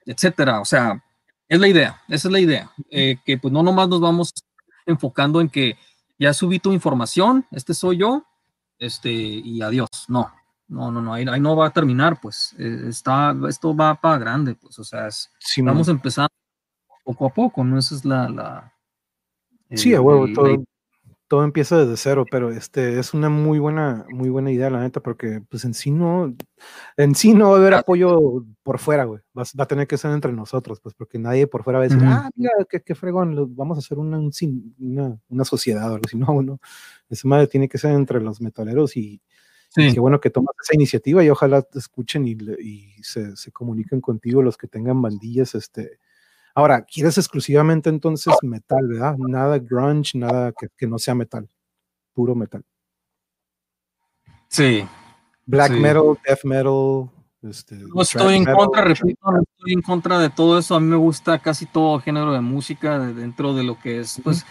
etcétera. O sea, es la idea, esa es la idea. Eh, que pues no nomás nos vamos enfocando en que ya subí tu información, este soy yo, este, y adiós. No, no, no, no, ahí, no va a terminar, pues. Eh, está, esto va para grande, pues. O sea, es, vamos empezando poco a poco, ¿no? Esa es la... la sí, a huevo, todo, todo empieza desde cero, pero este es una muy buena, muy buena idea, la neta, porque pues en sí no, en sí no va a haber apoyo por fuera, güey. Va, a tener que ser entre nosotros, pues, porque nadie por fuera va a decir, ah, mira, qué, fregón, vamos a hacer una, una, una sociedad o algo así. No, no. Esa madre tiene que ser entre los metaleros y, qué bueno que tomas esa iniciativa y ojalá te escuchen y, y se, se, comuniquen contigo los que tengan bandillas, este, Ahora, quieres exclusivamente entonces metal, ¿verdad? Nada grunge, nada que, no sea metal, puro metal. Sí. Black metal, death metal. Este, no estoy en contra, repito, no estoy en contra de todo eso. A mí me gusta casi todo género de música dentro de lo que es, pues,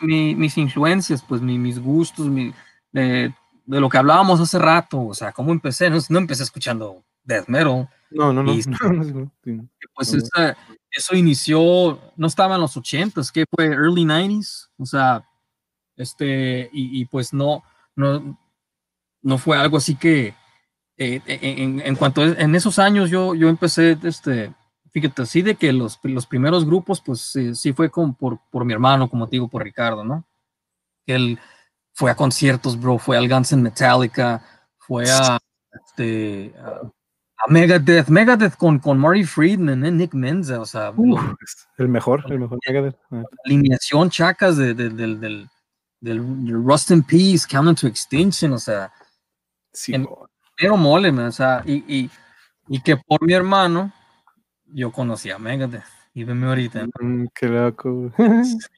mis influencias, pues, mis gustos, de, lo que hablábamos hace rato. O sea, cómo empecé, no, empecé escuchando death metal. No, no, no. pues esa, eso inició, no estaba en los 80s, que fue early 90s, o sea, este, y, pues no, no, no fue algo así que, eh, en, en, cuanto en esos años yo, yo empecé, este, fíjate, así de que los, los primeros grupos, pues sí, fue con, por, por mi hermano, como te digo, por Ricardo, ¿no? Él fue a conciertos, bro, fue al Guns N' Metallica, fue a, este, a Megadeth, Megadeth con, con Murray Friedman, ¿eh? Nick Menza, o sea. el mejor, el mejor Megadeth. Alineación chacas de, del, del, Rust in Peace, Count to Extinction, o sea. Sí, pero mole, o sea, y, y, y, que por mi hermano yo conocí a Megadeth. Y venme ahorita. Mm, qué loco.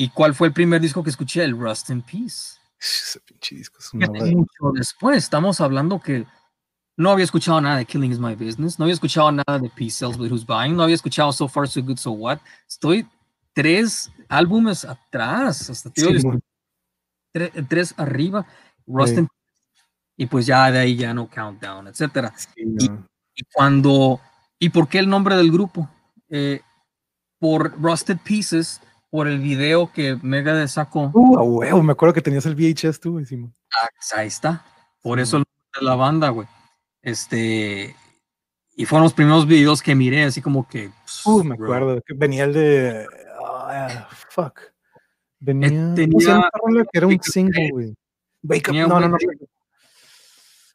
¿Y cuál fue el primer disco que escuché? El Rust in Peace. Ese pinche disco es mucho después, estamos hablando que no había escuchado nada de Killing is My Business, no había escuchado nada de Peace Sells with Who's Buying, no había escuchado So Far So Good So What. Estoy tres álbumes atrás, hasta tres, arriba, Rust y pues ya de ahí ya no Countdown, etcétera. y, cuando, ¿y por qué el nombre del grupo? Eh, por Rusted Pieces, por el video que Mega sacó. Uh, me acuerdo que tenías el VHS tú, decimos. Ah, ahí está. Por eso nombre de la banda, güey. Este, y fueron los primeros videos que miré, así como que. Uh, me acuerdo, que venía el de. Ah, fuck. Venía. Eh, tenía, que era un single, güey. Wake up. No, no, no.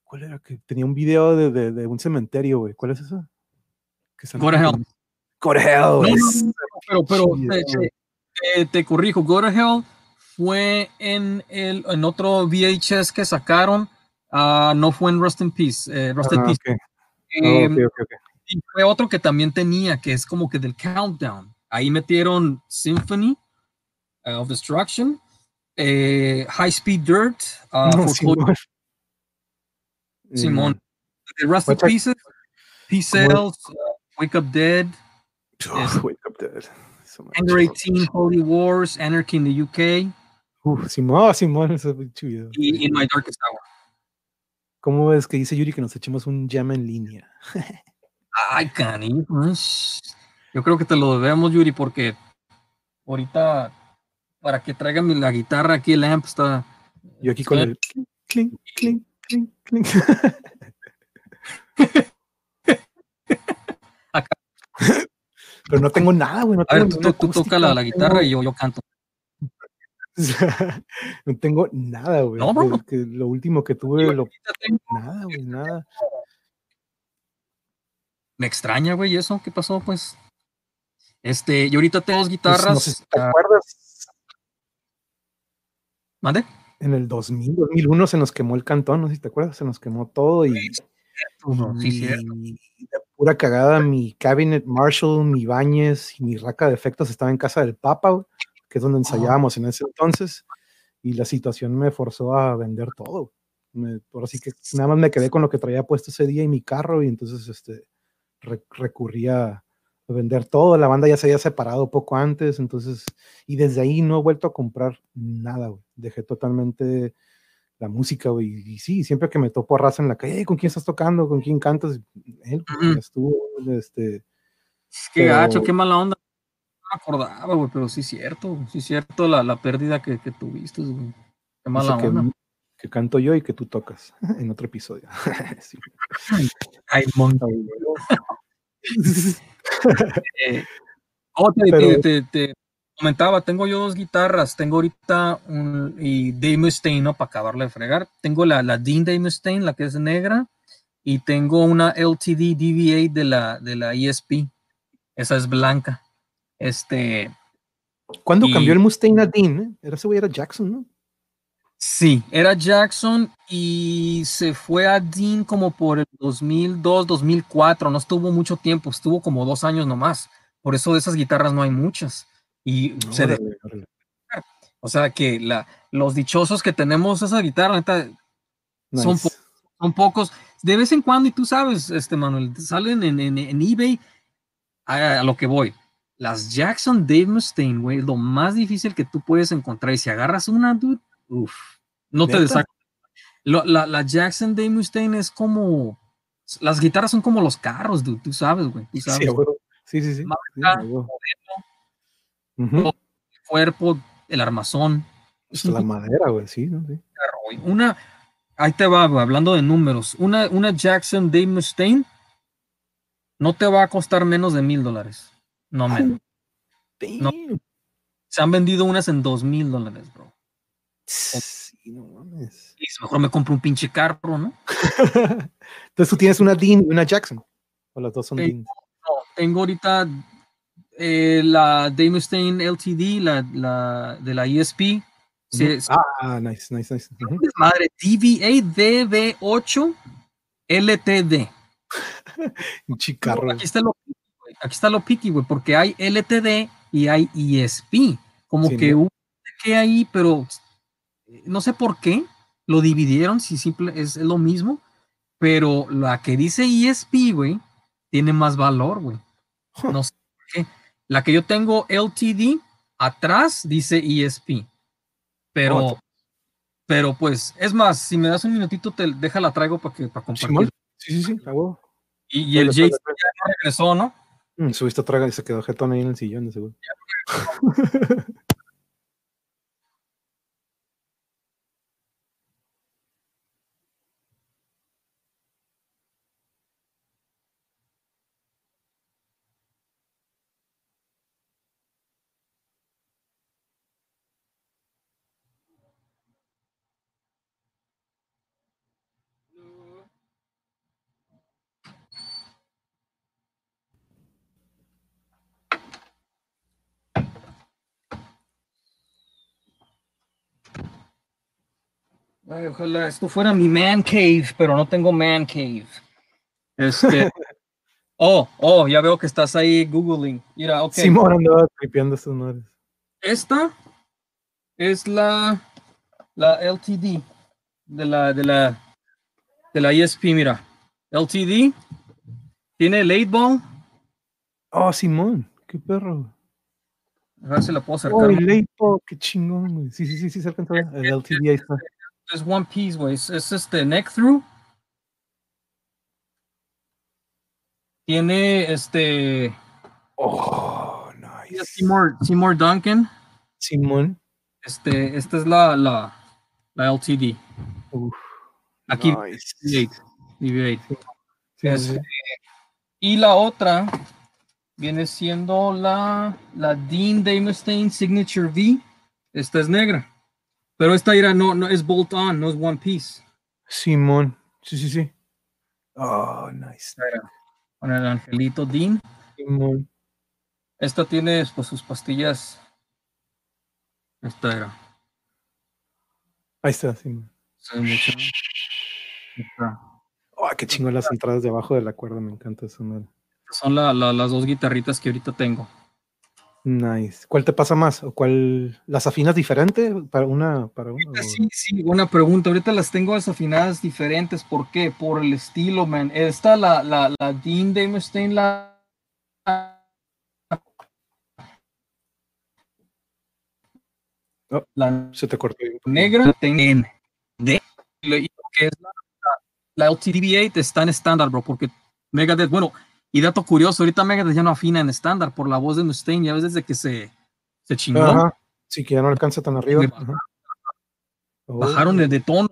¿Cuál era? Que tenía un video de, de, de un cementerio, güey. ¿Cuál es eso? Go to Hell. Go to Hell. pero, pero te, te, corrijo. Go to Hell fue en, el, en otro VHS que sacaron Ah, no fue en Rust in Peace. Eh, Rust ah, Peace. Oh, y fue otro que también tenía, que es como que del Countdown. Ahí metieron Symphony uh, of Destruction, eh, High Speed Dirt, uh, Simón. Mm. Rust in Pieces, Peace Cells, uh, Wake Up Dead. Oh, Wake Up Dead. Anger 18, Holy Wars, Anarchy in the UK. Uf, Simón, Simón, eso es muy chido. Y In My Darkest Hour. ¿Cómo es que dice Yuri que nos echemos un jam en línea? Ay, cani, pues, Yo creo que te lo debemos, Yuri, porque ahorita para que traigan la guitarra aquí el amp está. Yo aquí con el clink, clink, clink, clink. Acá. Pero no tengo nada, güey. No A ver, tú, tú toca acústica, la, no tengo- guitarra y yo, yo canto. no tengo nada, güey. No, que lo último que tuve, lo, nada, güey, nada. Me extraña, güey, eso. ¿Qué pasó, pues? Este, yo ahorita tengo dos Pues, guitarras. no sé si te ah, acuerdas, ¿Mande? en el 2000, 2001 se nos quemó el cantón, no sé si te acuerdas, se nos quemó todo y, Sí, cierto. y de pura cagada mi cabinet Marshall, mi Bañez y mi raca de efectos estaba en casa del Papa, que es donde ensayábamos en ese entonces y la situación me forzó a vender todo. Me, por así que nada más me quedé con lo que traía puesto ese día y mi carro y entonces este re- recurrí a a vender todo. La banda ya se había separado poco antes, entonces, y desde ahí no he vuelto a comprar nada, güey. Dejé totalmente la música, güey. Y sí, siempre que me topo a raza en la calle, "Ey, ¿con quién estás tocando? ¿Con quién cantas? Él, pues, ya estuvo, este, Qué pero- gacho, qué mala onda. No me acordaba, güey, pero sí es cierto, sí es cierto la, la pérdida que, que tuviste, güey. Qué mala que, onda. que canto yo y que tú tocas en otro episodio. Sí. Ay, mon- Eh, oh, te, Pero- te- te- te comentaba, tengo yo dos guitarras. Tengo ahorita un y Dave Mustaine, ¿no? Para acabarle de fregar. Tengo la, la Dean Dave Mustaine, la que es negra, y tengo una LTD DV8 de la, de la ESP. Esa es blanca. Este, ¿Cuándo Y- cambió el Mustaine a Dean? eh? Era ese güey, era Jackson, ¿no? sí, era Jackson y se fue a Dean como por el 2002, 2004. No estuvo mucho tiempo, estuvo como dos años nomás. Por eso de esas guitarras no hay muchas. Y se Órale, órale. O sea que la, los dichosos que tenemos esa guitarra, neta, Son Nice. son pocos. De vez en cuando, y tú sabes, este Manuel, salen en, en, en eBay a, a lo que voy. Las Jackson Dave Mustaine, güey, lo más difícil que tú puedes encontrar. Y si agarras una, dude, uff, no te. Lo- La, la Jackson Dave Mustaine es como. Las guitarras son como los carros, dude, tú sabes, güey. Tú sabes. Sí, sí, sí, sí. sí, Marca, el cuerpo, el armazón. Pues la madera, güey, sí, ¿no? Sí. Una, ahí te va, güey, hablando de números. Una, una Jackson Dave Mustaine no te va a costar menos de mil dólares. No menos. No. Se han vendido unas en dos mil dólares, bro. Sí, no mames. Y mejor me compro un pinche carro, ¿no? Entonces tú tienes una Dean y una Jackson. O las dos son Sí. Deans. No, tengo ahorita eh, la Dave Mustaine LTD, la, la de la ESP. Es- Ah, nice, nice, nice. Ujú. Madre, DVA DB8 LTD. Un chicarro. Aquí está lo. Aquí está lo piqui, güey, porque hay LTD y hay ESP. Como Sí, que ¿no? hubo que ahí, pero eh, no sé por qué lo dividieron, si simple es, es lo mismo, pero la que dice ESP, güey, tiene más valor, güey. Huh. No sé por qué. La que yo tengo LTD, atrás dice ESP. Pero, Oh, pero pues, es más, si me das un minutito, te deja la traigo para que para compartir. Sí, sí, sí, huevo. Y, y el no regresó, ¿no? Mm, subiste otra y se quedó jetón ahí en el sillón, de seguro. Ay, ojalá esto fuera mi man cave, pero no tengo man cave. Este. oh, oh, ya veo que estás ahí googling. Mira, ok. Simón andaba tripeando estos madres. Esta es la la LTD de la de la de la ESP, mira. LTD tiene late ball. Oh, Simón, qué perro. A ver si la puedo acercar. Oh, el Leipo, qué chingón, güey. Sí, sí, sí, sí, se alcanza. El LTD ahí está. There's one piece, güey. Es, este neck through. Tiene este. Oh, nice. Seymour, Seymour Duncan. Simón. Este, esta es la, la, la LTD. Uf, Aquí. Nice. DB8, DB8. Este. Y la otra viene siendo la, la Dean Damerstein Signature V. Esta es negra. Pero esta era no, no es bolt on, no es one piece. Simón. Sí, sí, sí. Oh, nice. Con el angelito Dean. Simón. Esta tiene pues, sus pastillas. Esta era. Ahí está, Simón. Esta. Oh, qué chingo las entradas debajo de la cuerda, me encanta eso. Son la- la- las dos guitarritas que ahorita tengo. Nice. ¿Cuál te pasa más? ¿O cuál? ¿Las afinas diferente para una? Para una Sí, sí, buena pregunta. Ahorita las tengo desafinadas diferentes. ¿Por qué? Por el estilo, man. Esta, la, la, la Dean de Mustaine, la. Oh. La Se te cortó. negra en lo que es la, la LTDB8 está en estándar, bro, porque Megadeth, bueno, y dato curioso, ahorita Megadeth ya no afina en estándar por la voz de Mustaine, ya ves desde que se, se chingó. Ajá. Sí, que ya no alcanza tan arriba. Ajá. Bajaron de, de tono.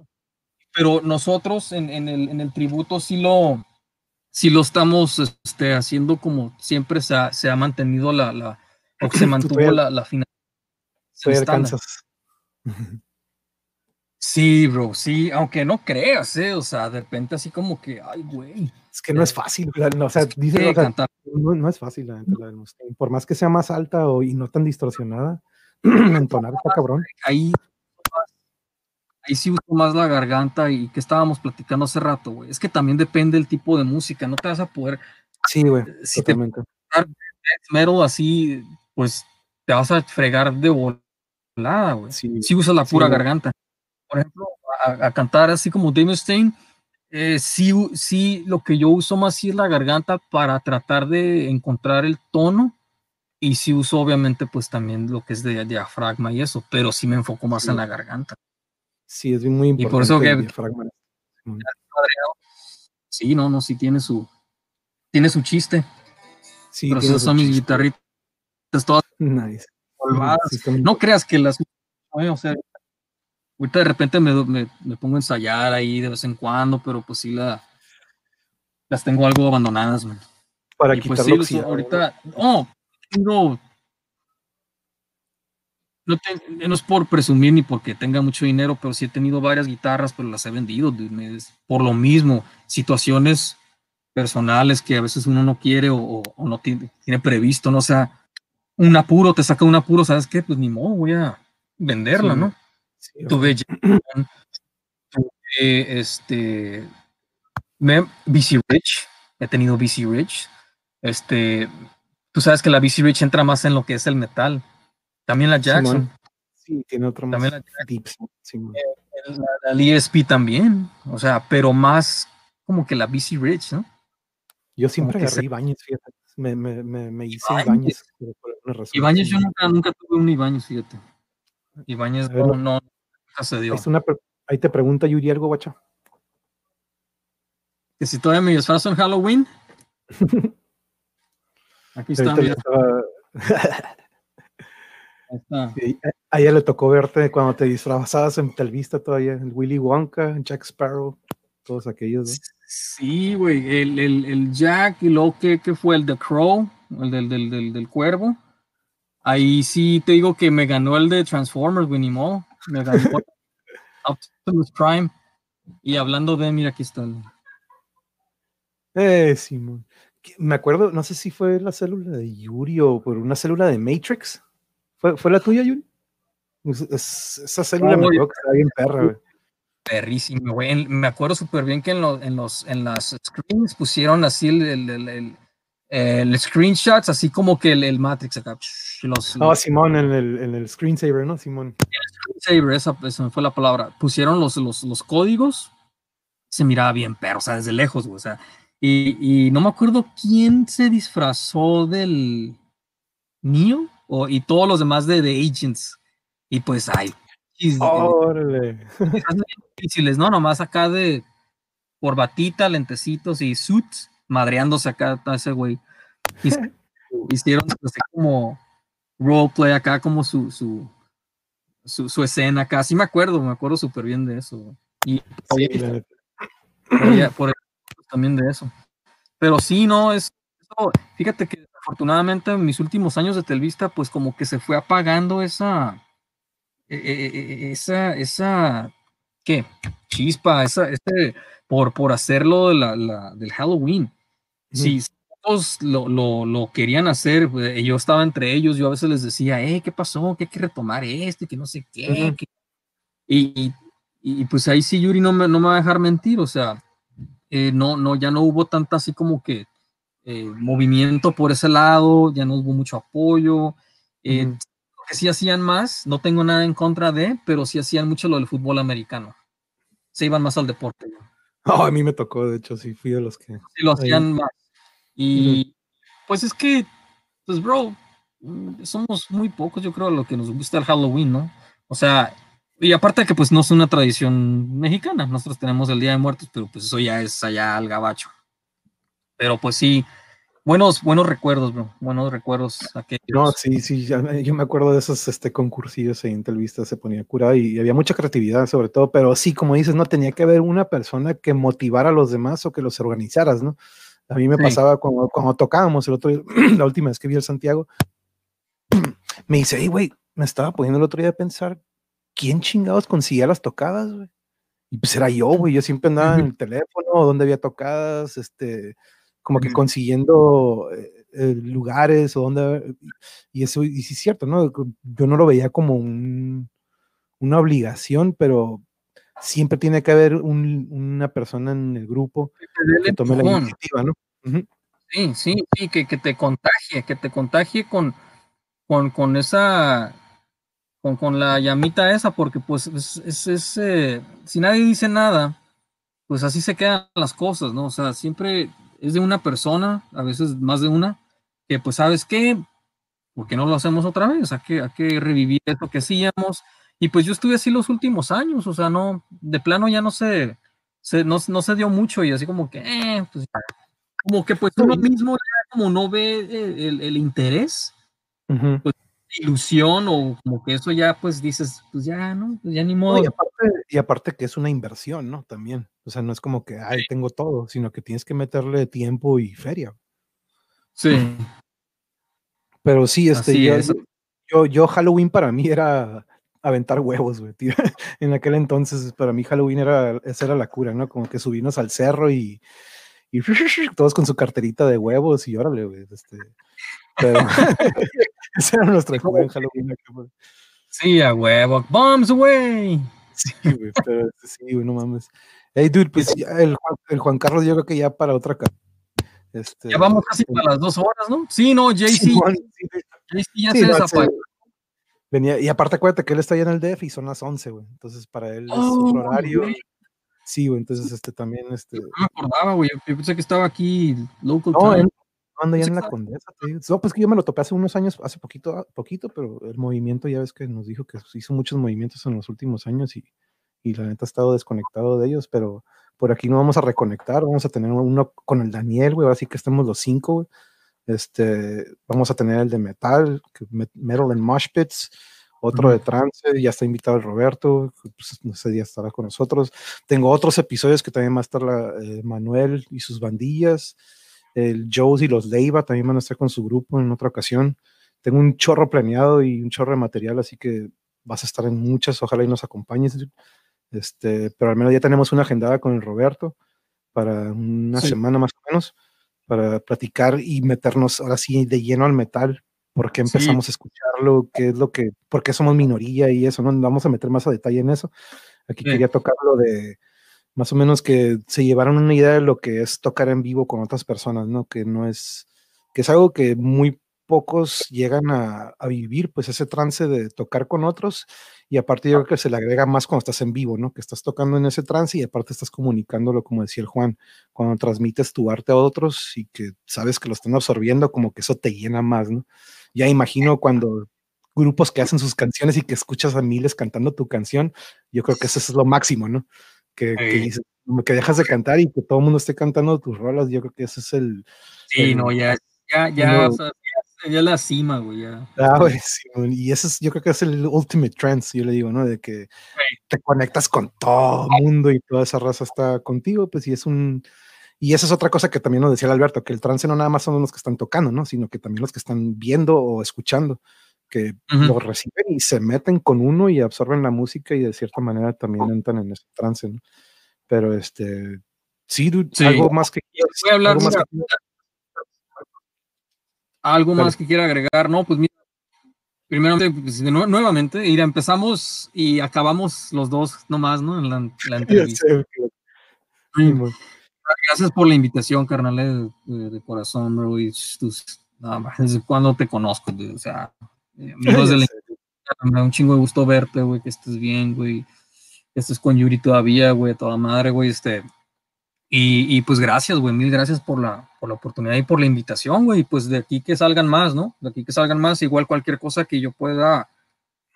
Pero nosotros en, en el, en el tributo sí lo, sí lo estamos este, haciendo como siempre se ha, se ha mantenido la, la o se mantuvo la, la final. Sí, bro, sí, aunque no creas, ¿eh? O sea, de repente así como que, ay, güey, Es que no es fácil. no, o sea, dice, que o sea, no, no es fácil la, la del Mustaine. Por más que sea más alta o, y no tan distorsionada, entonar está cabrón. Ahí, ahí sí uso más la garganta y que estábamos platicando hace rato, güey. Es que también depende del tipo de música, no te vas a poder, Sí, güey, si te totalmente. metal así, pues te vas a fregar de volada, güey. Sí, Si usas la Sí, pura güey. garganta. Por ejemplo, a, a cantar así como Dave Mustaine, eh, sí, sí, lo que yo uso más sí es la garganta para tratar de encontrar el tono. Y sí uso obviamente pues también lo que es de diafragma y eso, pero sí me enfoco más Sí. en la garganta. sí, es muy importante. por eso el que- diafragma. Sí, no, no, sí tiene su, tiene su chiste. Sí, pero esas son mis guitarritas todas Nice. Sí, No creas que las. oye, O sea, ahorita de repente me, me, me pongo a ensayar ahí de vez en cuando, pero pues sí la, las tengo algo abandonadas, man. para Y pues sí, ahorita. No. No, te- no es por presumir ni porque tenga mucho dinero, pero sí he tenido varias guitarras, pero las he vendido dude, me- es por lo mismo. Situaciones personales que a veces uno no quiere o, o- o no tiene, tiene previsto, no o sea, un apuro, te saca un apuro, ¿sabes qué? Pues ni modo, voy a venderla, Sí. ¿no? Sí, Tuve, Jackson, tuve este, me, BC Rich, he tenido BC Rich, este, tú sabes que la BC Rich entra más en lo que es el metal, también la Jackson, Simón. Sí, tiene otro más También la Jackson. deep, Simón. la, la ESP también, o sea, pero más como que la BC Rich, ¿no? Yo siempre agarré se- Ibáñez, fíjate. Me, me, me, me hice razón, Ibáñez, yo nunca, nunca tuve un Ibáñez, fíjate. Ibáñez ver, no, se dio. Ahí, una te pregunta Yuri algo, guacha. Que si todavía me disfrazo en Halloween. Aquí está, mira, estaba- ahí está. Sí, a- a ella le tocó verte cuando te disfrazabas en Telvista todavía, el Willy Wonka, Jack Sparrow, todos aquellos, ¿no? Sí, güey, el, el, el Jack y luego que, que fue el The Crow, el del, del, del, del cuervo. Ahí sí te digo que me ganó el de Transformers, güey, ni modo. Me ganó Optimus Prime. Y hablando de, mira, aquí está. el- Eh, Simón. Me acuerdo, no sé si fue la célula de Yuri o por una célula de Matrix. ¿Fue, fue la tuya, Yuri? Es- es- esa célula me acuerdo que estaba bien perra, güey. Perrísimo, güey. Me acuerdo súper bien que en, los en, los, en las screens pusieron así el, el, el, el- el screenshots, así como que el, el Matrix acá. Los, Ah, Simón, en el, en el screensaver, ¿no? Simón. screensaver, esa, esa fue la palabra. Pusieron los, los, los códigos, se miraba bien perro, o sea, desde lejos, güey, o sea. Y, y no me acuerdo quién se disfrazó del Neo o, y todos los demás de, de Agents. Y pues, ay, Órale. difíciles, ¿no? Nomás acá de corbatita, lentecitos y suits, madreándose acá a ese güey. Hicieron así como roleplay acá, como su, su, su, escena acá. Sí me acuerdo, me acuerdo súper bien de eso. Y por, también de eso. Pero sí, no, es, fíjate que afortunadamente en mis últimos años de Telvista, pues como que se fue apagando esa, e, e, e, esa, esa, ¿qué? Chispa, esa, este, por, por hacerlo de la, del Halloween. Si lo, lo, lo, querían hacer, pues, yo estaba entre ellos, yo a veces les decía, eh, ¿qué pasó? Que hay que retomar esto y que no sé qué. y, y, pues ahí sí Yuri no me, no me va a dejar mentir, o sea, eh, no, no, ya no hubo tanta así como que eh, movimiento por ese lado, ya no hubo mucho apoyo. Eh, que sí hacían más, no tengo nada en contra de, pero sí hacían mucho lo del fútbol americano. Se iban más al deporte. Oh, a mí me tocó, de hecho, sí fui de los que. Sí, lo hacían más. Y pues es que, pues, bro, mm, somos muy pocos, yo creo, lo que nos gusta el Halloween, ¿no? O sea, y aparte que pues no es una tradición mexicana, nosotros tenemos el Día de Muertos, pero pues eso ya es allá al gabacho. Pero pues sí, buenos, buenos recuerdos, bro, buenos recuerdos. No, sí, sí, yo me acuerdo de esos este, concursillos en Televista, se ponía cura y, había mucha creatividad sobre todo, pero sí, como dices, no tenía que haber una persona que motivara a los demás o que los organizaras, ¿no? A mí me pasaba cuando, cuando tocábamos el otro la última vez que vi el Santiago, me dice, hey, güey, me estaba poniendo el otro día a pensar ¿quién chingados conseguía las tocadas, güey? Y pues era yo, güey, yo siempre andaba en el teléfono, donde había tocadas, este, como que consiguiendo eh, eh, lugares o donde, y eso, y sí es cierto, ¿no? Yo no lo veía como una obligación, pero siempre tiene que haber una persona en el grupo que tome la iniciativa, ¿no? Sí, sí, sí, que, que, te contagie, que te contagie con, con, con esa con, con la llamita esa, porque pues es, es, eh, si nadie dice nada, pues así se quedan las cosas, ¿no? O sea, siempre es de una persona, a veces más de una, que pues sabes qué, ¿por qué no lo hacemos otra vez? Hay que, hay que revivir eso que hacíamos. Y pues yo estuve así los últimos años, o sea, no, de plano ya no se, se no, no, se dio mucho y así como que, eh, pues como que pues uno mismo ya como no ve el, el, interés, pues ilusión o como que eso ya pues dices, pues ya, ¿no? Pues ya ni modo. y, aparte, que es una inversión, ¿no? También. O sea, no es como que, ay, tengo todo, sino que tienes que meterle tiempo y feria. Sí. Pero sí, este, yo, yo, Halloween para mí era aventar huevos, güey, tío. en aquel entonces, para mí Halloween era, esa era la cura, ¿no? Como que subirnos al cerro y, y todos con su carterita de huevos y órale, güey, este, pero ese era nuestro juego en Halloween. Sí, a huevo. Bombs away. Sí, güey, pero sí, güey, no mames. Hey, dude, pues ya el, el, Juan Carlos, yo creo que ya para otra. Este, ya vamos casi para las dos horas, ¿no? Sí, no, JC. Sí, JC ya se desapareció. Venía, y aparte, acuérdate que él está allá en el DF y son las 11, güey. Entonces, para él es otro oh, horario. Sí, güey, entonces, este también, este. No me acordaba, güey. Yo pensé que estaba aquí local no, time ando ya en la condesa. No, pues que yo me lo topé hace unos años, hace poquito, ah, poquito, pero el movimiento ya ves que nos dijo que hizo muchos movimientos en los últimos años y, y la neta ha estado desconectado de ellos, pero por aquí no vamos a reconectar, vamos a tener uno con el Daniel, güey, así que estemos los cinco, Este, vamos a tener el de metal, Metal and Mosh Pits, otro de trance, ya está invitado el Roberto, pues ese día estará con nosotros. Tengo otros episodios que también va a estar la, eh, Manuel y sus bandillas el Joes y los Leiva también van a estar con su grupo en otra ocasión. Tengo un chorro planeado y un chorro de material, así que vas a estar en muchas, ojalá y nos acompañes. Este, pero al menos ya tenemos una agendada con el Roberto para una semana más o menos, para platicar y meternos ahora sí de lleno al metal, por qué empezamos a escucharlo, qué es lo que, por qué somos minoría y eso, ¿no? Vamos a meter más a detalle en eso. Aquí quería tocar lo de más o menos que se llevaron una idea de lo que es tocar en vivo con otras personas, ¿no? Que no es, que es algo que muy pocos llegan a, vivir, pues ese trance de tocar con otros y aparte yo creo que se le agrega más cuando estás en vivo, ¿no? Que estás tocando en ese trance y aparte estás comunicándolo, como decía el Juan, cuando transmites tu arte a otros y que sabes que lo están absorbiendo, como que eso te llena más, ¿no? Ya imagino cuando grupos que hacen sus canciones y que escuchas a miles cantando tu canción, yo creo que eso es lo máximo, ¿no? que, que, dejas de cantar y que todo el mundo esté cantando tus rolas, yo creo que ese es el... Sí, no, ya, ya, ya, o sea, ya, la cima, güey, ya. Ah, güey, sí, y ese es, yo creo que es el ultimate trance, yo le digo, ¿no? De que te conectas con todo el mundo y toda esa raza está contigo, pues, y es un... Y esa es otra cosa que también nos decía el Alberto, que el trance no nada más son los que están tocando, ¿no? Sino que también los que están viendo o escuchando que lo reciben y se meten con uno y absorben la música y de cierta manera también entran en ese trance, ¿no? Pero este, sí, algo más que Voy a hablar más que, algo más que quiera agregar, ¿no? Pues mira, primero, pues, nuevamente, y empezamos y acabamos los dos nomás, ¿no? En la, entrevista. Gracias por la invitación, carnal, eh, de, corazón, bro. Y tus, desde cuando te conozco, o sea, amigos de la me da un chingo de gusto verte, güey, que estés bien, güey, que estés con Yuri todavía, güey, toda madre, güey, este, y, y, pues gracias, güey, mil gracias por la, por la oportunidad y por la invitación, güey, pues de aquí que salgan más, ¿no? De aquí que salgan más, igual cualquier cosa que yo pueda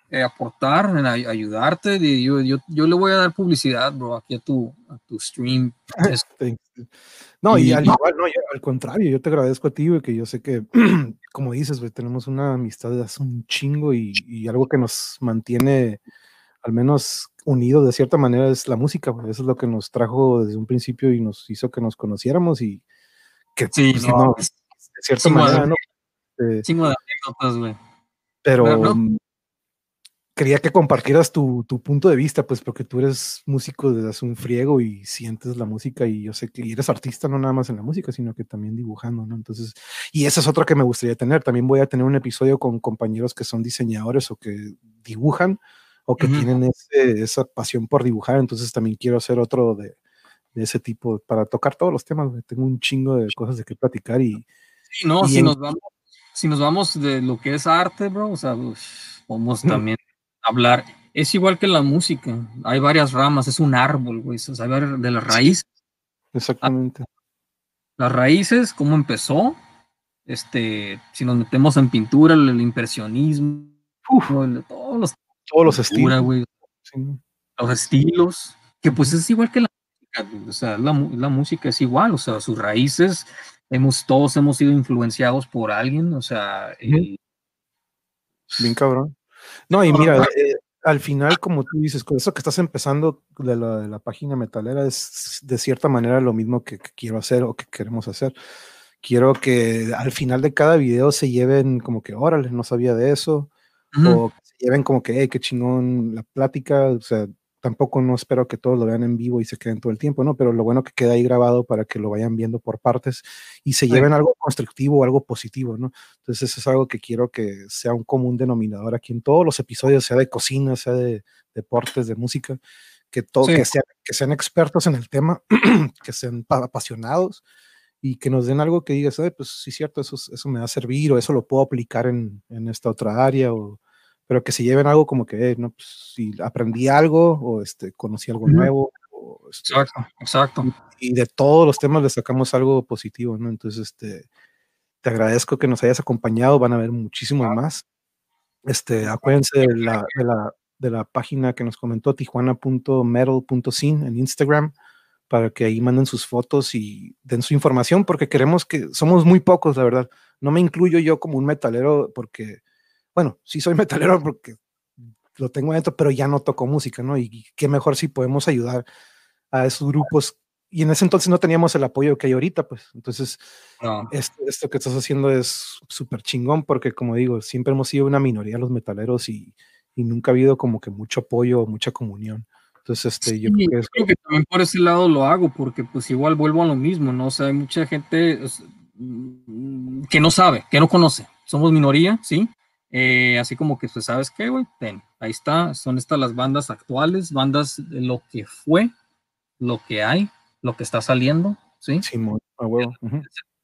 eh, aportar, ayudarte, yo, yo, yo, le voy a dar publicidad, bro, aquí a tu, a tu stream. No, y, al igual, no, al contrario, yo te agradezco a ti, güey, que yo sé que, como dices, güey, tenemos una amistad de hace un chingo y, y, algo que nos mantiene al menos unidos de cierta manera es la música, güey. Eso es lo que nos trajo desde un principio y nos hizo que nos conociéramos y que, sí, pues, no, de cierta manera, ¿no? Eh, chingo de anécdotas, güey. Pero, quería que compartieras tu, tu, punto de vista, pues porque tú eres músico desde hace un friego y sientes la música y yo sé que eres artista no nada más en la música, sino que también dibujando, ¿no? Entonces, y esa es otra que me gustaría tener. También voy a tener un episodio con compañeros que son diseñadores o que dibujan o que tienen ese, esa pasión por dibujar, entonces también quiero hacer otro de, de ese tipo para tocar todos los temas. Tengo un chingo de cosas de qué platicar y... Sí, no, si, nos vamos, si nos vamos de lo que es arte, bro, o sea, vamos también hablar. Es igual que la música, hay varias ramas, es un árbol, güey, o sea, de las raíces. Exactamente. Las raíces, cómo empezó, este, si nos metemos en pintura, el, impresionismo, todos los, todos los estilos. Los estilos, que pues es igual que la música, o sea, la, la, música es igual, o sea, sus raíces, hemos, todos hemos sido influenciados por alguien, o sea, Bien cabrón. No, y mira, eh, al final, como tú dices, con eso que estás empezando de la, de la página metalera es de cierta manera lo mismo que, quiero hacer o que queremos hacer. Quiero que al final de cada video se lleven como que, órale, no sabía de eso, o se lleven como que, hey, qué chingón la plática, o sea, tampoco no espero que todos lo vean en vivo y se queden todo el tiempo, ¿no? Pero lo bueno que queda ahí grabado para que lo vayan viendo por partes y se lleven algo constructivo o algo positivo, ¿no? Entonces eso es algo que quiero que sea un común denominador aquí en todos los episodios, sea de cocina, sea de deportes, de música, que, todo, que, sean, que sean expertos en el tema, que sean apasionados y que nos den algo que digas, pues sí, cierto, eso, eso me va a servir o eso lo puedo aplicar en, en esta otra área o pero que se lleven algo como que, no, pues, si aprendí algo o este, conocí algo nuevo. Este, exacto, exacto. Y, de todos los temas le sacamos algo positivo, ¿no? Entonces, este, te agradezco que nos hayas acompañado, van a ver muchísimos más. Este, acuérdense de la, de la, de la página que nos comentó, tijuana.metal.sin en Instagram, para que ahí manden sus fotos y den su información, porque queremos que, somos muy pocos, la verdad. No me incluyo yo como un metalero, porque bueno, sí soy metalero porque lo tengo dentro, pero ya no toco música, ¿no? Y, qué mejor si podemos ayudar a esos grupos. Y en ese entonces no teníamos el apoyo que hay ahorita, pues. Entonces, esto, que estás haciendo es súper chingón porque, como digo, siempre hemos sido una minoría los metaleros y, y nunca ha habido como que mucho apoyo, mucha comunión. Entonces, este, yo creo, que, creo que también por ese lado lo hago, porque pues igual vuelvo a lo mismo, ¿no? O sea, hay mucha gente mm, que no sabe, que no conoce. Somos minoría, ¿sí? Eh, así como que, pues, ¿sabes qué, güey? ahí está, son estas las bandas actuales, bandas de lo que fue, lo que hay, lo que está saliendo, ¿sí? Sí, muy, bueno.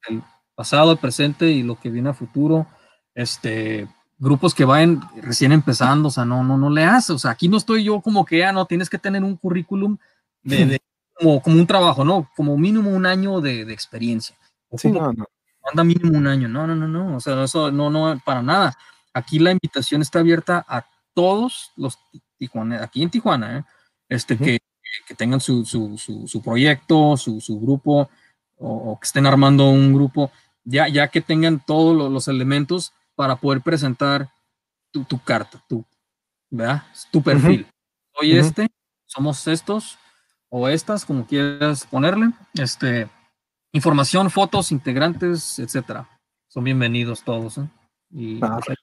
el, pasado, el presente y lo que viene a futuro, este, grupos que vayan recién empezando, o sea, no, no, no le hace, o sea, aquí no estoy yo como que, ah, no, tienes que tener un currículum de, como, como, un trabajo, ¿no? Como mínimo un año de, de experiencia. sí, no, no. Anda mínimo un año, no, no, no, no, o sea, eso no, no, para nada. Aquí la invitación está abierta a todos los Tijuana, aquí en Tijuana, ¿eh? este, que que tengan su, su, su, proyecto, su, grupo, o, que estén armando un grupo, ya, ya que tengan todos los, elementos para poder presentar tu, tu carta, tu, ¿verdad? tu perfil. Soy este, somos estos o estas, como quieras ponerle. Este, información, fotos, integrantes, etcétera. Son bienvenidos todos. ¿eh? Y, ah, pues,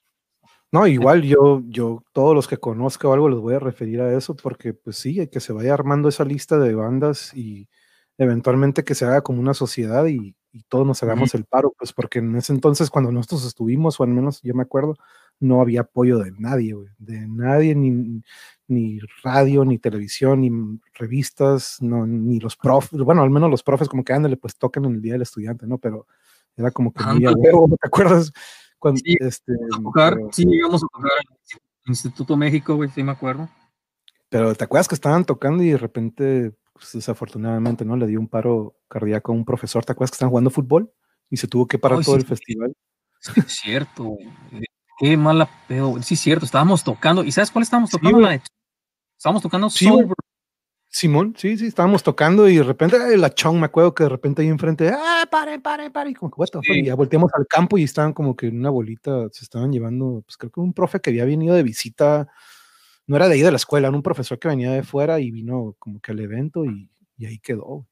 no, igual yo, yo, todos los que conozco o algo les voy a referir a eso, porque pues sí, que se vaya armando esa lista de bandas y eventualmente que se haga como una sociedad y, todos nos hagamos el paro, pues porque en ese entonces cuando nosotros estuvimos, o al menos yo me acuerdo, no había apoyo de nadie, de nadie, ni, ni radio, ni televisión, ni revistas, no, ni los profes, bueno, al menos los profes como que ándale, pues tocan en el Día del Estudiante, ¿no? Pero era como que muy ¿te acuerdas? Cuando, sí, este, tocar, sí, llegamos a tocar el Instituto México, güey, sí me acuerdo. Pero ¿te acuerdas que estaban tocando y de repente, pues, desafortunadamente, ¿no? Le dio un paro cardíaco a un profesor, ¿te acuerdas que estaban jugando fútbol? Y se tuvo que parar todo el festival. Sí, es cierto, Qué mala pedo. Sí, es cierto, estábamos tocando. ¿Y sabes cuál estábamos tocando? Estábamos tocando sí, Simón, sí, sí, estábamos tocando y de repente la chong, me acuerdo que de repente ahí enfrente, ¡ah, pare, pare, pare! Y como que, Y ya volteamos al campo y estaban como que en una bolita, se estaban llevando, pues creo que un profe que había venido de visita, no era de ahí de la escuela, era un profesor que venía de fuera y vino como que al evento y, ahí quedó.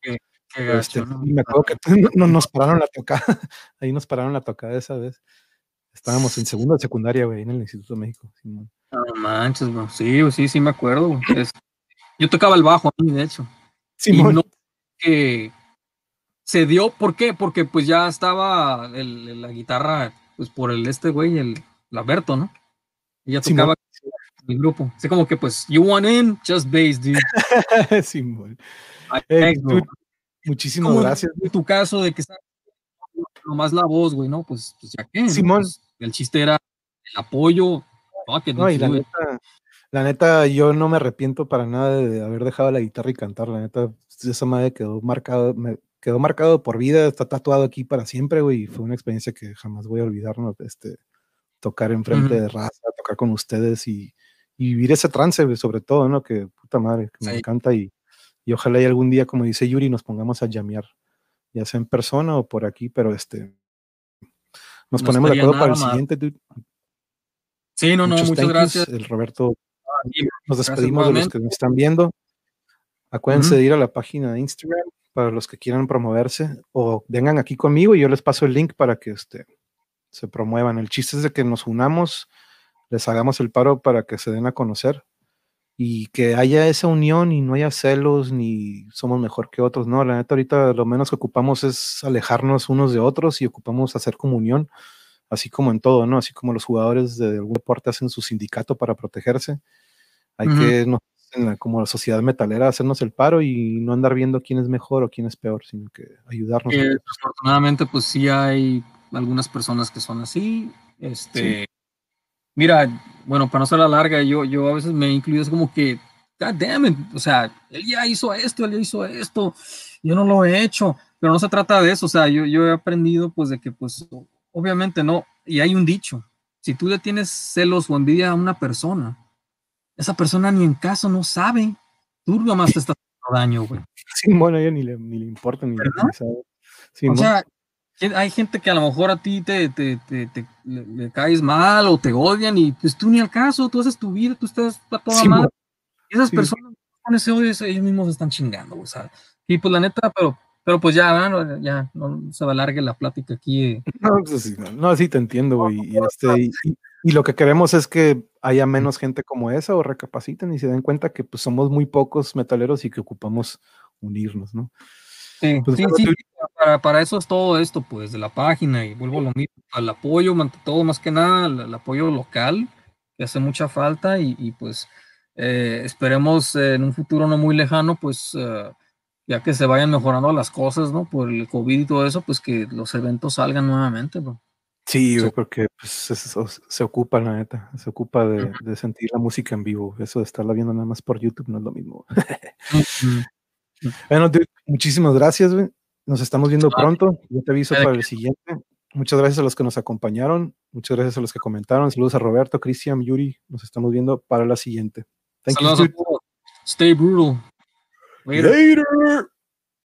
Este, y me acuerdo que no, nos pararon la tocada, ahí nos pararon la tocada esa vez. Estábamos en segunda de secundaria, güey, en el Instituto de México. Simón. No manches, bro. Sí, sí, sí me acuerdo. Yo tocaba el bajo, de hecho. Sí, y no que se dio, ¿por qué? Porque pues ya estaba la guitarra, pues por el este güey, el Laberto, ¿no? Ella tocaba el grupo. Así como que pues, you want in, just bass, dude. Simón. Eh, muchísimas gracias. En tu caso de que está nomás la voz, güey, ¿no? Pues, pues ya qué. Simón. Pues, el chiste era el apoyo. no, y la neta, la neta, yo no me arrepiento para nada de haber dejado la guitarra y cantar. La neta, esa madre quedó marcado, me quedó marcado por vida, está tatuado aquí para siempre, güey. Y fue una experiencia que jamás voy a olvidar, ¿no? Este, tocar enfrente de raza, tocar con ustedes y, vivir ese trance, sobre todo, ¿no? Que puta madre, que me encanta y, y ojalá y algún día, como dice Yuri, nos pongamos a llamear, ya sea en persona o por aquí, pero este, nos ponemos de acuerdo para el siguiente, dude. Sí, no, no, muchas gracias. El Roberto nos despedimos de los que nos están viendo. Acuérdense de ir a la página de Instagram para los que quieran promoverse o vengan aquí conmigo y yo les paso el link para que este, se promuevan. El chiste es de que nos unamos, les hagamos el paro para que se den a conocer y que haya esa unión y no haya celos ni somos mejor que otros. No, la neta ahorita lo menos que ocupamos es alejarnos unos de otros y ocupamos hacer comunión, así como en todo, ¿no? Así como los jugadores de algún deporte hacen su sindicato para protegerse hay que, no, como la sociedad metalera, hacernos el paro y no andar viendo quién es mejor o quién es peor, sino que ayudarnos. Eh, afortunadamente, pues sí hay algunas personas que son así. Este, mira, bueno, para no ser la larga, yo, yo a veces me incluyo es como que, God damn it, o sea, él ya hizo esto, él ya hizo esto, yo no lo he hecho, pero no se trata de eso, o sea, yo, yo he aprendido pues de que pues obviamente no, y hay un dicho, si tú le tienes celos o envidia a una persona, esa persona ni en caso no sabe. Tú nomás te estás haciendo daño, güey. Sí, bueno, ella ni le, ni le importa, ni le sabe. o sea, hay gente que a lo mejor a ti te, te, te, le, caes mal o te odian y pues tú ni al caso, tú haces tu vida, tú estás a toda sí, madre. Y esas personas con ese odio, ellos mismos se están chingando, o sea. Y pues la neta, pero, pero pues ya, ¿no? ya no se va a alargar la plática aquí. Eh. No, pues sí, no, sí te entiendo, güey. Y, este, y, y lo que queremos es que haya menos gente como esa o recapaciten y se den cuenta que pues somos muy pocos metaleros y que ocupamos unirnos, ¿no? Sí, pues, sí, sí para, para, eso es todo esto, pues, de la página y vuelvo a lo mismo, al apoyo, todo más que nada, el, apoyo local, que hace mucha falta y, pues eh, esperemos en un futuro no muy lejano, pues, eh, ya que se vayan mejorando las cosas, ¿no? Por el COVID y todo eso, pues que los eventos salgan nuevamente, bro. Sí, porque pues, eso, se ocupa, la neta, se ocupa de, sentir la música en vivo. Eso de estarla viendo nada más por YouTube no es lo mismo. bueno, muchísimas gracias, Nos estamos viendo pronto. Yo te aviso para el siguiente. Muchas gracias a los que nos acompañaron. Muchas gracias a los que comentaron. Saludos a Roberto, Cristian, Yuri. Nos estamos viendo para la siguiente. Thank you, Stay brutal. Later.